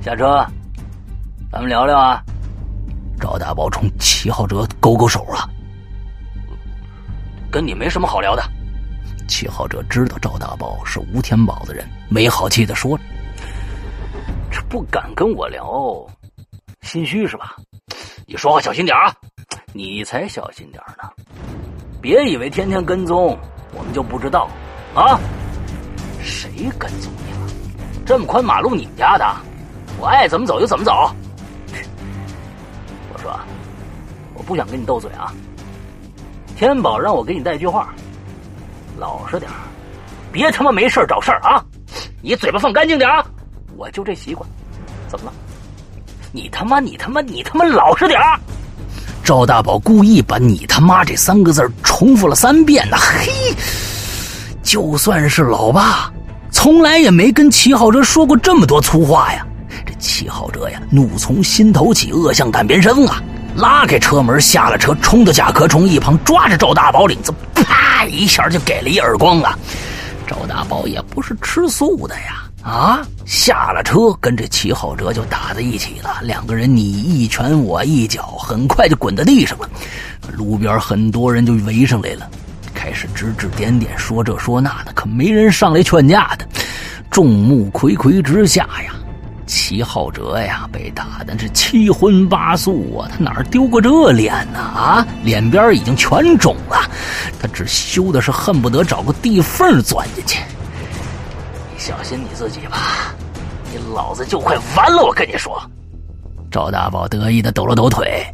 [SPEAKER 13] 下车，咱们聊聊啊。
[SPEAKER 1] 赵大宝冲齐浩哲勾勾手啊，
[SPEAKER 13] 跟你没什么好聊的。
[SPEAKER 1] 齐浩哲知道赵大宝是吴天宝的人，没好气的说着。
[SPEAKER 13] 这不敢跟我聊，心虚是吧？你说话小心点啊！你才小心点呢！别以为天天跟踪我们就不知道啊！谁跟踪你了？这么宽马路你们家的？我爱怎么走就怎么走。哥，我不想跟你斗嘴啊。天宝让我给你带句话，老实点别他妈没事找事儿啊！你嘴巴放干净点啊！我就这习惯，怎么了？你他妈，你他妈，你他妈老实点！
[SPEAKER 1] 赵大宝故意把你他妈这三个字重复了三遍呢。嘿，就算是老爸，从来也没跟齐浩哲说过这么多粗话呀。这齐浩哲呀，怒从心头起，恶向胆边生啊！拉开车门，下了车，冲到甲壳虫一旁，抓着赵大宝领子，啪一下就给了一耳光啊！赵大宝也不是吃素的呀。啊！下了车，跟这齐浩哲就打在一起了。两个人你一拳我一脚，很快就滚到地上了。路边很多人就围上来了，开始指指点点，说这说那的，可没人上来劝架的。众目睽睽之下呀，齐浩哲呀被打的是七荤八素啊！他哪儿丢过这脸呢？啊，脸边已经全肿了，他只羞的是恨不得找个地缝钻进去。
[SPEAKER 13] 你小心你自己吧，你老子就快完了！我跟你说，
[SPEAKER 1] 赵大宝得意的抖了抖腿，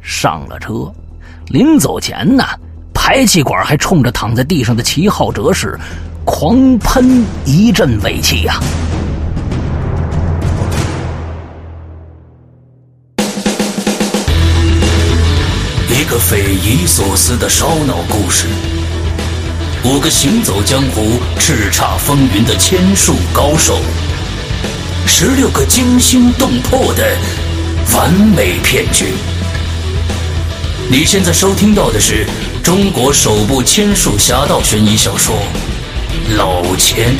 [SPEAKER 1] 上了车。临走前呢，排气管还冲着躺在地上的齐浩哲是狂喷一阵尾气呀、
[SPEAKER 12] 个匪夷所思的烧脑故事。五个行走江湖、叱咤风云的千术高手，十六个惊心动魄的完美骗局。你现在收听到的是中国首部千术侠盗悬疑小说《老千》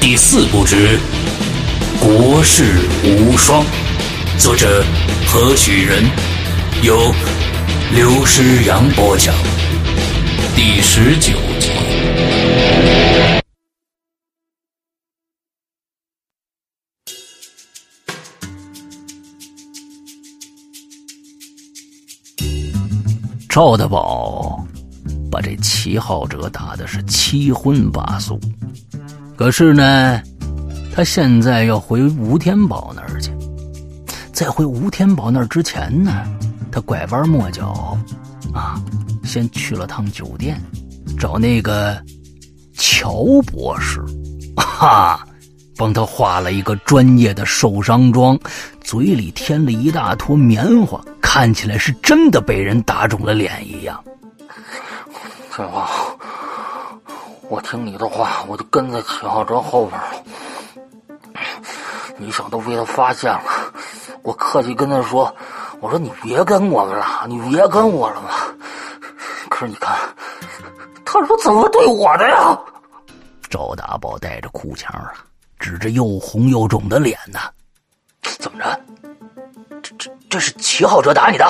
[SPEAKER 12] 第四部之《国士无双》，作者何许人，由刘诗阳播讲第十九集。
[SPEAKER 1] 赵大宝把这旗号者打的是七荤八素，可是呢，他现在要回吴天宝那儿去，在回吴天宝那儿之前呢。他拐弯抹角，啊，先去了趟酒店，找那个乔博士，哈，帮他画了一个专业的受伤妆，嘴里添了一大坨棉花，看起来是真的被人打肿了脸一样。
[SPEAKER 4] 翠花，我听你的话，我就跟在秦浩哲后边了。没想到被他发现了，我客气跟他说：“我说你别跟我们了，你别跟我了嘛。”可是你看，他说怎么对我的呀？
[SPEAKER 1] 赵大宝带着哭腔啊，指着又红又肿的脸呢：“
[SPEAKER 4] 怎么着？这这这是齐浩哲打你的？”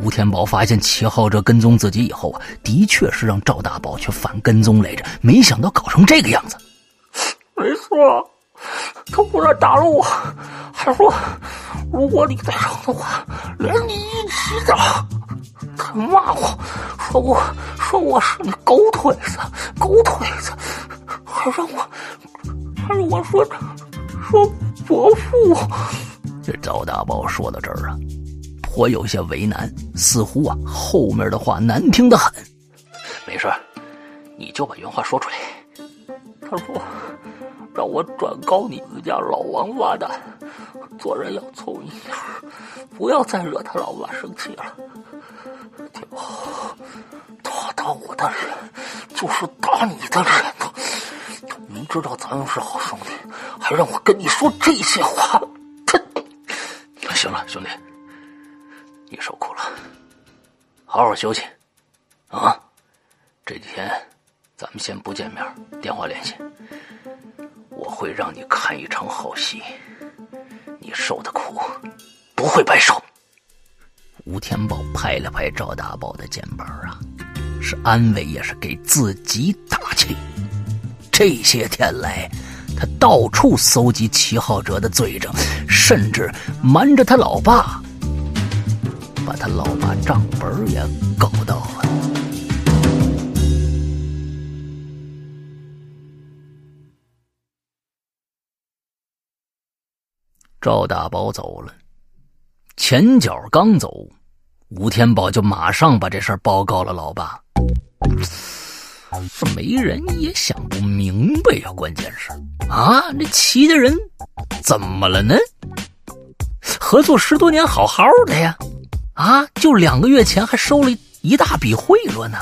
[SPEAKER 1] 吴天宝发现齐浩哲跟踪自己以后啊，的确是让赵大宝去反跟踪来着，没想到搞成这个样子。
[SPEAKER 4] 没错，他不但打了我，还说如果你再吵的话，连你一起打。他骂我，说我说我是你狗腿子，狗腿子，还让我还让我说说伯父。
[SPEAKER 1] 这赵大宝说到这儿啊。颇有些为难，似乎啊后面的话难听的很。
[SPEAKER 4] 没事，你就把原话说出来。他说让我转告你们家老王八蛋，做人要聪明点不要再惹他老爸生气了。天宝，他打我的人就是打你的人呐！明知道咱们是好兄弟，还让我跟你说这些话。他，行了，兄弟。你受苦了，好好休息，啊！这几天咱们先不见面，电话联系。我会让你看一场好戏，你受的苦不会白受。
[SPEAKER 1] 吴天宝拍了拍赵大宝的肩膀啊，是安慰也是给自己打气。这些天来，他到处搜集齐浩哲的罪证，甚至瞒着他老爸。把他老爸账本也搞到了。赵大宝走了，前脚刚走，吴天宝就马上把这事儿报告了老爸。这没人也想不明白呀，关键是啊，这齐家人怎么了呢？合作十多年，好好的呀。啊，就两个月前还收了一大笔贿赂呢。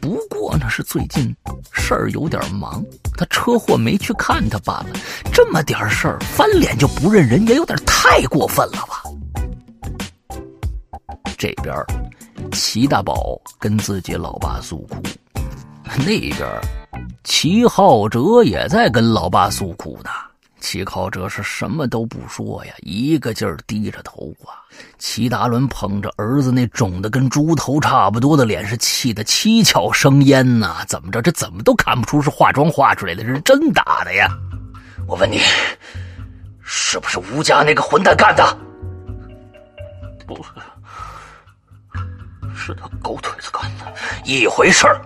[SPEAKER 1] 不过呢，是最近事儿有点忙，他车祸没去看他罢了。这么点事儿，翻脸就不认人，也有点太过分了吧？这边，齐大宝跟自己老爸诉苦，那边，齐浩哲也在跟老爸诉苦呢。齐考哲是什么都不说呀，一个劲儿低着头啊。齐达伦捧着儿子那肿的跟猪头差不多的脸，是气得七窍生烟呐。怎么着，这怎么都看不出是化妆化出来的，这是真打的呀？
[SPEAKER 4] 我问你，是不是吴家那个混蛋干的？不是，是他狗腿子干的，一回事儿。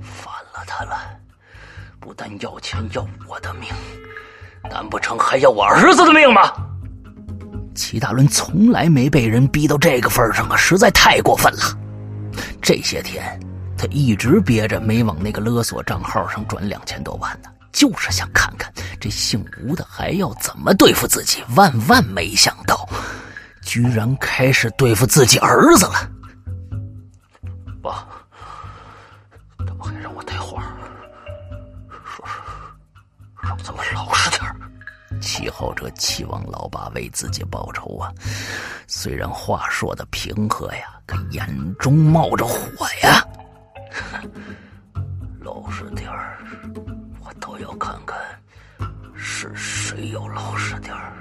[SPEAKER 4] 反了他了。不但要钱要我的命，难不成还要我儿子的命吗？
[SPEAKER 1] 齐大伦从来没被人逼到这个份上啊，实在太过分了。这些天他一直憋着没往那个勒索账号上转两千多万呢，就是想看看这姓吴的还要怎么对付自己。万万没想到，居然开始对付自己儿子了。
[SPEAKER 4] 爸，他们还让我带怎么老实点儿
[SPEAKER 1] 齐浩哲期望老爸为自己报仇啊！虽然话说的平和呀，可眼中冒着火呀。
[SPEAKER 4] 老实点儿，我倒要看看是谁要老实点儿，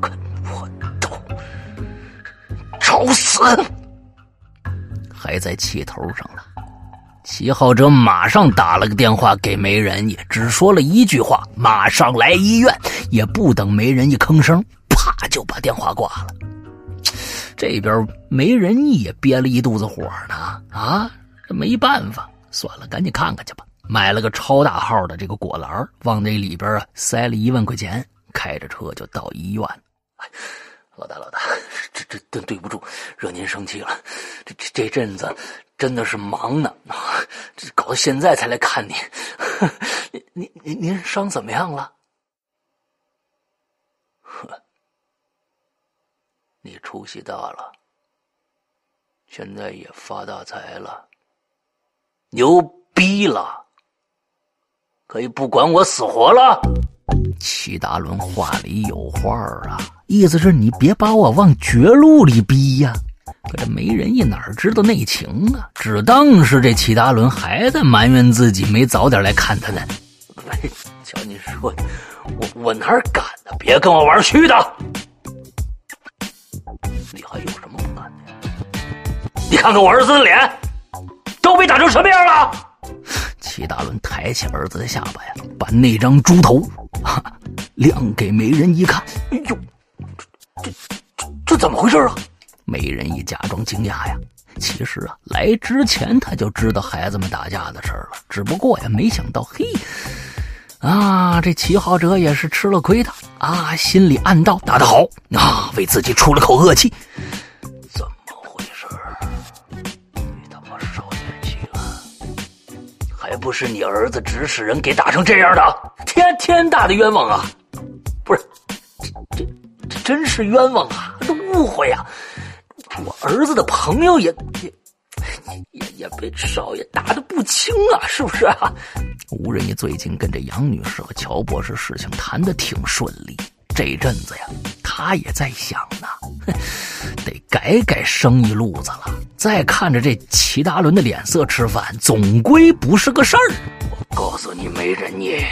[SPEAKER 4] 跟我斗，找死！
[SPEAKER 1] 还在气头上呢。齐浩哲马上打了个电话给梅仁义，只说了一句话：“马上来医院。”也不等梅仁义吭声，啪就把电话挂了。这边梅仁义也憋了一肚子火呢，啊，这没办法，算了，赶紧看看去吧。买了个超大号的这个果篮，往那里边啊塞了一万块钱，开着车就到医院。
[SPEAKER 4] 老大，老大，这这真对不住，惹您生气了。这这这阵子真的是忙呢，这搞到现在才来看您。您您您您伤怎么样了？
[SPEAKER 5] 呵，你出息大了，现在也发大财了，
[SPEAKER 4] 牛逼了！可以不管我死活了？
[SPEAKER 1] 齐达伦话里有话啊，意思是你别把我往绝路里逼呀。可这媒人一哪知道内情啊，只当是这齐达伦还在埋怨自己没早点来看他呢。
[SPEAKER 4] 瞧你说的，我我哪敢呢？别跟我玩虚的！
[SPEAKER 5] 你还有什么不敢的？
[SPEAKER 4] 你看看我儿子的脸，都被打成什么样了？
[SPEAKER 1] 齐大伦抬起儿子的下巴呀，把那张猪头 亮给媒人一看。
[SPEAKER 4] 哎呦，这这这这怎么回事啊？
[SPEAKER 1] 美人一假装惊讶呀。其实啊，来之前他就知道孩子们打架的事儿了，只不过呀，没想到嘿，啊，这齐浩哲也是吃了亏的啊，心里暗道打得好啊，为自己出了口恶气。怎么回事？你他妈少演戏了
[SPEAKER 4] 还不是你儿子指使人给打成这样的，天天大的冤枉啊！不是，这这这真是冤枉啊！这误会啊！我儿子的朋友也也也也被少爷打的不轻啊，是不是啊？
[SPEAKER 1] 吴仁义最近跟这杨女士和乔博士事情谈的挺顺利，这阵子呀，他也在想呢，得改改生意路子了。再看着这齐达伦的脸色吃饭，总归不是个事儿。
[SPEAKER 4] 我告诉你，没人你，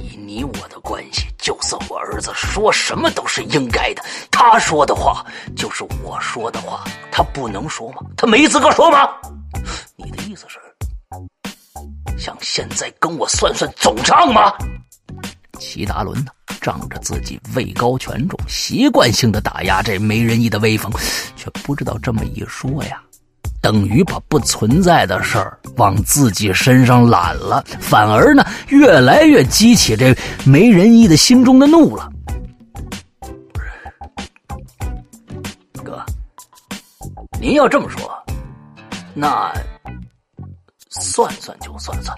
[SPEAKER 4] 以你我的关系，就算我儿子说什么都是应该的。他说的话就是我说的话，他不能说吗？他没资格说吗？你的意思是，想现在跟我算算总账吗？
[SPEAKER 1] 齐达伦呢？仗着自己位高权重，习惯性的打压这没人义的威风，却不知道这么一说呀，等于把不存在的事儿往自己身上揽了，反而呢，越来越激起这没仁义的心中的怒了。
[SPEAKER 4] 哥，您要这么说，那算算就算算。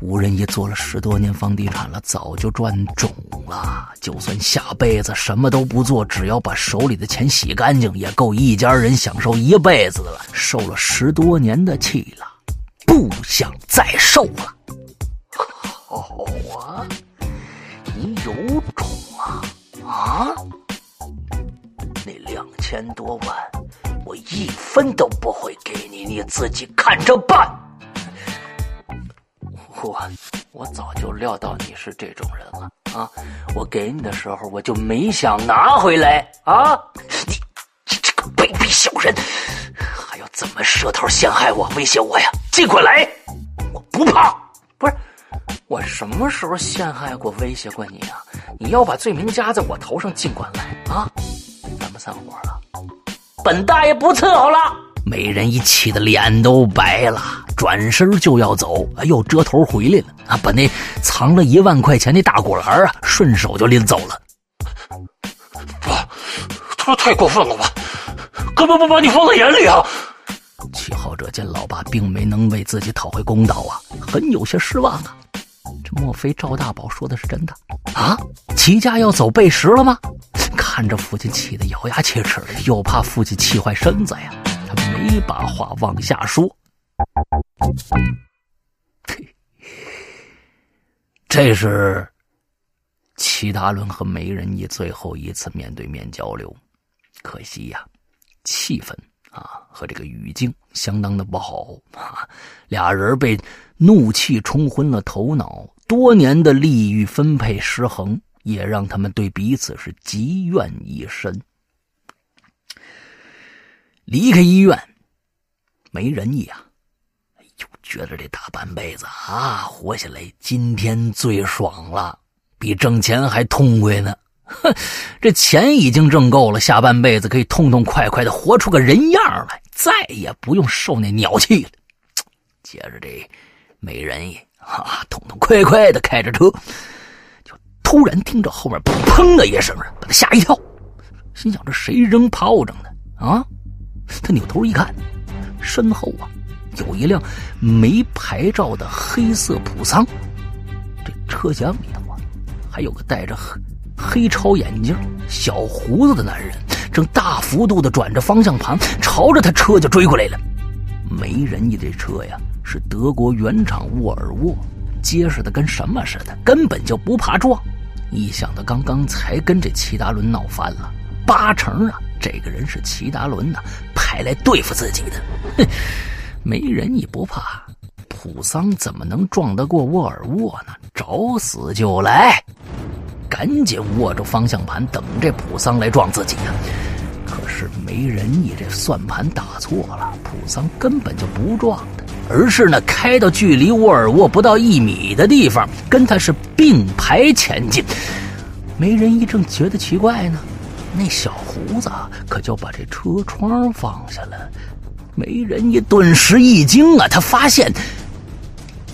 [SPEAKER 1] 吴仁义做了十多年房地产了，早就赚肿了。就算下辈子什么都不做，只要把手里的钱洗干净，也够一家人享受一辈子了。受了十多年的气了，不想再受了。
[SPEAKER 4] 好啊，你有种啊啊！那两千多万，我一分都不会给你，你自己看着办。我我早就料到你是这种人了啊！我给你的时候，我就没想拿回来啊！你你这个卑鄙小人，还要怎么设套陷害我、威胁我呀？尽管来，我不怕。不是，我什么时候陷害过、威胁过你啊？你要把罪名加在我头上，尽管来啊！咱们散伙了，本大爷不伺候了。
[SPEAKER 1] 美人一气的脸都白了，转身就要走，又折头回来了啊！把那藏了一万块钱的大果篮啊，顺手就拎走了。
[SPEAKER 4] 爸，这太过分了吧？根本不把你放在眼里啊！
[SPEAKER 1] 齐浩哲见老爸并没能为自己讨回公道啊，很有些失望啊。这莫非赵大宝说的是真的啊？齐家要走背时了吗？看着父亲气得咬牙切齿的，又怕父亲气坏身子呀。他没把话往下说，这是齐达伦和梅仁义最后一次面对面交流。可惜呀，气氛啊和这个语境相当的不好啊，俩人被怒气冲昏了头脑，多年的利益分配失衡，也让他们对彼此是积怨已深。离开医院，没人意啊！哎呦，觉得这大半辈子啊，活下来今天最爽了，比挣钱还痛快呢！哼，这钱已经挣够了，下半辈子可以痛痛快快的活出个人样来，再也不用受那鸟气了。接着这没人也啊，痛痛快快的开着车，就突然听着后面砰的一声，把他吓一跳，心想这谁扔炮仗呢？啊！他扭头一看，身后啊有一辆没牌照的黑色普桑，这车厢里头啊还有个戴着黑黑超眼镜、小胡子的男人，正大幅度的转着方向盘，朝着他车就追过来了。没人意这车呀是德国原厂沃尔沃，结实的跟什么似的，根本就不怕撞。一想到刚刚才跟这齐达伦闹翻了，八成啊。这个人是齐达伦呐，派来对付自己的。哼，没人你不怕，普桑怎么能撞得过沃尔沃呢？找死就来！赶紧握住方向盘，等这普桑来撞自己呀！可是没人你，这算盘打错了，普桑根本就不撞他，而是呢开到距离沃尔沃不到一米的地方，跟他是并排前进。没人一正觉得奇怪呢。那小胡子可就把这车窗放下了，没人一顿时一惊啊！他发现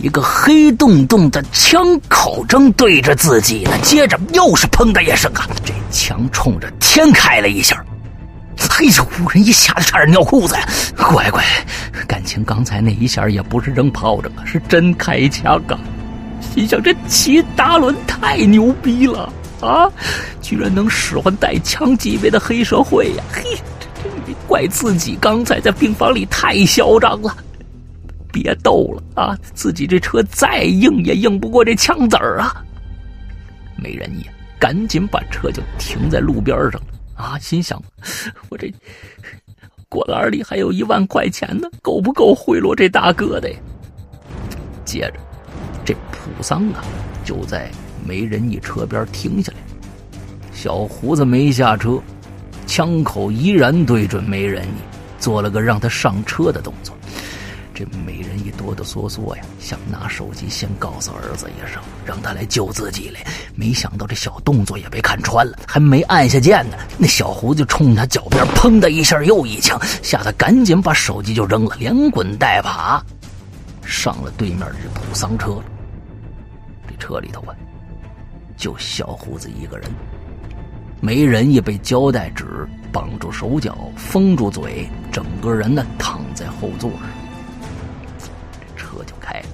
[SPEAKER 1] 一个黑洞洞的枪口正对着自己呢。接着又是砰的一声啊，这枪冲着天开了一下。嘿呦，人一下子差点尿裤子呀！乖乖，感情刚才那一下也不是扔炮仗啊，是真开枪啊！心想这齐达伦太牛逼了。啊！居然能使唤带枪级别的黑社会呀！嘿，这怪自己刚才在病房里太嚣张了。别逗了啊！自己这车再硬也硬不过这枪子儿啊！没人也赶紧把车就停在路边上啊！心想，我这果篮里还有一万块钱呢，够不够贿赂这大哥的呀？接着，这普桑啊，就在。没人一车边停下来，小胡子没下车，枪口依然对准没人一，做了个让他上车的动作。这美人一哆哆嗦嗦呀，想拿手机先告诉儿子一声，让他来救自己来。没想到这小动作也被看穿了，还没按下键呢，那小胡子冲他脚边砰的一下又一枪，吓得赶紧把手机就扔了，连滚带爬上了对面这普桑车了。这车里头啊。就小胡子一个人，没人也被胶带纸绑住手脚，封住嘴，整个人呢躺在后座上。这车就开了。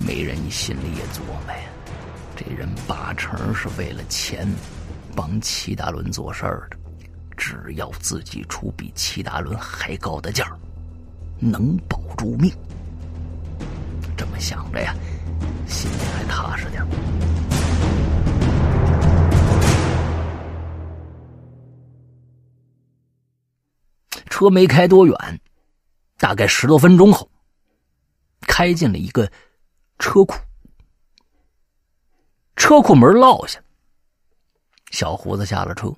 [SPEAKER 1] 没人心里也琢磨呀，这人八成是为了钱，帮齐达伦做事儿的。只要自己出比齐达伦还高的价能保住命。这么想着呀。心里还踏实点。车没开多远，大概十多分钟后，开进了一个车库。车库门落下，小胡子下了车，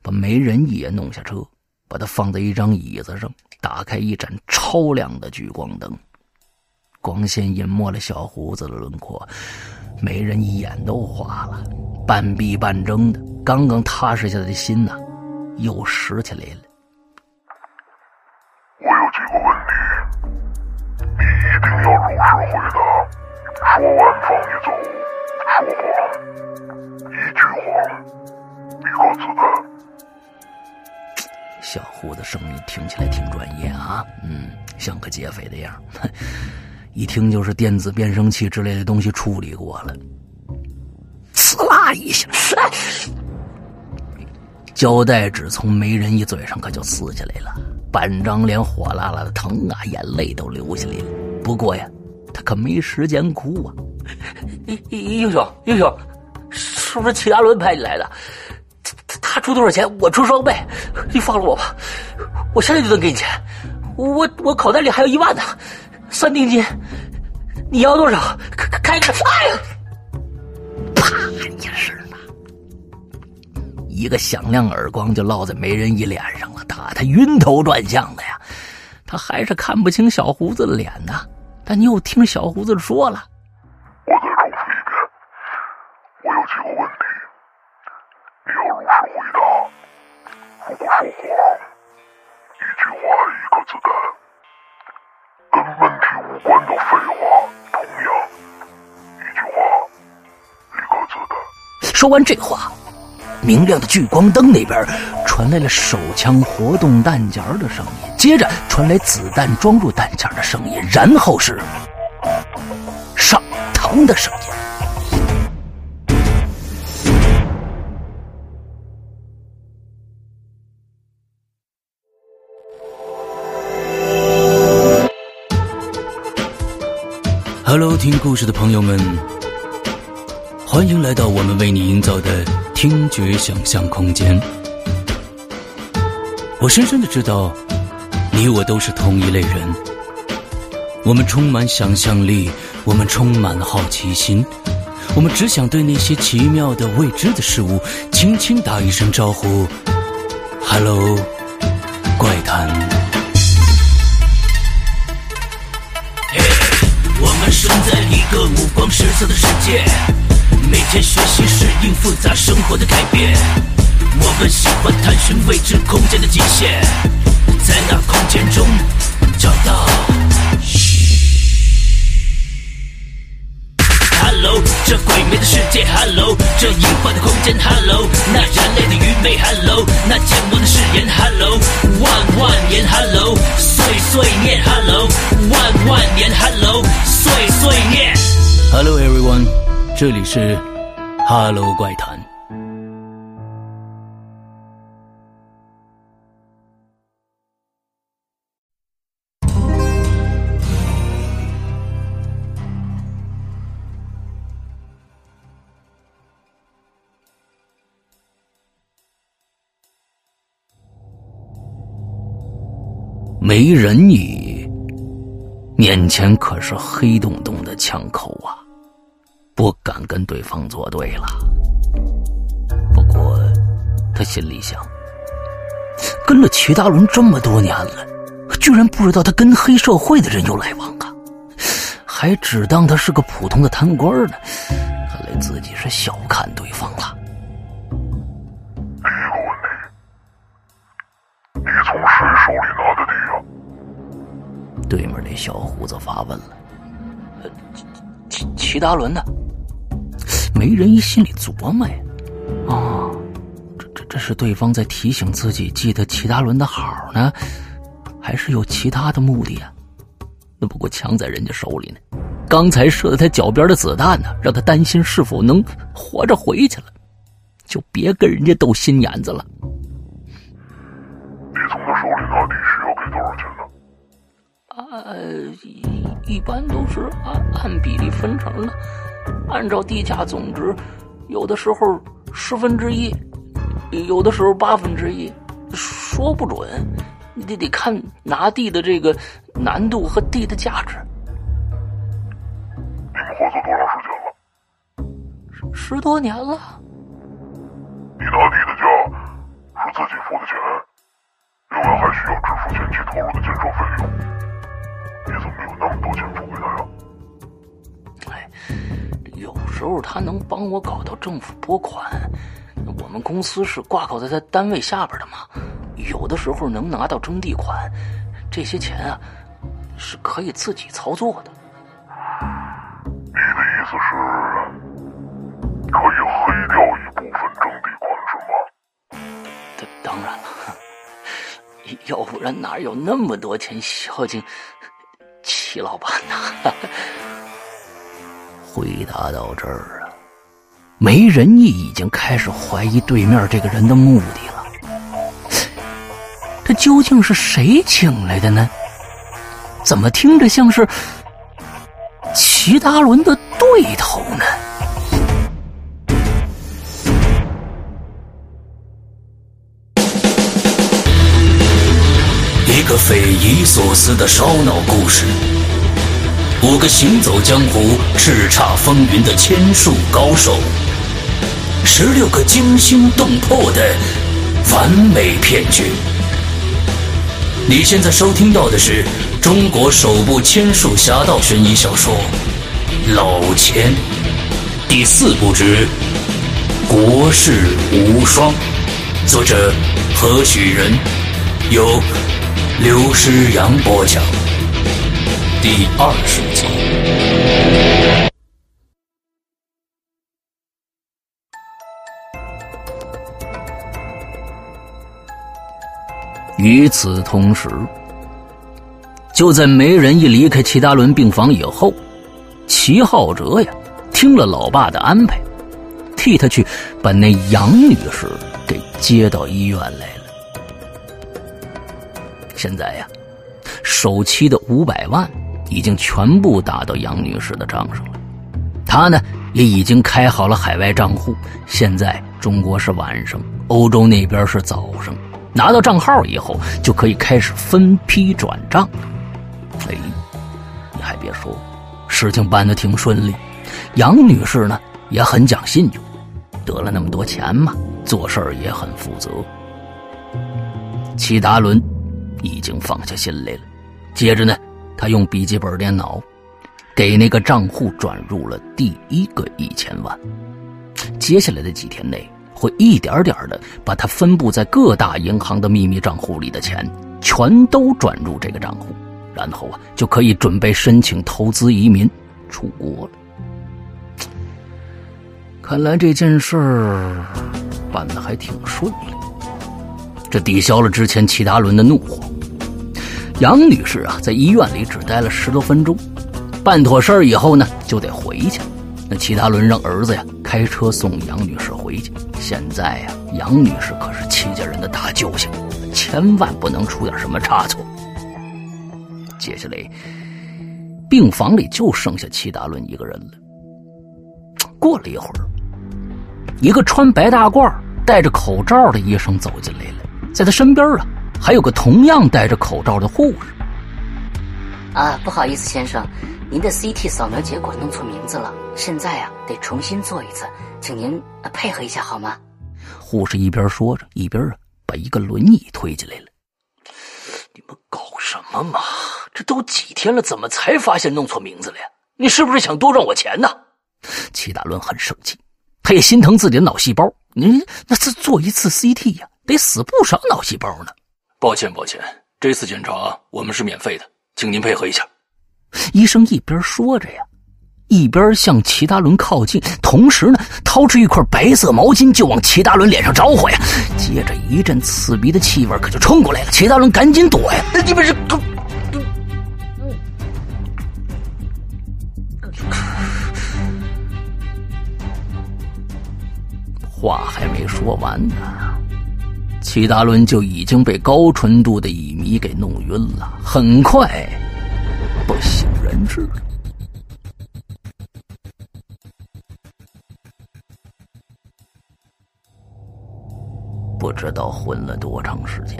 [SPEAKER 1] 把没人也弄下车，把他放在一张椅子上，打开一盏超亮的聚光灯。光线隐没了小胡子的轮廓，没人一眼都花了，半闭半睁的，刚刚踏实下来的心呐，又拾起来了。
[SPEAKER 14] 我有几个问题，你一定要如实回答。说完放你走。说话，一句话，一个子弹。
[SPEAKER 1] 小胡子声音听起来挺专业啊，嗯，像个劫匪的样一听就是电子变声器之类的东西处理过了，呲啦一下，胶带纸从没人一嘴上可就撕下来了，半张脸火辣辣的疼啊，眼泪都流下来了。不过呀，他可没时间哭啊！
[SPEAKER 4] 英雄，英雄，是不是齐达伦派你来的？他他出多少钱，我出双倍。你放了我吧，我现在就能给你钱。我我口袋里还有一万呢。三定金，你要多少？开开个！哎呀！
[SPEAKER 1] 啪一声啊，一个响亮耳光就落在没人一脸上了，打他晕头转向的呀！他还是看不清小胡子的脸呢。但你又听小胡子说了：“
[SPEAKER 14] 我再重复一遍，我有几个问题，你要如实回答。如果说谎，一句话一个子弹；跟问题无关的废话，同样一句话一个子弹。
[SPEAKER 1] 说完这话，明亮的聚光灯那边传来了手枪活动弹夹的声音，接着传来子弹装入弹夹的声音，然后是上膛的声音。Hello，听故事的朋友们，欢迎来到我们为你营造的听觉想象空间。我深深的知道，你我都是同一类人。我们充满想象力，我们充满好奇心，我们只想对那些奇妙的未知的事物轻轻打一声招呼：“Hello，怪谈。”
[SPEAKER 2] 个五光十色的世界，每天学习适应复杂生活的改变。我们喜欢探寻未知空间的极限，在那空间中找到。Hello，这鬼魅的世界，Hello，这隐患的空间，Hello，那人类的愚昧，Hello，那缄默的誓言，Hello，万万年，Hello，碎碎念，Hello，万万年，Hello，碎碎念。
[SPEAKER 1] Hello everyone，这里是 Hello 怪谈。雷人意，面前可是黑洞洞的枪口啊！不敢跟对方作对了。不过，他心里想：跟了齐达伦这么多年了，居然不知道他跟黑社会的人有来往啊！还只当他是个普通的贪官呢，看来自己是小看对方了。对面那小胡子发问了：“呃，齐齐达伦呢？”没人一心里琢磨呀，哦，这这这是对方在提醒自己记得齐达伦的好呢，还是有其他的目的啊？那不过枪在人家手里呢，刚才射在他脚边的子弹呢，让他担心是否能活着回去了，就别跟人家斗心眼子了。
[SPEAKER 3] 一一般都是按按比例分成的，按照地价总值，有的时候十分之一，有的时候八分之一，说不准，你得得看拿地的这个难度和地的价值。
[SPEAKER 14] 你们合作多长时间了？
[SPEAKER 3] 十多年了，
[SPEAKER 14] 你拿地的价是自己付的钱，另外还需要支付前期投入的建设费用。你怎么有那么多钱付给他呀？
[SPEAKER 3] 哎，有时候他能帮我搞到政府拨款，我们公司是挂靠在他单位下边的嘛，有的时候能拿到征地款，这些钱啊是可以自己操作的。
[SPEAKER 14] 你的意思是，可以黑掉一部分征地款是吗？
[SPEAKER 3] 当当然了，要不然哪有那么多钱孝敬齐老板呢？
[SPEAKER 1] 回答到这儿啊，没人意已经开始怀疑对面这个人的目的了。这究竟是谁请来的呢？怎么听着像是齐达伦的对头呢？
[SPEAKER 2] 一个匪夷所思的烧脑故事，五个行走江湖、叱咤风云的千术高手，十六个惊心动魄的完美骗局。你现在收听到的是中国首部千术侠盗悬疑小说《老千》第四部之《国士无双》。作者何许人？由刘诗阳播讲。第二十集。
[SPEAKER 1] 与此同时，就在梅人一离开齐达伦病房以后，齐浩哲呀，听了老爸的安排，替他去把那杨女士给接到医院来了。现在呀，首期的五百万已经全部打到杨女士的账上了，他呢也已经开好了海外账户。现在中国是晚上，欧洲那边是早上。拿到账号以后，就可以开始分批转账。哎，你还别说，事情办得挺顺利。杨女士呢也很讲信用，得了那么多钱嘛，做事也很负责。齐达伦已经放下心来了。接着呢，他用笔记本电脑给那个账户转入了第一个一千万。接下来的几天内。会一点点的把他分布在各大银行的秘密账户里的钱全都转入这个账户，然后啊就可以准备申请投资移民出国了。看来这件事儿办的还挺顺利，这抵消了之前齐达伦的怒火。杨女士啊，在医院里只待了十多分钟，办妥事儿以后呢，就得回去。那齐达伦让儿子呀开车送杨女士回去。现在呀，杨女士可是齐家人的大救星，千万不能出点什么差错。接下来，病房里就剩下齐达伦一个人了。过了一会儿，一个穿白大褂、戴着口罩的医生走进来了，在他身边啊，还有个同样戴着口罩的护士。
[SPEAKER 15] 啊，不好意思，先生。您的 CT 扫描结果弄错名字了，现在啊得重新做一次，请您配合一下好吗？
[SPEAKER 1] 护士一边说着，一边啊把一个轮椅推进来了。
[SPEAKER 4] 你们搞什么嘛？这都几天了，怎么才发现弄错名字了呀？你是不是想多赚我钱呢？
[SPEAKER 1] 齐大伦很生气，他也心疼自己的脑细胞。您那是做一次 CT 呀，得死不少脑细胞呢。
[SPEAKER 4] 抱歉，抱歉，这次检查我们是免费的，请您配合一下。
[SPEAKER 1] 医生一边说着呀，一边向齐达伦靠近，同时呢，掏出一块白色毛巾就往齐达伦脸上招呼呀。接着一阵刺鼻的气味可就冲过来了，齐达伦赶紧躲呀。
[SPEAKER 4] 那你们是……
[SPEAKER 1] 话还没说完呢，齐达伦就已经被高纯度的乙醚给弄晕了，很快。不省人事了。不知道昏了多长时间，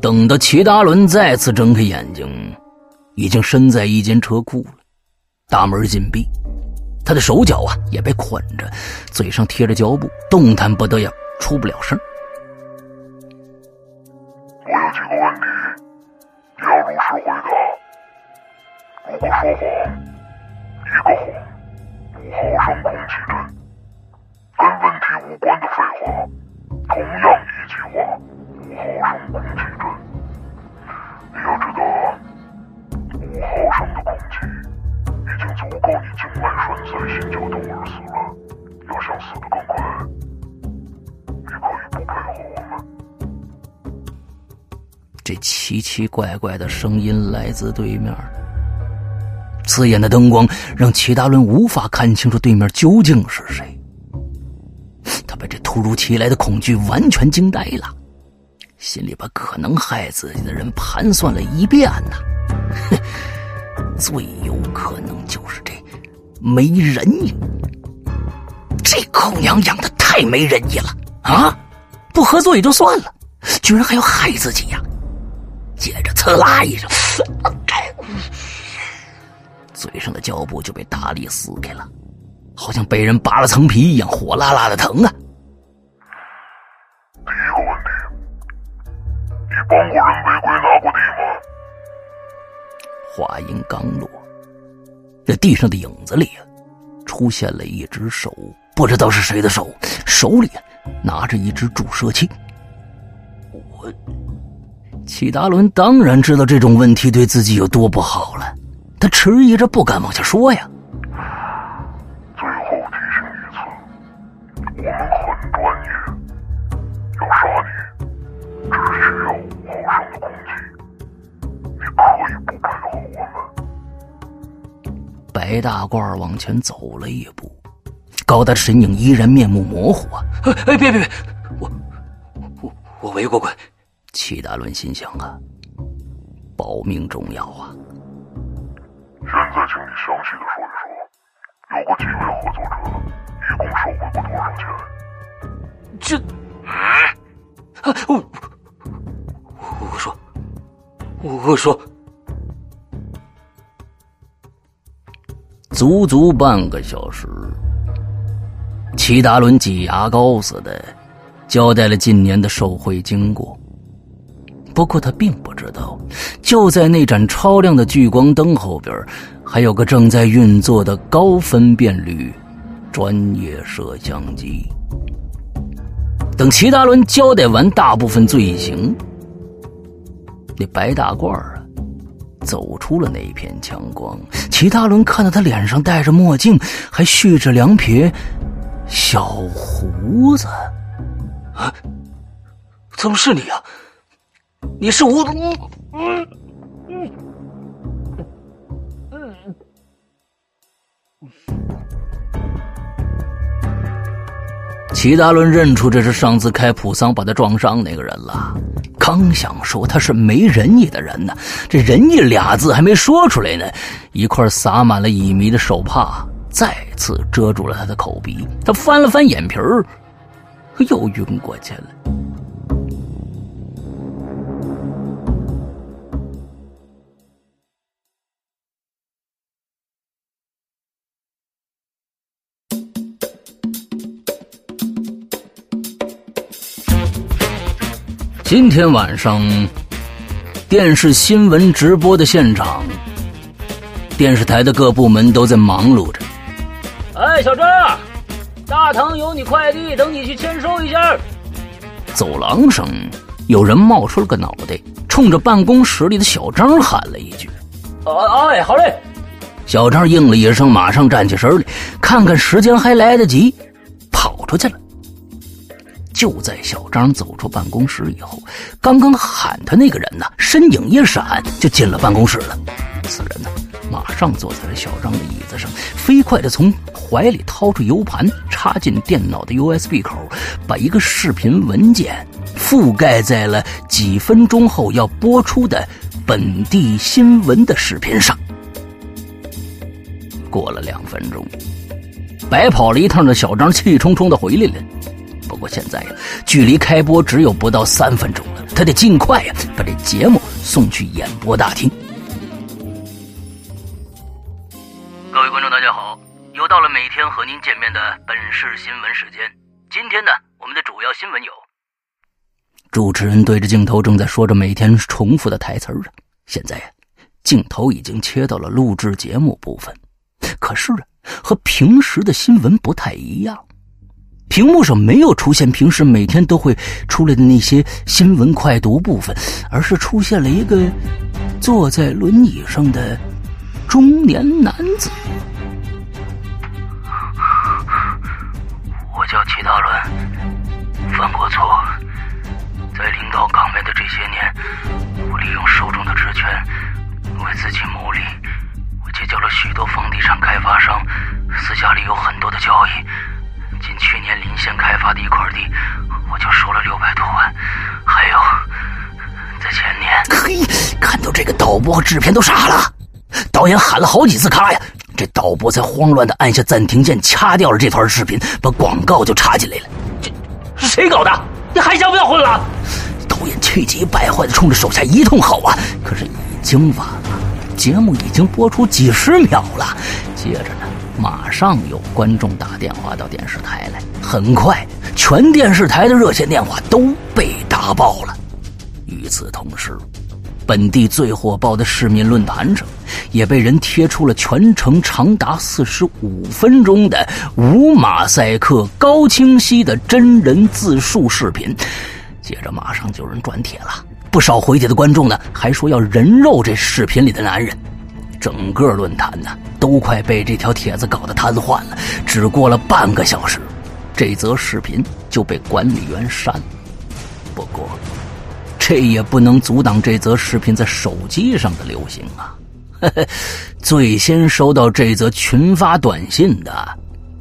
[SPEAKER 1] 等到齐达伦再次睁开眼睛，已经身在一间车库了，大门紧闭，他的手脚啊也被捆着，嘴上贴着胶布，动弹不得，也出不了声。奇怪怪的声音来自对面。刺眼的灯光让齐达伦无法看清楚对面究竟是谁。他被这突如其来的恐惧完全惊呆了，心里把可能害自己的人盘算了一遍呐。最有可能就是这没人影。这狗娘养的太没人意了啊！不合作也就算了，居然还要害自己呀！接着，呲啦一声。嘴上的胶布就被大力撕开了，好像被人扒了层皮一样，火辣辣的疼啊！
[SPEAKER 14] 第一个问题，你帮过人违规拿过地吗？
[SPEAKER 1] 话音刚落，这地上的影子里啊，出现了一只手，不知道是谁的手，手里拿着一支注射器。
[SPEAKER 4] 我，
[SPEAKER 1] 齐达伦当然知道这种问题对自己有多不好了，他迟疑着不敢往下说呀。
[SPEAKER 14] 最后提醒一次，我们很专业，要杀你只需要五毫升的空气，你可以不配合我们。
[SPEAKER 1] 白大褂往前走了一步，高大的身影依然面目模糊啊！
[SPEAKER 4] 哎哎，别别别，我我我围过规。
[SPEAKER 1] 齐达伦心想啊，保命重要啊！
[SPEAKER 14] 现在，请你详细的说一说，有过几位合作者，一共收回过多少钱？
[SPEAKER 4] 这，啊，我我说，我说，
[SPEAKER 1] 足足半个小时，齐达伦挤牙膏似的交代了近年的受贿经过。不过他并不知道，就在那盏超亮的聚光灯后边，还有个正在运作的高分辨率专业摄像机。等齐达伦交代完大部分罪行，那白大褂啊，走出了那片强光。齐达伦看到他脸上戴着墨镜，还蓄着两撇小胡子，
[SPEAKER 4] 啊，怎么是你啊？你是吴，嗯嗯
[SPEAKER 1] 嗯，齐达伦认出这是上次开普桑把他撞伤那个人了。刚想说他是没仁义的人呢，这仁义俩字还没说出来呢，一块撒满了乙醚的手帕再次遮住了他的口鼻。他翻了翻眼皮儿，又晕过去了。今天晚上，电视新闻直播的现场，电视台的各部门都在忙碌着。
[SPEAKER 3] 哎，小张，大堂有你快递，等你去签收一下。
[SPEAKER 1] 走廊上，有人冒出了个脑袋，冲着办公室里的小张喊了一句：“
[SPEAKER 3] 啊，哎，好嘞。”
[SPEAKER 1] 小张应了一声，马上站起身来，看看时间还来得及，跑出去了。就在小张走出办公室以后，刚刚喊他那个人呢，身影一闪就进了办公室了。此人呢，马上坐在了小张的椅子上，飞快的从怀里掏出 U 盘，插进电脑的 USB 口，把一个视频文件覆盖在了几分钟后要播出的本地新闻的视频上。过了两分钟，白跑了一趟的小张气冲冲的回来了。不过现在呀，距离开播只有不到三分钟了，他得尽快呀把这节目送去演播大厅。
[SPEAKER 16] 各位观众，大家好，又到了每天和您见面的本市新闻时间。今天呢，我们的主要新闻有：
[SPEAKER 1] 主持人对着镜头正在说着每天重复的台词儿啊。现在呀，镜头已经切到了录制节目部分，可是啊，和平时的新闻不太一样。屏幕上没有出现平时每天都会出来的那些新闻快读部分，而是出现了一个坐在轮椅上的中年男子。
[SPEAKER 16] 我叫齐大伦，犯过错，在领导岗位的这些年，我利用手中的职权为自己谋利，我结交了许多房地产开发商，私下里有很多的交易。仅去年临县开发的一块地，我就收了六百多万。还有，在前年，
[SPEAKER 1] 嘿，看到这个导播和制片都傻了。导演喊了好几次“咔”呀，这导播才慌乱的按下暂停键，掐掉了这段视频，把广告就插进来了。
[SPEAKER 3] 这谁搞的？你还想不想混了？
[SPEAKER 1] 导演气急败坏的冲着手下一通吼啊！可是已经晚了，节目已经播出几十秒了。接着呢？马上有观众打电话到电视台来，很快，全电视台的热线电话都被打爆了。与此同时，本地最火爆的市民论坛上，也被人贴出了全程长达四十五分钟的无马赛克、高清晰的真人自述视频。接着马上就有人转帖了，不少回帖的观众呢还说要人肉这视频里的男人。整个论坛呢都快被这条帖子搞得瘫痪了。只过了半个小时，这则视频就被管理员删了。不过。这也不能阻挡这则视频在手机上的流行啊！最先收到这则群发短信的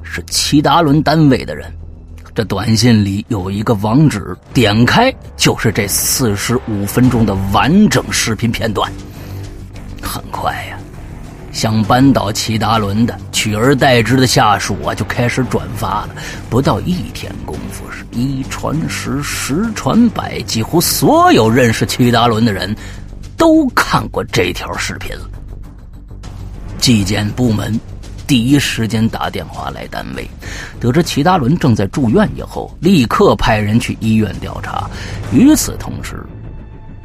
[SPEAKER 1] 是齐达伦单位的人。这短信里有一个网址，点开就是这四十五分钟的完整视频片段。很快呀。想扳倒齐达伦的取而代之的下属啊，就开始转发了。不到一天功夫，是一传十，十传百，几乎所有认识齐达伦的人都看过这条视频了。纪检部门第一时间打电话来单位，得知齐达伦正在住院以后，立刻派人去医院调查。与此同时，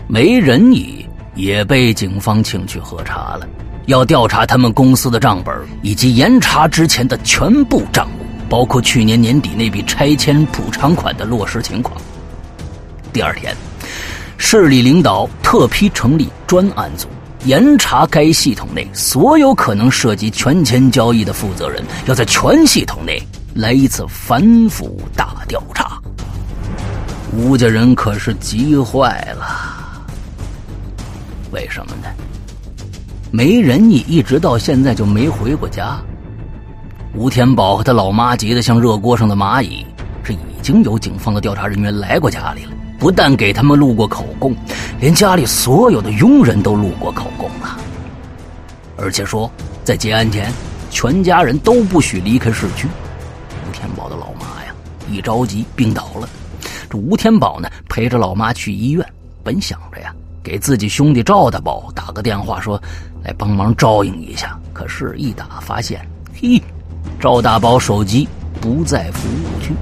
[SPEAKER 1] 梅仁义也被警方请去喝茶了。要调查他们公司的账本，以及严查之前的全部账目，包括去年年底那笔拆迁补偿款的落实情况。第二天，市里领导特批成立专案组，严查该系统内所有可能涉及权钱交易的负责人，要在全系统内来一次反腐大调查。吴家人可是急坏了，为什么呢？没人义一直到现在就没回过家。吴天宝和他老妈急得像热锅上的蚂蚁。这已经有警方的调查人员来过家里了，不但给他们录过口供，连家里所有的佣人都录过口供了。而且说，在结案前，全家人都不许离开市区。吴天宝的老妈呀，一着急病倒了。这吴天宝呢，陪着老妈去医院，本想着呀，给自己兄弟赵大宝打个电话说。来帮忙照应一下，可是，一打发现，嘿，赵大宝手机不在服务区。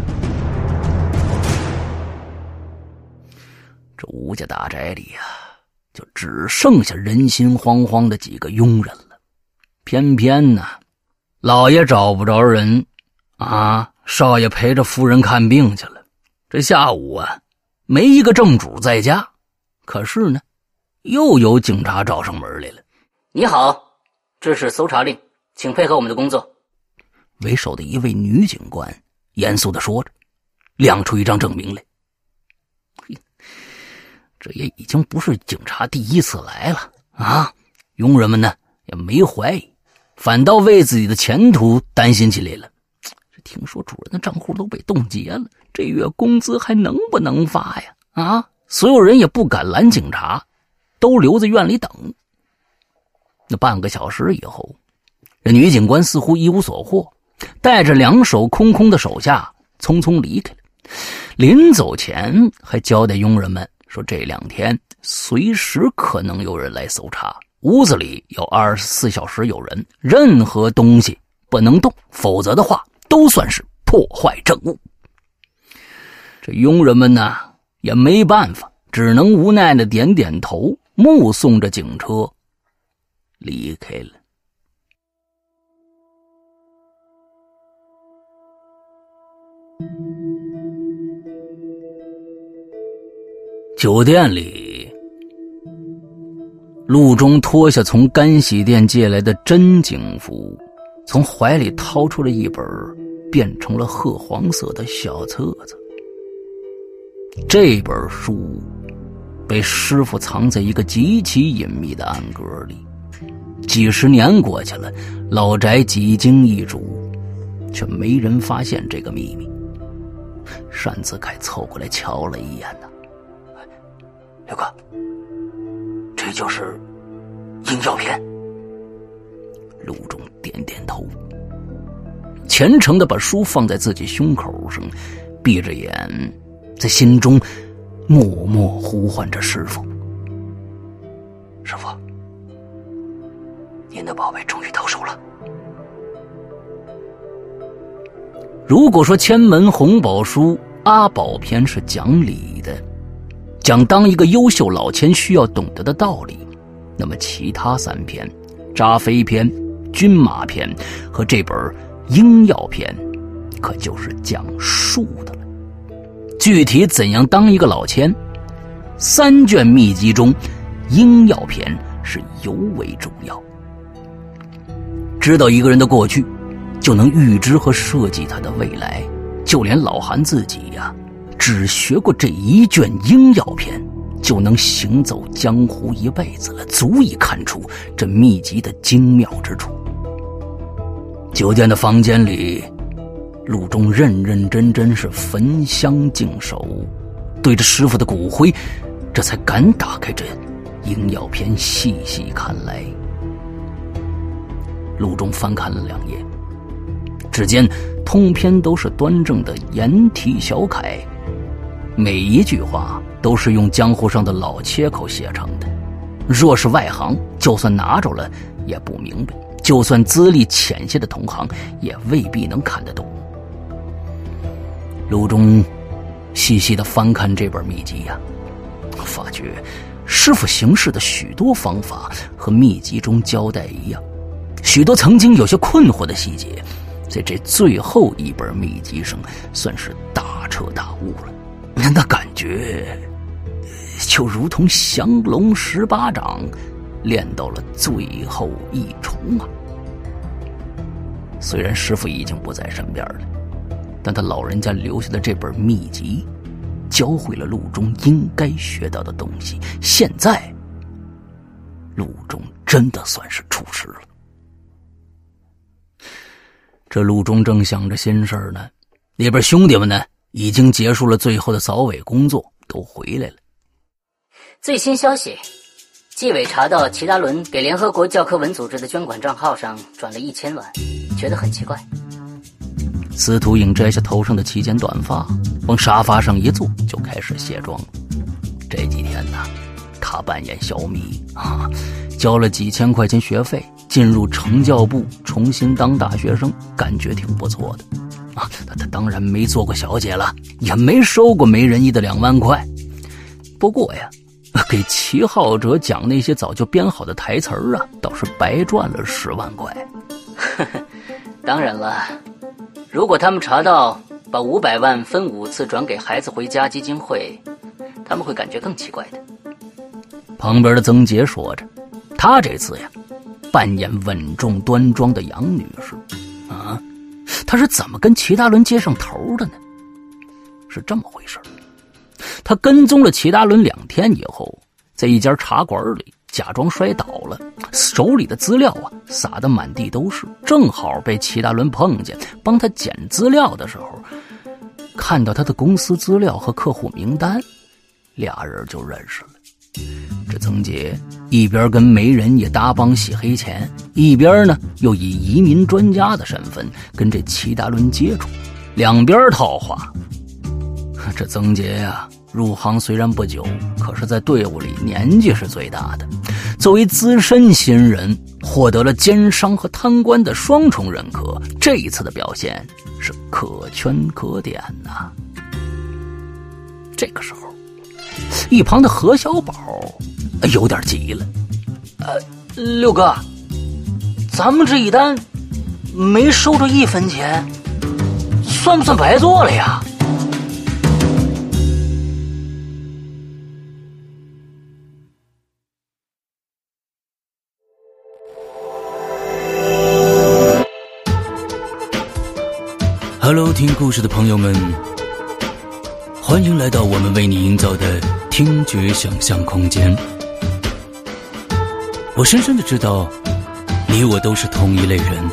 [SPEAKER 1] 这吴家大宅里呀，就只剩下人心惶惶的几个佣人了。偏偏呢，老爷找不着人，啊，少爷陪着夫人看病去了。这下午啊，没一个正主在家。可是呢，又有警察找上门来了。
[SPEAKER 3] 你好，这是搜查令，请配合我们的工作。
[SPEAKER 1] 为首的一位女警官严肃的说着，亮出一张证明来。这也已经不是警察第一次来了啊！佣人们呢也没怀疑，反倒为自己的前途担心起来了。听说主人的账户都被冻结了，这月工资还能不能发呀？啊！所有人也不敢拦警察，都留在院里等。那半个小时以后，这女警官似乎一无所获，带着两手空空的手下匆匆离开了。临走前还交代佣人们说：“这两天随时可能有人来搜查，屋子里有二十四小时有人，任何东西不能动，否则的话都算是破坏证物。”这佣人们呢也没办法，只能无奈的点点头，目送着警车。离开了。酒店里，陆中脱下从干洗店借来的真警服，从怀里掏出了一本变成了褐黄色的小册子。这本书被师傅藏在一个极其隐秘的暗格里。几十年过去了，老宅几经易主，却没人发现这个秘密。单子凯凑过来瞧了一眼呢，
[SPEAKER 4] 刘哥，这就是阴药片。
[SPEAKER 1] 陆中点点头，虔诚的把书放在自己胸口上，闭着眼，在心中默默呼唤着师傅。
[SPEAKER 4] 您的宝贝终于到手了。
[SPEAKER 1] 如果说千门红宝书阿宝篇是讲理的，讲当一个优秀老千需要懂得的道理，那么其他三篇《扎飞篇》《军马篇》和这本《鹰药篇》，可就是讲术的了。具体怎样当一个老千，三卷秘籍中，《鹰药篇》是尤为重要。知道一个人的过去，就能预知和设计他的未来。就连老韩自己呀。只学过这一卷《鹰药篇》，就能行走江湖一辈子了，足以看出这秘籍的精妙之处。酒店的房间里，陆中认认真真是焚香敬手，对着师傅的骨灰，这才敢打开这《鹰药篇》细细看来。陆中翻看了两页，只见通篇都是端正的颜体小楷。每一句话都是用江湖上的老切口写成的，若是外行，就算拿着了也不明白；就算资历浅些的同行，也未必能看得懂。陆中细细的翻看这本秘籍呀，发觉师傅行事的许多方法和秘籍中交代一样，许多曾经有些困惑的细节，在这最后一本秘籍上算是大彻大悟了。那感觉，就如同降龙十八掌练到了最后一重啊！虽然师傅已经不在身边了，但他老人家留下的这本秘籍，教会了陆中应该学到的东西。现在，陆中真的算是出师了。这陆中正想着心事呢，那边兄弟们呢？已经结束了最后的扫尾工作，都回来了。
[SPEAKER 3] 最新消息，纪委查到齐达伦给联合国教科文组织的捐款账号上转了一千万，觉得很奇怪。
[SPEAKER 1] 司徒影摘下头上的齐肩短发，往沙发上一坐，就开始卸妆。这几天呢，他扮演小米啊，交了几千块钱学费，进入成教部，重新当大学生，感觉挺不错的。啊，他他当然没做过小姐了，也没收过没人意的两万块。不过呀，给齐浩哲讲那些早就编好的台词儿啊，倒是白赚了十万块。
[SPEAKER 3] 当然了，如果他们查到把五百万分五次转给孩子回家基金会，他们会感觉更奇怪的。
[SPEAKER 1] 旁边的曾杰说着，他这次呀，扮演稳重端庄的杨女士，啊。他是怎么跟齐达伦接上头的呢？是这么回事他跟踪了齐达伦两天以后，在一家茶馆里假装摔倒了，手里的资料啊撒的满地都是，正好被齐达伦碰见，帮他捡资料的时候，看到他的公司资料和客户名单，俩人就认识了。这曾杰一边跟媒人也搭帮洗黑钱，一边呢又以移民专家的身份跟这齐达伦接触，两边套话。这曾杰呀，入行虽然不久，可是在队伍里年纪是最大的。作为资深新人，获得了奸商和贪官的双重认可，这一次的表现是可圈可点呐。这个时候。一旁的何小宝有点急了，
[SPEAKER 4] 呃，六哥，咱们这一单没收着一分钱，算不算白做了呀
[SPEAKER 2] ？Hello，听故事的朋友们。欢迎来到我们为你营造的听觉想象空间。我深深的知道，你我都是同一类人。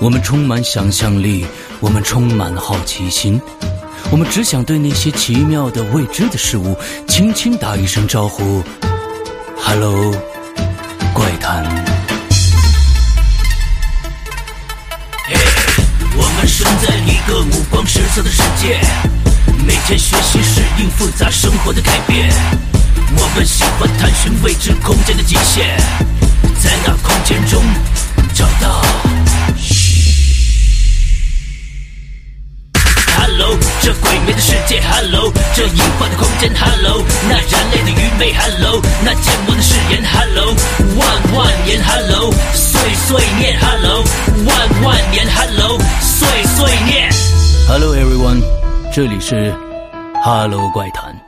[SPEAKER 2] 我们充满想象力，我们充满好奇心，我们只想对那些奇妙的未知的事物轻轻打一声招呼：“Hello，怪谈。”我们生在一个五光十色的世界。每天学习适应复杂生活的改变，我们喜欢探寻未知空间的极限，在那空间中找到。Hello，这鬼魅的世界，Hello，这隐患的空间，Hello。
[SPEAKER 1] 那人类的愚昧。Hello，那见我的誓言。Hello，万万年。Hello，碎碎念。Hello，万万年。Hello，碎碎念。
[SPEAKER 17] Hello everyone，这里是哈喽怪谈。